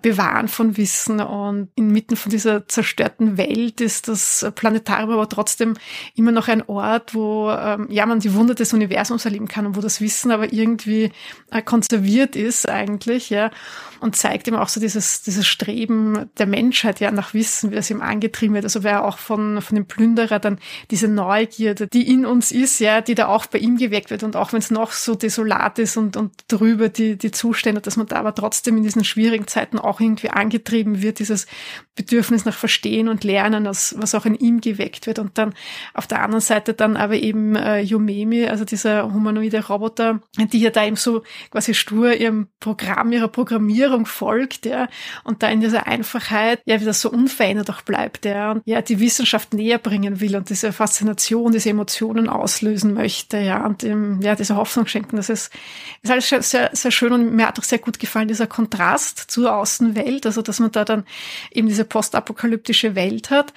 Bewahren von Wissen und inmitten von dieser zerstörten Welt ist das Planetarium aber trotzdem immer noch ein Ort, wo, ähm, ja, man die Wunder des Universums erleben kann und wo das Wissen aber irgendwie äh, konserviert ist eigentlich, ja und zeigt ihm auch so dieses, dieses Streben der Menschheit ja nach Wissen, wie das ihm angetrieben wird. Also wer auch von, von dem Plünderer dann diese Neugierde, die in uns ist, ja, die da auch bei ihm geweckt wird. Und auch wenn es noch so desolat ist und, und drüber die, die Zustände, dass man da aber trotzdem in diesen schwierigen Zeiten auch irgendwie angetrieben wird, dieses Bedürfnis nach Verstehen und Lernen, das, was auch in ihm geweckt wird. Und dann auf der anderen Seite dann aber eben äh, Yumemi, also dieser humanoide Roboter, die ja da eben so quasi stur ihrem Programm, ihrer Programmierung folgt, ja, und da in dieser Einfachheit, ja, wie das so unverändert auch bleibt, ja, und ja, die Wissenschaft näher bringen will und diese Faszination, diese Emotionen auslösen möchte, ja, und dem, ja, diese Hoffnung schenken, das ist, ist alles sehr, sehr schön und mir hat auch sehr gut gefallen, dieser Kontrast zur Außenwelt, also, dass man da dann eben diese postapokalyptische Welt hat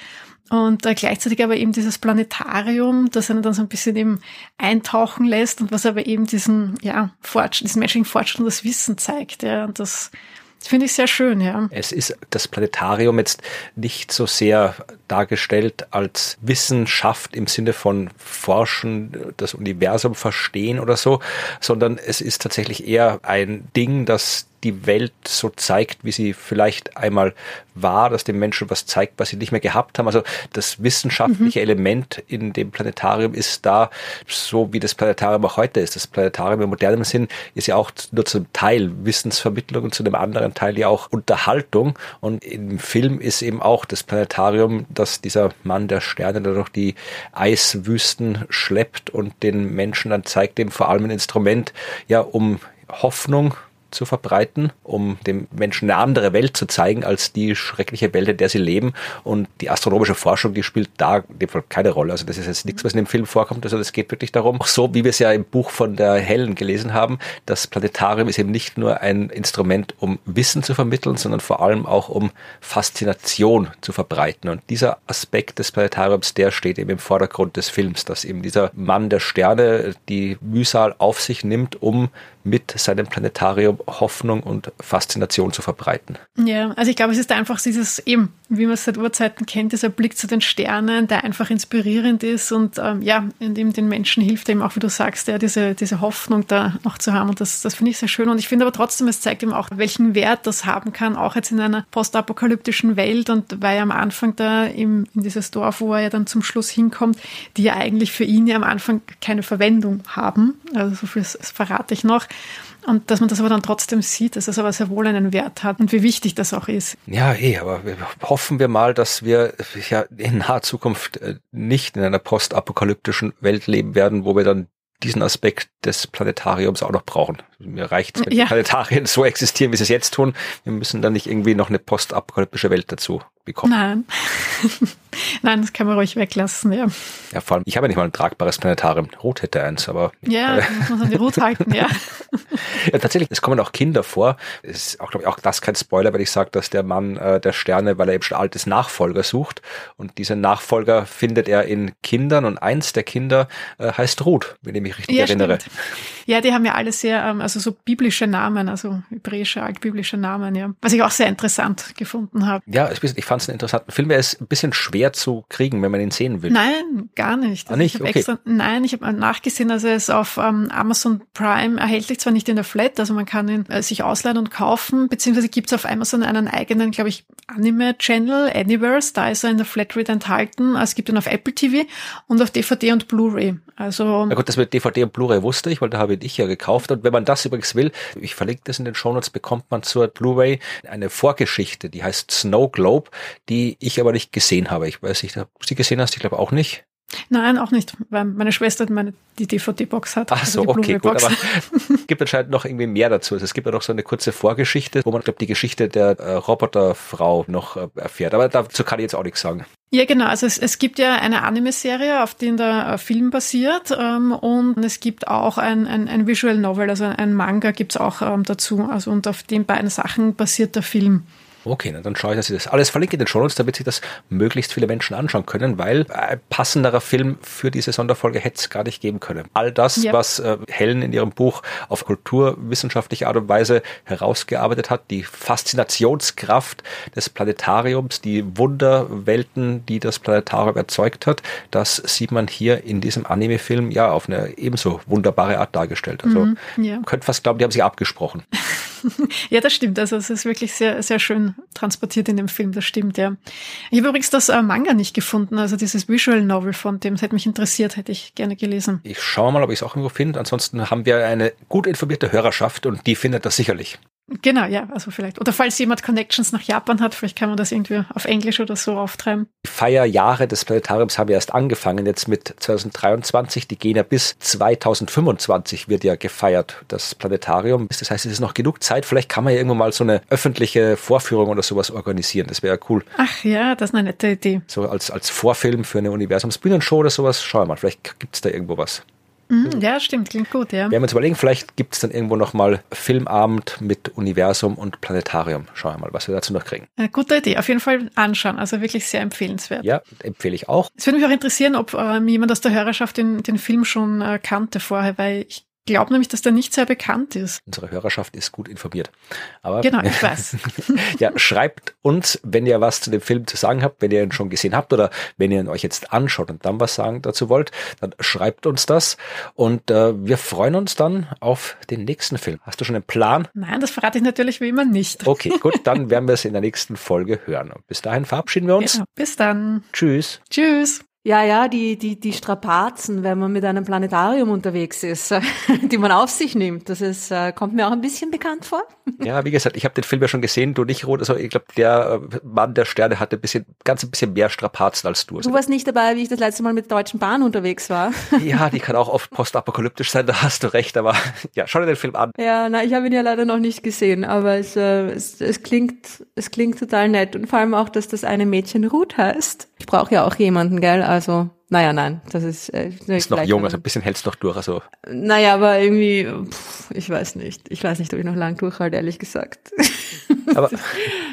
und äh, gleichzeitig aber eben dieses Planetarium, das einen dann so ein bisschen eben eintauchen lässt und was aber eben diesen, ja, Fortschritt, diesen menschlichen Fortschritt und das Wissen zeigt, ja, und das, das finde ich sehr schön, ja. Es ist das Planetarium jetzt nicht so sehr dargestellt als Wissenschaft im Sinne von Forschen, das Universum verstehen oder so, sondern es ist tatsächlich eher ein Ding, das die Welt so zeigt, wie sie vielleicht einmal war, dass dem Menschen was zeigt, was sie nicht mehr gehabt haben. Also das wissenschaftliche mhm. Element in dem Planetarium ist da so, wie das Planetarium auch heute ist. Das Planetarium im modernen Sinn ist ja auch nur zum Teil Wissensvermittlung und zu einem anderen Teil ja auch Unterhaltung. Und im Film ist eben auch das Planetarium, dass dieser Mann der Sterne da durch die Eiswüsten schleppt und den Menschen dann zeigt, dem vor allem ein Instrument, ja, um Hoffnung zu verbreiten, um dem Menschen eine andere Welt zu zeigen als die schreckliche Welt, in der sie leben. Und die astronomische Forschung, die spielt da in dem Fall keine Rolle. Also das ist jetzt nichts, was in dem Film vorkommt. Also es geht wirklich darum, auch so wie wir es ja im Buch von der Helen gelesen haben, das Planetarium ist eben nicht nur ein Instrument, um Wissen zu vermitteln, sondern vor allem auch um Faszination zu verbreiten. Und dieser Aspekt des Planetariums, der steht eben im Vordergrund des Films, dass eben dieser Mann der Sterne die Mühsal auf sich nimmt, um mit seinem Planetarium Hoffnung und Faszination zu verbreiten. Ja, also ich glaube, es ist einfach dieses eben, wie man es seit Urzeiten kennt, dieser Blick zu den Sternen, der einfach inspirierend ist und ähm, ja, in dem den Menschen hilft eben auch, wie du sagst, ja, diese, diese Hoffnung da noch zu haben und das, das finde ich sehr schön. Und ich finde aber trotzdem, es zeigt eben auch, welchen Wert das haben kann, auch jetzt in einer postapokalyptischen Welt und weil er am Anfang da im, in dieses Dorf, wo er ja dann zum Schluss hinkommt, die ja eigentlich für ihn ja am Anfang keine Verwendung haben, also so viel verrate ich noch, und dass man das aber dann trotzdem sieht, dass es aber sehr wohl einen Wert hat und wie wichtig das auch ist. Ja, eh, aber hoffen wir mal, dass wir ja in naher Zukunft äh, nicht in einer postapokalyptischen Welt leben werden, wo wir dann diesen Aspekt des Planetariums auch noch brauchen. Mir reicht es, wenn ja. die Planetarien so existieren, wie sie es jetzt tun. Wir müssen dann nicht irgendwie noch eine postapokalyptische Welt dazu bekommen. Nein. Nein, das kann man ruhig weglassen, ja. Ja, vor allem, ich habe ja nicht mal ein tragbares Planetarium. Rot hätte eins, aber. Ja, äh, muss man die Rot halten, ja. ja, tatsächlich, es kommen auch Kinder vor. Es ist auch, glaube ich, auch das kein Spoiler, wenn ich sage, dass der Mann äh, der Sterne, weil er eben schon altes Nachfolger sucht. Und diese Nachfolger findet er in Kindern und eins der Kinder äh, heißt Ruth, wenn ich mich richtig ja, erinnere. Stimmt. Ja, die haben ja alle sehr, ähm, also so biblische Namen, also hebräische, altbiblische Namen, ja. Was ich auch sehr interessant gefunden habe. Ja, ich fand es einen interessanten Film. Er ist ein bisschen schwer zu kriegen, wenn man ihn sehen will. Nein, gar nicht. Ah, nicht? Ich okay. extra, nein, ich habe nachgesehen, also er ist auf ähm, Amazon Prime erhältlich, zwar nicht in der Flat, also man kann ihn äh, sich ausleihen und kaufen, beziehungsweise gibt es auf Amazon einen eigenen, glaube ich, Anime-Channel, Anyverse, da ist er in der Flatrate enthalten. Also es gibt ihn auf Apple TV und auf DVD und Blu-ray. Also ja gut, das mit DVD und Blu-ray wusste ich, weil da habe ich ja gekauft. Und wenn man das übrigens will, ich verlinke das in den Shownotes, bekommt man zur Blu-ray eine Vorgeschichte, die heißt Snow Globe, die ich aber nicht gesehen habe. Ich weiß nicht, ob du sie gesehen hast, ich glaube auch nicht. Nein, auch nicht, weil meine Schwester meine, die DVD-Box hat. Ach so, also okay, gut, aber es gibt anscheinend noch irgendwie mehr dazu. Also es gibt ja noch so eine kurze Vorgeschichte, wo man, glaube die Geschichte der äh, Roboterfrau noch äh, erfährt. Aber dazu kann ich jetzt auch nichts sagen. Ja, genau. Also es, es gibt ja eine Anime-Serie, auf der der äh, Film basiert ähm, und es gibt auch ein, ein, ein Visual Novel, also ein Manga gibt's auch ähm, dazu. Also und auf den beiden Sachen basiert der Film. Okay, dann schaue ich, dass ich das alles verlinke in den Shownotes, damit sich das möglichst viele Menschen anschauen können, weil ein passenderer Film für diese Sonderfolge hätte es gar nicht geben können. All das, ja. was äh, Helen in ihrem Buch auf kulturwissenschaftliche Art und Weise herausgearbeitet hat, die Faszinationskraft des Planetariums, die Wunderwelten, die das Planetarium erzeugt hat, das sieht man hier in diesem Anime-Film ja auf eine ebenso wunderbare Art dargestellt. Also mhm, ja. könnte fast glauben, die haben sich abgesprochen. ja, das stimmt. Also es ist wirklich sehr, sehr schön transportiert in dem Film. Das stimmt, ja. Ich habe übrigens das äh, Manga nicht gefunden, also dieses Visual Novel von dem. Das hätte mich interessiert, hätte ich gerne gelesen. Ich schaue mal, ob ich es auch irgendwo finde. Ansonsten haben wir eine gut informierte Hörerschaft und die findet das sicherlich. Genau, ja, also vielleicht. Oder falls jemand Connections nach Japan hat, vielleicht kann man das irgendwie auf Englisch oder so auftreiben. Die Feierjahre des Planetariums haben ja erst angefangen, jetzt mit 2023. Die gehen ja bis 2025 wird ja gefeiert, das Planetarium. Das heißt, es ist noch genug Zeit. Vielleicht kann man ja irgendwann mal so eine öffentliche Vorführung oder sowas organisieren. Das wäre ja cool. Ach ja, das ist eine nette Idee. So als, als Vorfilm für eine Universumsbühnenshow oder sowas. Schauen wir mal, vielleicht gibt es da irgendwo was. Mhm, ja, stimmt, klingt gut, ja. Wir haben uns überlegen, vielleicht gibt es dann irgendwo nochmal Filmabend mit Universum und Planetarium. Schauen wir mal, was wir dazu noch kriegen. Eine gute Idee, auf jeden Fall anschauen, also wirklich sehr empfehlenswert. Ja, empfehle ich auch. Es würde mich auch interessieren, ob ähm, jemand aus der Hörerschaft den, den Film schon äh, kannte vorher, weil ich glaube nämlich, dass der nicht sehr bekannt ist. Unsere Hörerschaft ist gut informiert. Aber genau, ich weiß. ja, schreibt uns, wenn ihr was zu dem Film zu sagen habt, wenn ihr ihn schon gesehen habt oder wenn ihr ihn euch jetzt anschaut und dann was sagen dazu wollt, dann schreibt uns das und äh, wir freuen uns dann auf den nächsten Film. Hast du schon einen Plan? Nein, das verrate ich natürlich wie immer nicht. Okay, gut, dann werden wir es in der nächsten Folge hören. Und bis dahin verabschieden wir uns. Genau, bis dann. Tschüss. Tschüss. Ja, ja, die, die, die Strapazen, wenn man mit einem Planetarium unterwegs ist, die man auf sich nimmt, das ist, äh, kommt mir auch ein bisschen bekannt vor. Ja, wie gesagt, ich habe den Film ja schon gesehen, du nicht, Rot. Also ich glaube, der äh, Mann der Sterne hatte ein bisschen, ganz ein bisschen mehr Strapazen als du. Du warst nicht dabei, wie ich das letzte Mal mit der Deutschen Bahn unterwegs war. Ja, die kann auch oft postapokalyptisch sein, da hast du recht, aber ja, schau dir den Film an. Ja, na, ich habe ihn ja leider noch nicht gesehen, aber es, äh, es, es klingt, es klingt total nett und vor allem auch, dass das eine Mädchen Ruth heißt. Ich brauche ja auch jemanden, gell? Also, naja, nein, das ist. Äh, ist noch jung, also ein bisschen hältst noch durch. Also. Naja, aber irgendwie, pff, ich weiß nicht. Ich weiß nicht, ob ich noch lang durchhalte, ehrlich gesagt. Aber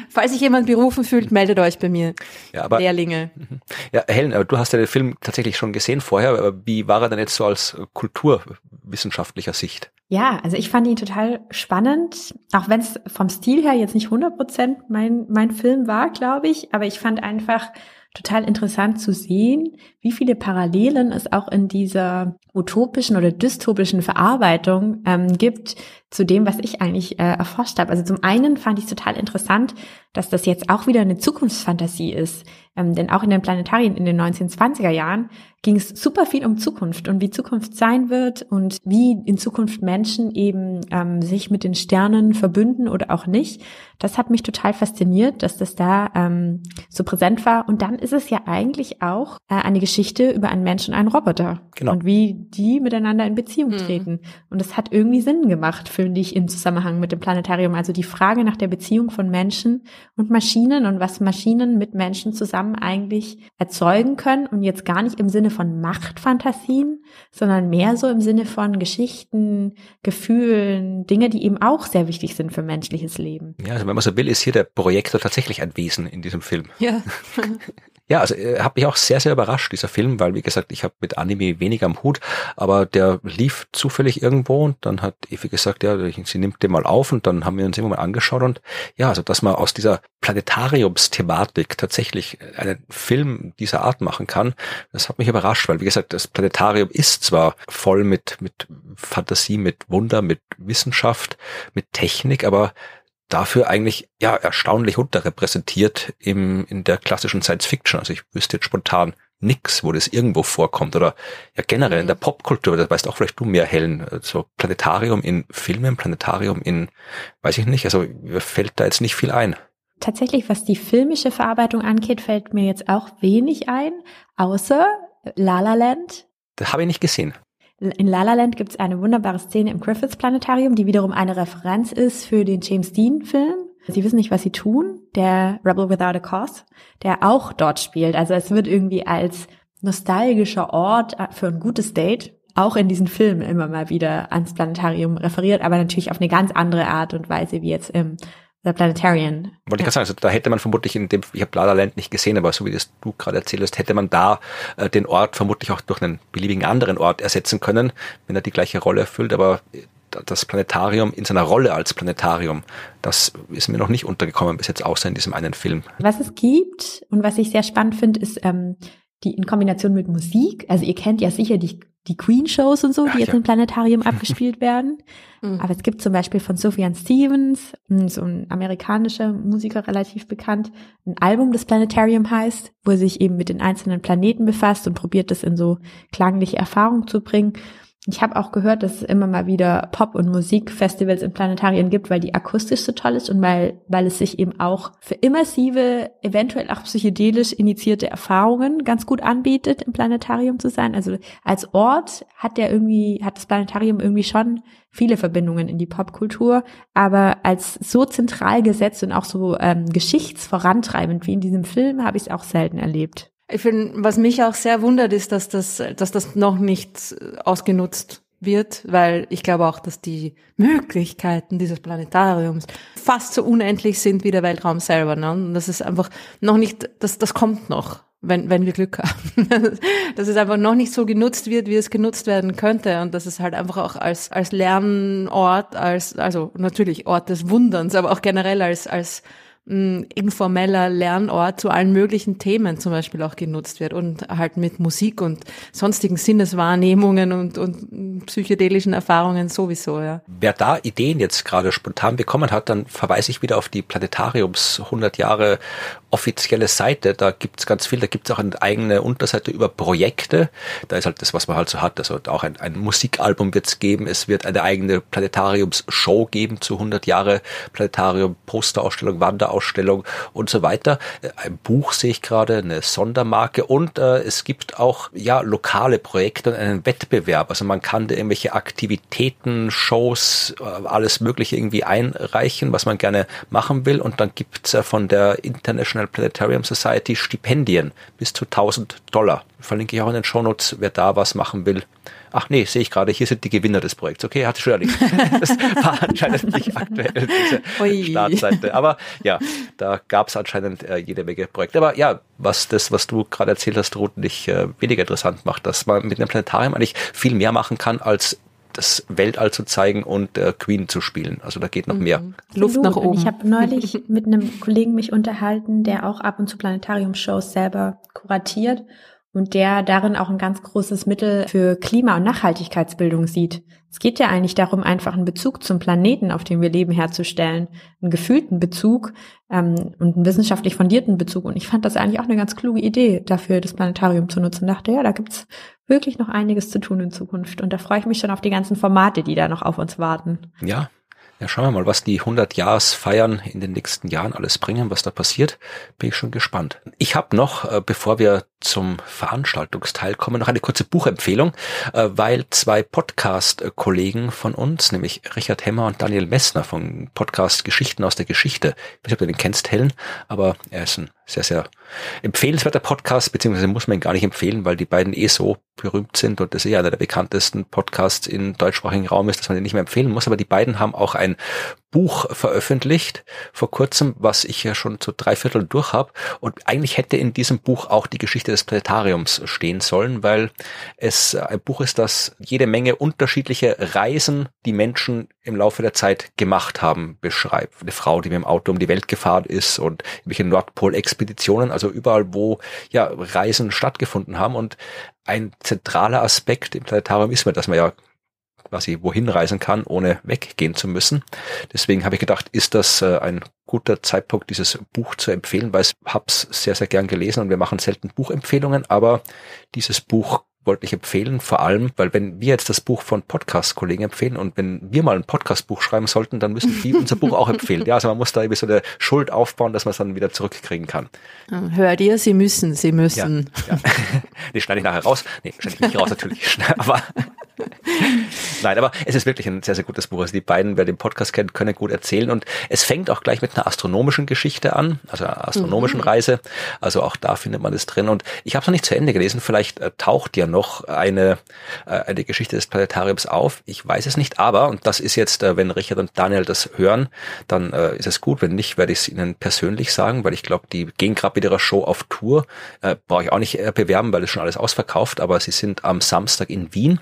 Falls sich jemand berufen fühlt, meldet euch bei mir. Ja, aber, Lehrlinge. Mhm. Ja, Helen, du hast ja den Film tatsächlich schon gesehen vorher. Wie war er denn jetzt so als kulturwissenschaftlicher Sicht? Ja, also ich fand ihn total spannend, auch wenn es vom Stil her jetzt nicht 100 Prozent mein, mein Film war, glaube ich. Aber ich fand einfach total interessant zu sehen, wie viele Parallelen es auch in dieser utopischen oder dystopischen Verarbeitung ähm, gibt zu dem, was ich eigentlich äh, erforscht habe. Also zum einen fand ich es total interessant, dass das jetzt auch wieder eine Zukunftsfantasie ist. Ähm, denn auch in den Planetarien in den 1920er Jahren ging es super viel um Zukunft und wie Zukunft sein wird und wie in Zukunft Menschen eben ähm, sich mit den Sternen verbünden oder auch nicht. Das hat mich total fasziniert, dass das da ähm, so präsent war. Und dann ist es ja eigentlich auch äh, eine Geschichte über einen Menschen und einen Roboter. Genau. Und wie die miteinander in Beziehung mhm. treten. Und das hat irgendwie Sinn gemacht, finde ich, im Zusammenhang mit dem Planetarium. Also die Frage nach der Beziehung von Menschen und Maschinen und was Maschinen mit Menschen zusammen eigentlich erzeugen können. Und jetzt gar nicht im Sinne von Machtfantasien, sondern mehr so im Sinne von Geschichten, Gefühlen, Dinge, die eben auch sehr wichtig sind für menschliches Leben. Ja, also wenn man so will, ist hier der Projektor tatsächlich ein Wesen in diesem Film. Ja. Ja, also er hat mich auch sehr, sehr überrascht, dieser Film, weil, wie gesagt, ich habe mit Anime weniger am Hut, aber der lief zufällig irgendwo und dann hat Evi gesagt, ja, sie nimmt den mal auf und dann haben wir uns immer mal angeschaut und ja, also dass man aus dieser Planetariumsthematik tatsächlich einen Film dieser Art machen kann, das hat mich überrascht, weil, wie gesagt, das Planetarium ist zwar voll mit, mit Fantasie, mit Wunder, mit Wissenschaft, mit Technik, aber dafür eigentlich ja erstaunlich unterrepräsentiert im, in der klassischen Science Fiction. Also ich wüsste jetzt spontan nix, wo das irgendwo vorkommt oder ja generell in der mhm. Popkultur, das weißt auch vielleicht du mehr, Helen, so Planetarium in Filmen, Planetarium in, weiß ich nicht, also fällt da jetzt nicht viel ein. Tatsächlich, was die filmische Verarbeitung angeht, fällt mir jetzt auch wenig ein, außer La La Land. Das habe ich nicht gesehen. In La La Land gibt es eine wunderbare Szene im Griffiths Planetarium, die wiederum eine Referenz ist für den James Dean Film. Sie wissen nicht, was sie tun. Der Rebel Without a Cause, der auch dort spielt. Also es wird irgendwie als nostalgischer Ort für ein gutes Date auch in diesen Filmen immer mal wieder ans Planetarium referiert, aber natürlich auf eine ganz andere Art und Weise wie jetzt im The Planetarian. Wollte ich gerade sagen, also da hätte man vermutlich in dem, ich habe La La Land nicht gesehen, aber so wie das du gerade erzählst, hätte man da äh, den Ort vermutlich auch durch einen beliebigen anderen Ort ersetzen können, wenn er die gleiche Rolle erfüllt, aber äh, das Planetarium in seiner Rolle als Planetarium, das ist mir noch nicht untergekommen bis jetzt, außer in diesem einen Film. Was es gibt und was ich sehr spannend finde, ist ähm, die in Kombination mit Musik. Also ihr kennt ja sicher die die Queen-Shows und so, die Ach, jetzt ja. im Planetarium abgespielt werden. Mhm. Aber es gibt zum Beispiel von Sufjan Stevens, so ein amerikanischer Musiker relativ bekannt, ein Album, das Planetarium heißt, wo er sich eben mit den einzelnen Planeten befasst und probiert, das in so klangliche Erfahrung zu bringen. Ich habe auch gehört, dass es immer mal wieder Pop- und Musikfestivals in Planetarien gibt, weil die akustisch so toll ist und weil, weil es sich eben auch für immersive, eventuell auch psychedelisch initiierte Erfahrungen ganz gut anbietet, im Planetarium zu sein. Also als Ort hat der irgendwie, hat das Planetarium irgendwie schon viele Verbindungen in die Popkultur, aber als so zentral gesetzt und auch so ähm, geschichtsvorantreibend wie in diesem Film habe ich es auch selten erlebt. Ich finde, was mich auch sehr wundert, ist, dass das, dass das noch nicht ausgenutzt wird, weil ich glaube auch, dass die Möglichkeiten dieses Planetariums fast so unendlich sind wie der Weltraum selber. Ne? Und das ist einfach noch nicht, das, das kommt noch, wenn, wenn wir Glück haben. dass es einfach noch nicht so genutzt wird, wie es genutzt werden könnte. Und dass es halt einfach auch als, als Lernort, als, also natürlich Ort des Wunderns, aber auch generell als, als informeller Lernort zu allen möglichen Themen zum Beispiel auch genutzt wird und halt mit Musik und sonstigen Sinneswahrnehmungen und, und psychedelischen Erfahrungen sowieso, ja. Wer da Ideen jetzt gerade spontan bekommen hat, dann verweise ich wieder auf die Planetariums 100 Jahre offizielle Seite, da gibt's ganz viel, da gibt's auch eine eigene Unterseite über Projekte. Da ist halt das, was man halt so hat. Also auch ein, ein Musikalbum wird's geben, es wird eine eigene Planetariums-Show geben zu 100 Jahre Planetarium, Posterausstellung, Wanderausstellung und so weiter. Ein Buch sehe ich gerade, eine Sondermarke und äh, es gibt auch ja lokale Projekte und einen Wettbewerb. Also man kann da irgendwelche Aktivitäten, Shows, äh, alles Mögliche irgendwie einreichen, was man gerne machen will und dann gibt's äh, von der International International Planetarium Society Stipendien bis zu 1000 Dollar. Verlinke ich auch in den Shownotes, wer da was machen will. Ach nee, sehe ich gerade, hier sind die Gewinner des Projekts. Okay, hatte schon erledigt. Das war anscheinend nicht aktuell, diese Ui. Startseite. Aber ja, da gab es anscheinend äh, jede Menge Projekte. Aber ja, was das, was du gerade erzählt hast, Ruth, nicht äh, weniger interessant macht, dass man mit einem Planetarium eigentlich viel mehr machen kann als das Weltall zu zeigen und äh, Queen zu spielen. Also da geht noch mehr. Mhm. Luft nach oben. Ich habe neulich mit einem Kollegen mich unterhalten, der auch ab und zu Planetarium-Shows selber kuratiert und der darin auch ein ganz großes Mittel für Klima- und Nachhaltigkeitsbildung sieht. Es geht ja eigentlich darum, einfach einen Bezug zum Planeten, auf dem wir leben, herzustellen, einen gefühlten Bezug ähm, und einen wissenschaftlich fundierten Bezug. Und ich fand das eigentlich auch eine ganz kluge Idee, dafür das Planetarium zu nutzen. Und dachte, ja, da gibt's wirklich noch einiges zu tun in Zukunft. Und da freue ich mich schon auf die ganzen Formate, die da noch auf uns warten. Ja, ja, schauen wir mal, was die 100 Jahres Feiern in den nächsten Jahren alles bringen, was da passiert. Bin ich schon gespannt. Ich habe noch, äh, bevor wir zum Veranstaltungsteil kommen, noch eine kurze Buchempfehlung, äh, weil zwei Podcast-Kollegen von uns, nämlich Richard Hemmer und Daniel Messner vom Podcast Geschichten aus der Geschichte, ich weiß nicht, ob du den kennst, Helen, aber er ist ein sehr, sehr empfehlenswerter Podcast, beziehungsweise muss man ihn gar nicht empfehlen, weil die beiden eh so berühmt sind und das eh einer der bekanntesten Podcasts im deutschsprachigen Raum ist, dass man den nicht mehr empfehlen muss. Aber die beiden haben auch ein Buch veröffentlicht vor kurzem, was ich ja schon zu drei Viertel durch habe. Und eigentlich hätte in diesem Buch auch die Geschichte des Planetariums stehen sollen, weil es ein Buch ist, das jede Menge unterschiedliche Reisen, die Menschen im Laufe der Zeit gemacht haben, beschreibt. Eine Frau, die mit dem Auto um die Welt gefahren ist und welche Nordpol-Expeditionen, also überall, wo ja Reisen stattgefunden haben. Und ein zentraler Aspekt im Planetarium ist mir, dass man ja quasi wohin reisen kann, ohne weggehen zu müssen. Deswegen habe ich gedacht, ist das äh, ein guter Zeitpunkt, dieses Buch zu empfehlen, weil ich hab's sehr, sehr gern gelesen und wir machen selten Buchempfehlungen, aber dieses Buch wollte ich empfehlen, vor allem, weil wenn wir jetzt das Buch von Podcast-Kollegen empfehlen und wenn wir mal ein Podcast-Buch schreiben sollten, dann müssen die unser Buch auch empfehlen. Ja, also man muss da irgendwie so eine Schuld aufbauen, dass man es dann wieder zurückkriegen kann. Hört ihr, Sie müssen, Sie müssen. Ja, ja. Nee, schneide ich nachher raus. Nee, schneide ich nicht raus natürlich. Aber Nein, aber es ist wirklich ein sehr, sehr gutes Buch. Also die beiden, wer den Podcast kennt, können gut erzählen. Und es fängt auch gleich mit einer astronomischen Geschichte an, also einer astronomischen mhm. Reise. Also auch da findet man es drin. Und ich habe es noch nicht zu Ende gelesen. Vielleicht äh, taucht ja noch eine, äh, eine Geschichte des Planetariums auf. Ich weiß es nicht, aber, und das ist jetzt, äh, wenn Richard und Daniel das hören, dann äh, ist es gut. Wenn nicht, werde ich es ihnen persönlich sagen, weil ich glaube, die gehen gerade mit ihrer Show auf Tour. Äh, Brauche ich auch nicht äh, bewerben, weil es schon alles ausverkauft, aber sie sind am Samstag in Wien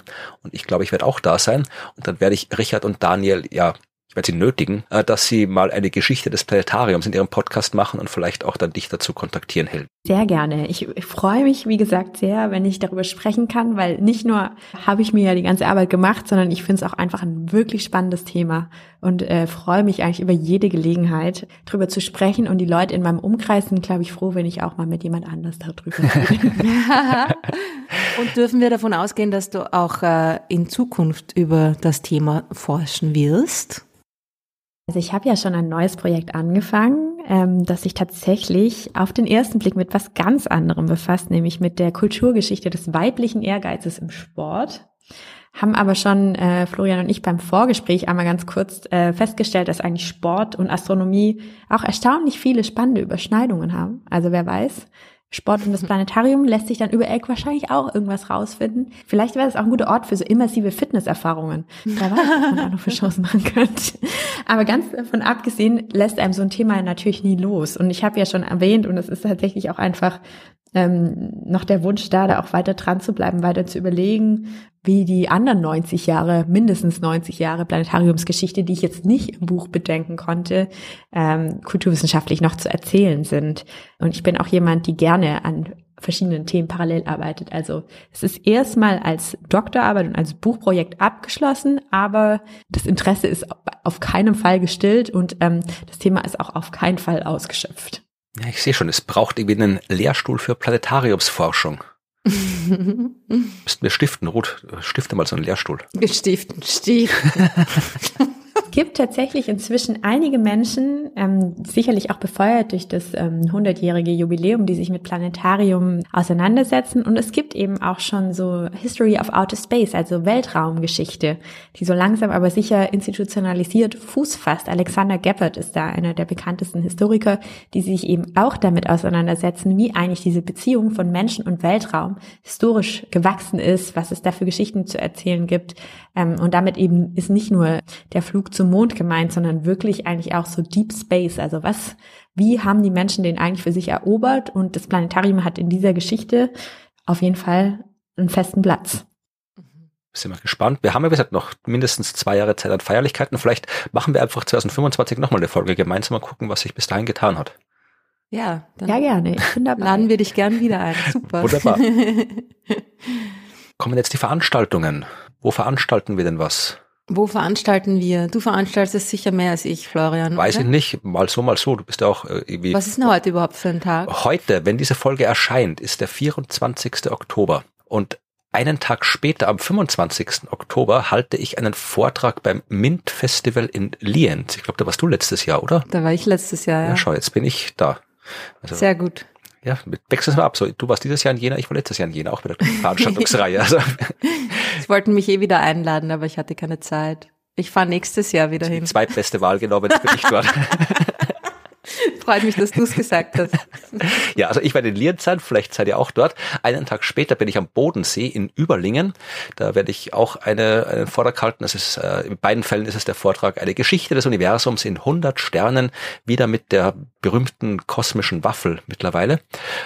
und ich glaube, ich werde auch da sein. Und dann werde ich Richard und Daniel, ja, ich werde sie nötigen, äh, dass sie mal eine Geschichte des Planetariums in ihrem Podcast machen und vielleicht auch dann dich dazu kontaktieren, Helen. Sehr gerne. Ich, ich freue mich, wie gesagt, sehr, wenn ich darüber sprechen kann, weil nicht nur habe ich mir ja die ganze Arbeit gemacht, sondern ich finde es auch einfach ein wirklich spannendes Thema und äh, freue mich eigentlich über jede Gelegenheit, darüber zu sprechen. Und die Leute in meinem Umkreis sind, glaube ich, froh, wenn ich auch mal mit jemand anders darüber rede. und dürfen wir davon ausgehen, dass du auch äh, in Zukunft über das Thema forschen wirst? Also ich habe ja schon ein neues Projekt angefangen, ähm, das sich tatsächlich auf den ersten Blick mit was ganz anderem befasst, nämlich mit der Kulturgeschichte des weiblichen Ehrgeizes im Sport. Haben aber schon äh, Florian und ich beim Vorgespräch einmal ganz kurz äh, festgestellt, dass eigentlich Sport und Astronomie auch erstaunlich viele spannende Überschneidungen haben. Also wer weiß, Sport und das Planetarium lässt sich dann über Eck wahrscheinlich auch irgendwas rausfinden. Vielleicht wäre es auch ein guter Ort für so immersive Fitnesserfahrungen. Wer weiß, was man da noch für Chancen machen könnte. Aber ganz davon abgesehen lässt einem so ein Thema natürlich nie los. Und ich habe ja schon erwähnt, und es ist tatsächlich auch einfach ähm, noch der Wunsch da, da auch weiter dran zu bleiben, weiter zu überlegen, wie die anderen 90 Jahre, mindestens 90 Jahre Planetariumsgeschichte, die ich jetzt nicht im Buch bedenken konnte, ähm, kulturwissenschaftlich noch zu erzählen sind. Und ich bin auch jemand, die gerne an verschiedenen Themen parallel arbeitet. Also es ist erstmal als Doktorarbeit und als Buchprojekt abgeschlossen, aber das Interesse ist auf keinen Fall gestillt und ähm, das Thema ist auch auf keinen Fall ausgeschöpft. Ja, ich sehe schon, es braucht irgendwie einen Lehrstuhl für Planetariumsforschung. Müssten wir stiften, Ruth, stifte mal so einen Lehrstuhl. Stiften, stiften. Es gibt tatsächlich inzwischen einige Menschen, ähm, sicherlich auch befeuert durch das ähm, 100-jährige Jubiläum, die sich mit Planetarium auseinandersetzen. Und es gibt eben auch schon so History of Outer Space, also Weltraumgeschichte, die so langsam aber sicher institutionalisiert Fuß fasst. Alexander Geppert ist da einer der bekanntesten Historiker, die sich eben auch damit auseinandersetzen, wie eigentlich diese Beziehung von Menschen und Weltraum historisch gewachsen ist, was es da für Geschichten zu erzählen gibt. Ähm, und damit eben ist nicht nur der Flug zum Mond gemeint, sondern wirklich eigentlich auch so Deep Space. Also was, wie haben die Menschen den eigentlich für sich erobert? Und das Planetarium hat in dieser Geschichte auf jeden Fall einen festen Platz. Sind wir gespannt. Wir haben ja, wie gesagt, noch mindestens zwei Jahre Zeit an Feierlichkeiten. Vielleicht machen wir einfach 2025 nochmal eine Folge gemeinsam mal gucken, was sich bis dahin getan hat. Ja, dann ja, gerne. Ich bin dabei. laden wir dich gern wieder ein. Super. Wunderbar. Kommen jetzt die Veranstaltungen. Wo veranstalten wir denn was? Wo veranstalten wir? Du veranstaltest sicher mehr als ich, Florian. Weiß oder? ich nicht, mal so, mal so. Du bist ja auch äh, irgendwie. Was ist denn heute überhaupt für ein Tag? Heute, wenn diese Folge erscheint, ist der 24. Oktober. Und einen Tag später, am 25. Oktober, halte ich einen Vortrag beim Mint Festival in Lienz. Ich glaube, da warst du letztes Jahr, oder? Da war ich letztes Jahr, ja. Ja, schau, jetzt bin ich da. Also, Sehr gut. Ja, wechseln wir ab. So, du warst dieses Jahr in Jena, ich war letztes Jahr in Jena, auch bei der Veranstaltungsreihe. Also. Sie wollten mich eh wieder einladen, aber ich hatte keine Zeit. Ich fahre nächstes Jahr wieder hin. Die zweitbeste Wahl genommen, jetzt bin ich dort. Freut mich, dass du es gesagt hast. Ja, also ich werde in Lienz sein, vielleicht seid ihr auch dort. Einen Tag später bin ich am Bodensee in Überlingen. Da werde ich auch eine, einen Vortrag halten. Das ist, äh, in beiden Fällen ist es der Vortrag eine Geschichte des Universums in 100 Sternen, wieder mit der berühmten kosmischen Waffel mittlerweile.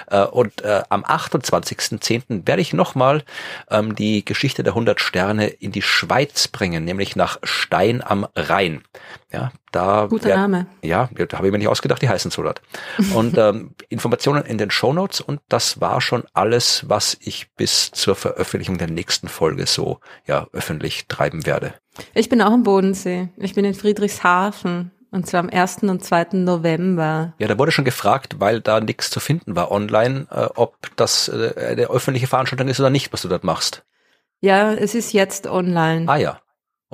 Äh, und äh, am 28.10. werde ich nochmal ähm, die Geschichte der 100 Sterne in die Schweiz bringen, nämlich nach Stein am Rhein. Ja, da Guter wer- Name. Ja, da habe ich mir nicht ausgedacht, die heißen so dort. Und ähm, Informationen in den Shownotes und das war schon alles, was ich bis zur Veröffentlichung der nächsten Folge so ja öffentlich treiben werde. Ich bin auch am Bodensee. Ich bin in Friedrichshafen. Und zwar am 1. und 2. November. Ja, da wurde schon gefragt, weil da nichts zu finden war online, äh, ob das äh, eine öffentliche Veranstaltung ist oder nicht, was du dort machst. Ja, es ist jetzt online. Ah ja.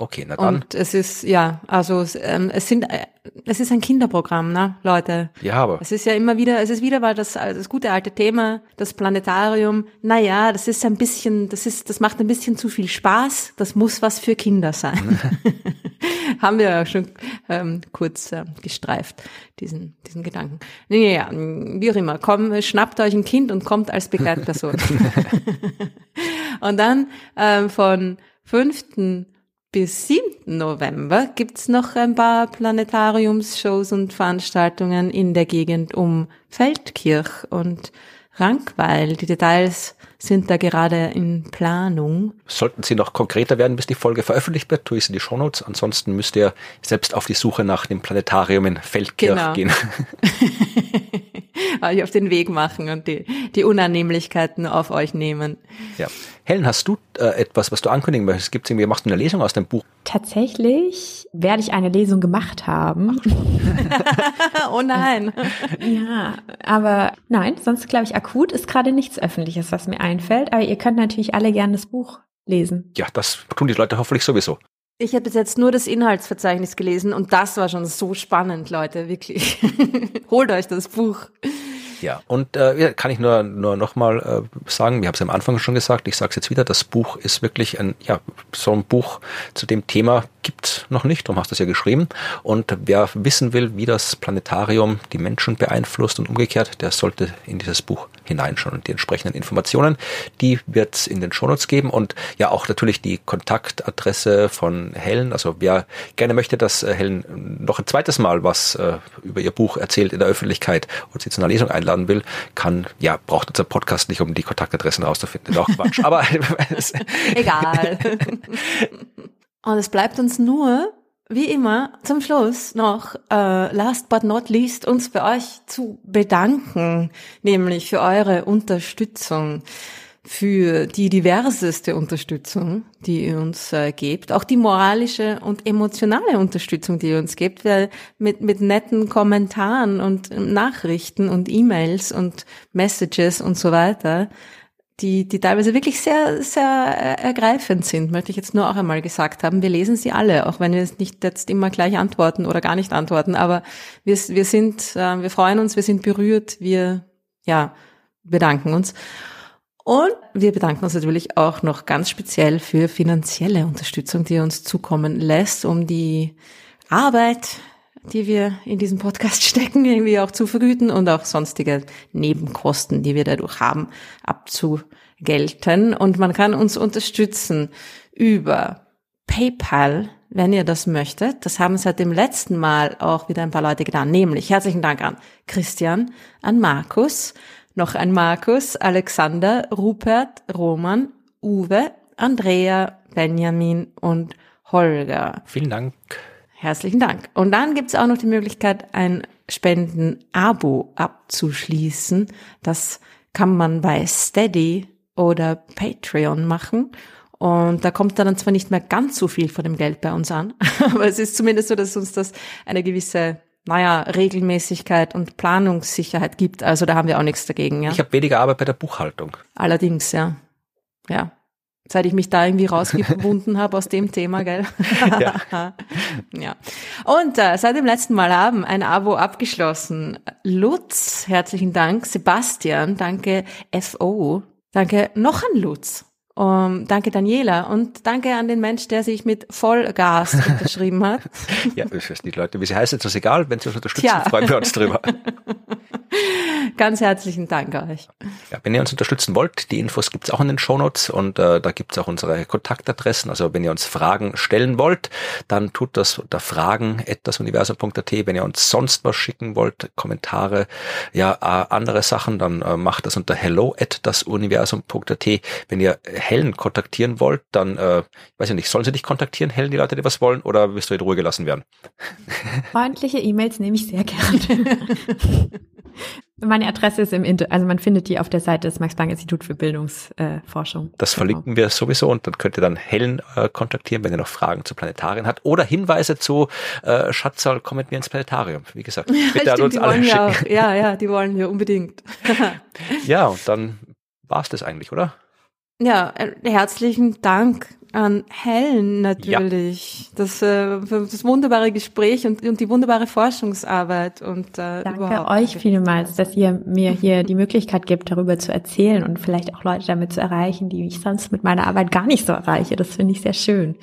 Okay, na dann. Und es ist, ja, also es, ähm, es sind, äh, es ist ein Kinderprogramm, ne, Leute. ja, aber Es ist ja immer wieder, es ist wieder mal das, das gute alte Thema, das Planetarium. Naja, das ist ein bisschen, das ist, das macht ein bisschen zu viel Spaß. Das muss was für Kinder sein. Haben wir ja schon ähm, kurz äh, gestreift, diesen, diesen Gedanken. Nee, ja, wie auch immer. Komm, schnappt euch ein Kind und kommt als Begleitperson. und dann ähm, von 5. bis 7. November gibt's noch ein paar Planetariumsshows und Veranstaltungen in der Gegend um Feldkirch und Rankweil. Die Details sind da gerade in Planung. sollten sie noch konkreter werden, bis die Folge veröffentlicht wird, tue ich sie in die Shownotes. Ansonsten müsst ihr selbst auf die Suche nach dem Planetarium in Feldkirch Genau. gehen. euch auf den Weg machen und die, die Unannehmlichkeiten auf euch nehmen. ja. Helen, hast du äh, etwas, was du ankündigen möchtest? Gibt es irgendwie, machst du eine Lesung aus dem Buch? Tatsächlich werde ich eine Lesung gemacht haben. oh nein. Ja, aber nein, sonst glaube ich, akut ist gerade nichts Öffentliches, was mir einfällt. Aber ihr könnt natürlich alle gerne das Buch lesen. Ja, das tun die Leute hoffentlich sowieso. Ich habe bis jetzt nur das Inhaltsverzeichnis gelesen und das war schon so spannend, Leute, wirklich. Holt euch das Buch. Ja, und äh, kann ich nur, nur nochmal äh, sagen, wir haben es am Anfang schon gesagt, ich sage es jetzt wieder, das Buch ist wirklich ein, ja, so ein Buch zu dem Thema gibt's noch nicht, darum hast du es ja geschrieben. Und wer wissen will, wie das Planetarium die Menschen beeinflusst und umgekehrt, der sollte in dieses Buch hineinschauen. Und die entsprechenden Informationen, die wird's in den Shownotes geben und ja auch natürlich die Kontaktadresse von Helen. Also wer gerne möchte, dass äh, Helen noch ein zweites Mal was äh, über ihr Buch erzählt in der Öffentlichkeit und sie zu einer Lesung einladen will, kann, ja, braucht unser Podcast nicht, um die Kontaktadressen rauszufinden. Auch Quatsch. Aber Egal. und es bleibt uns nur, wie immer, zum Schluss noch, äh, last but not least, uns bei euch zu bedanken, nämlich für eure Unterstützung, für die diverseste Unterstützung, die ihr uns äh, gebt, auch die moralische und emotionale Unterstützung, die ihr uns gebt, weil mit, mit netten Kommentaren und Nachrichten und E-Mails und Messages und so weiter, die, die teilweise wirklich sehr, sehr äh, ergreifend sind, möchte ich jetzt nur auch einmal gesagt haben. Wir lesen sie alle, auch wenn wir es nicht jetzt immer gleich antworten oder gar nicht antworten, aber wir, wir sind, äh, wir freuen uns, wir sind berührt, wir, ja, bedanken uns. Und wir bedanken uns natürlich auch noch ganz speziell für finanzielle Unterstützung, die ihr uns zukommen lässt, um die Arbeit, die wir in diesem Podcast stecken, irgendwie auch zu vergüten und auch sonstige Nebenkosten, die wir dadurch haben, abzugelten. Und man kann uns unterstützen über PayPal, wenn ihr das möchtet. Das haben seit dem letzten Mal auch wieder ein paar Leute getan. Nämlich herzlichen Dank an Christian, an Markus, noch ein Markus, Alexander, Rupert, Roman, Uwe, Andrea, Benjamin und Holger. vielen Dank. Herzlichen Dank. Und dann gibt's auch noch die Möglichkeit, ein Spenden-Abo abzuschließen. Das kann man bei Steady oder Patreon machen. Und da kommt dann zwar nicht mehr ganz so viel von dem Geld bei uns an, aber es ist zumindest so, dass uns das eine gewisse, naja, Regelmäßigkeit und Planungssicherheit gibt. Also da haben wir auch nichts dagegen, ja. Ich habe weniger Arbeit bei der Buchhaltung. Allerdings, ja. Ja. Seit ich mich da irgendwie rausgewunden habe aus dem Thema, gell? Ja. ja. Und äh, seit dem letzten Mal haben ein Abo abgeschlossen. Lutz, herzlichen Dank. Sebastian, danke. FO, danke noch an Lutz. Um, danke Daniela und danke an den Mensch, der sich mit Vollgas unterschrieben hat. ja, das ist die Leute, wie sie heißen, ist das egal. Wenn sie uns unterstützen, Tja. freuen wir uns drüber. Ganz herzlichen Dank euch. Ja, wenn ihr uns unterstützen wollt, die Infos gibt's auch in den Shownotes und äh, da gibt's auch unsere Kontaktadressen. Also wenn ihr uns Fragen stellen wollt, dann tut das unter fragen.dasuniversum.at. Wenn ihr uns sonst was schicken wollt, Kommentare, ja, äh, andere Sachen, dann äh, macht das unter hello@dasuniversum.at. Wenn ihr Helen kontaktieren wollt, dann, äh, weiß ich nicht, sollen sie dich kontaktieren, Helen, die Leute, die was wollen, oder wirst du in Ruhe gelassen werden? Freundliche E-Mails nehme ich sehr gerne. Meine Adresse ist im Inter, also man findet die auf der Seite des Max-Planck-Institut für Bildungsforschung. Äh, das genau. verlinken wir sowieso und dann könnt ihr dann Helen äh, kontaktieren, wenn ihr noch Fragen zu Planetarien habt oder Hinweise zu äh, Schatzal, kommen wir ins Planetarium. Wie gesagt, bitte ja, an uns alle schicken. Ja, ja, ja, die wollen wir unbedingt. ja, und dann war's das eigentlich, oder? Ja, äh, herzlichen Dank an Helen natürlich. Ja. Das, äh, das wunderbare Gespräch und, und die wunderbare Forschungsarbeit. Und, äh, Danke euch vielmals, dass ihr mir hier die Möglichkeit gibt, darüber zu erzählen und vielleicht auch Leute damit zu erreichen, die ich sonst mit meiner Arbeit gar nicht so erreiche. Das finde ich sehr schön.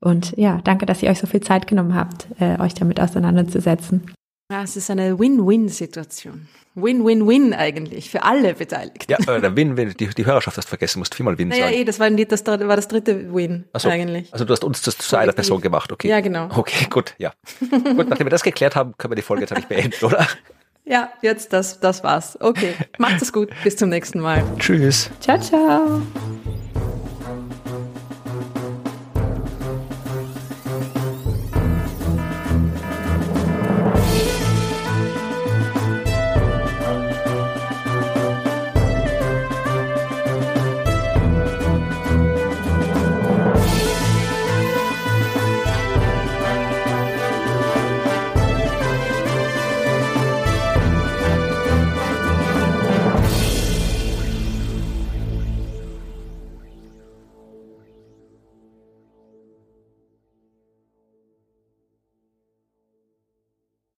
Und ja, danke, dass ihr euch so viel Zeit genommen habt, äh, euch damit auseinanderzusetzen. Ja, es ist eine Win-Win-Situation. Win-Win-Win eigentlich für alle Beteiligten. Ja, äh, der Win-Win, die, die Hörerschaft hast vergessen, musst viermal Win naja, sagen. eh, das war, das, war das dritte Win so, eigentlich. Also du hast uns das zu einer Person gemacht, okay. Ja, genau. Okay, gut, ja. gut, nachdem wir das geklärt haben, können wir die Folge jetzt eigentlich beenden, oder? Ja, jetzt das, das war's. Okay, macht es gut. Bis zum nächsten Mal. Tschüss. Ciao, ciao.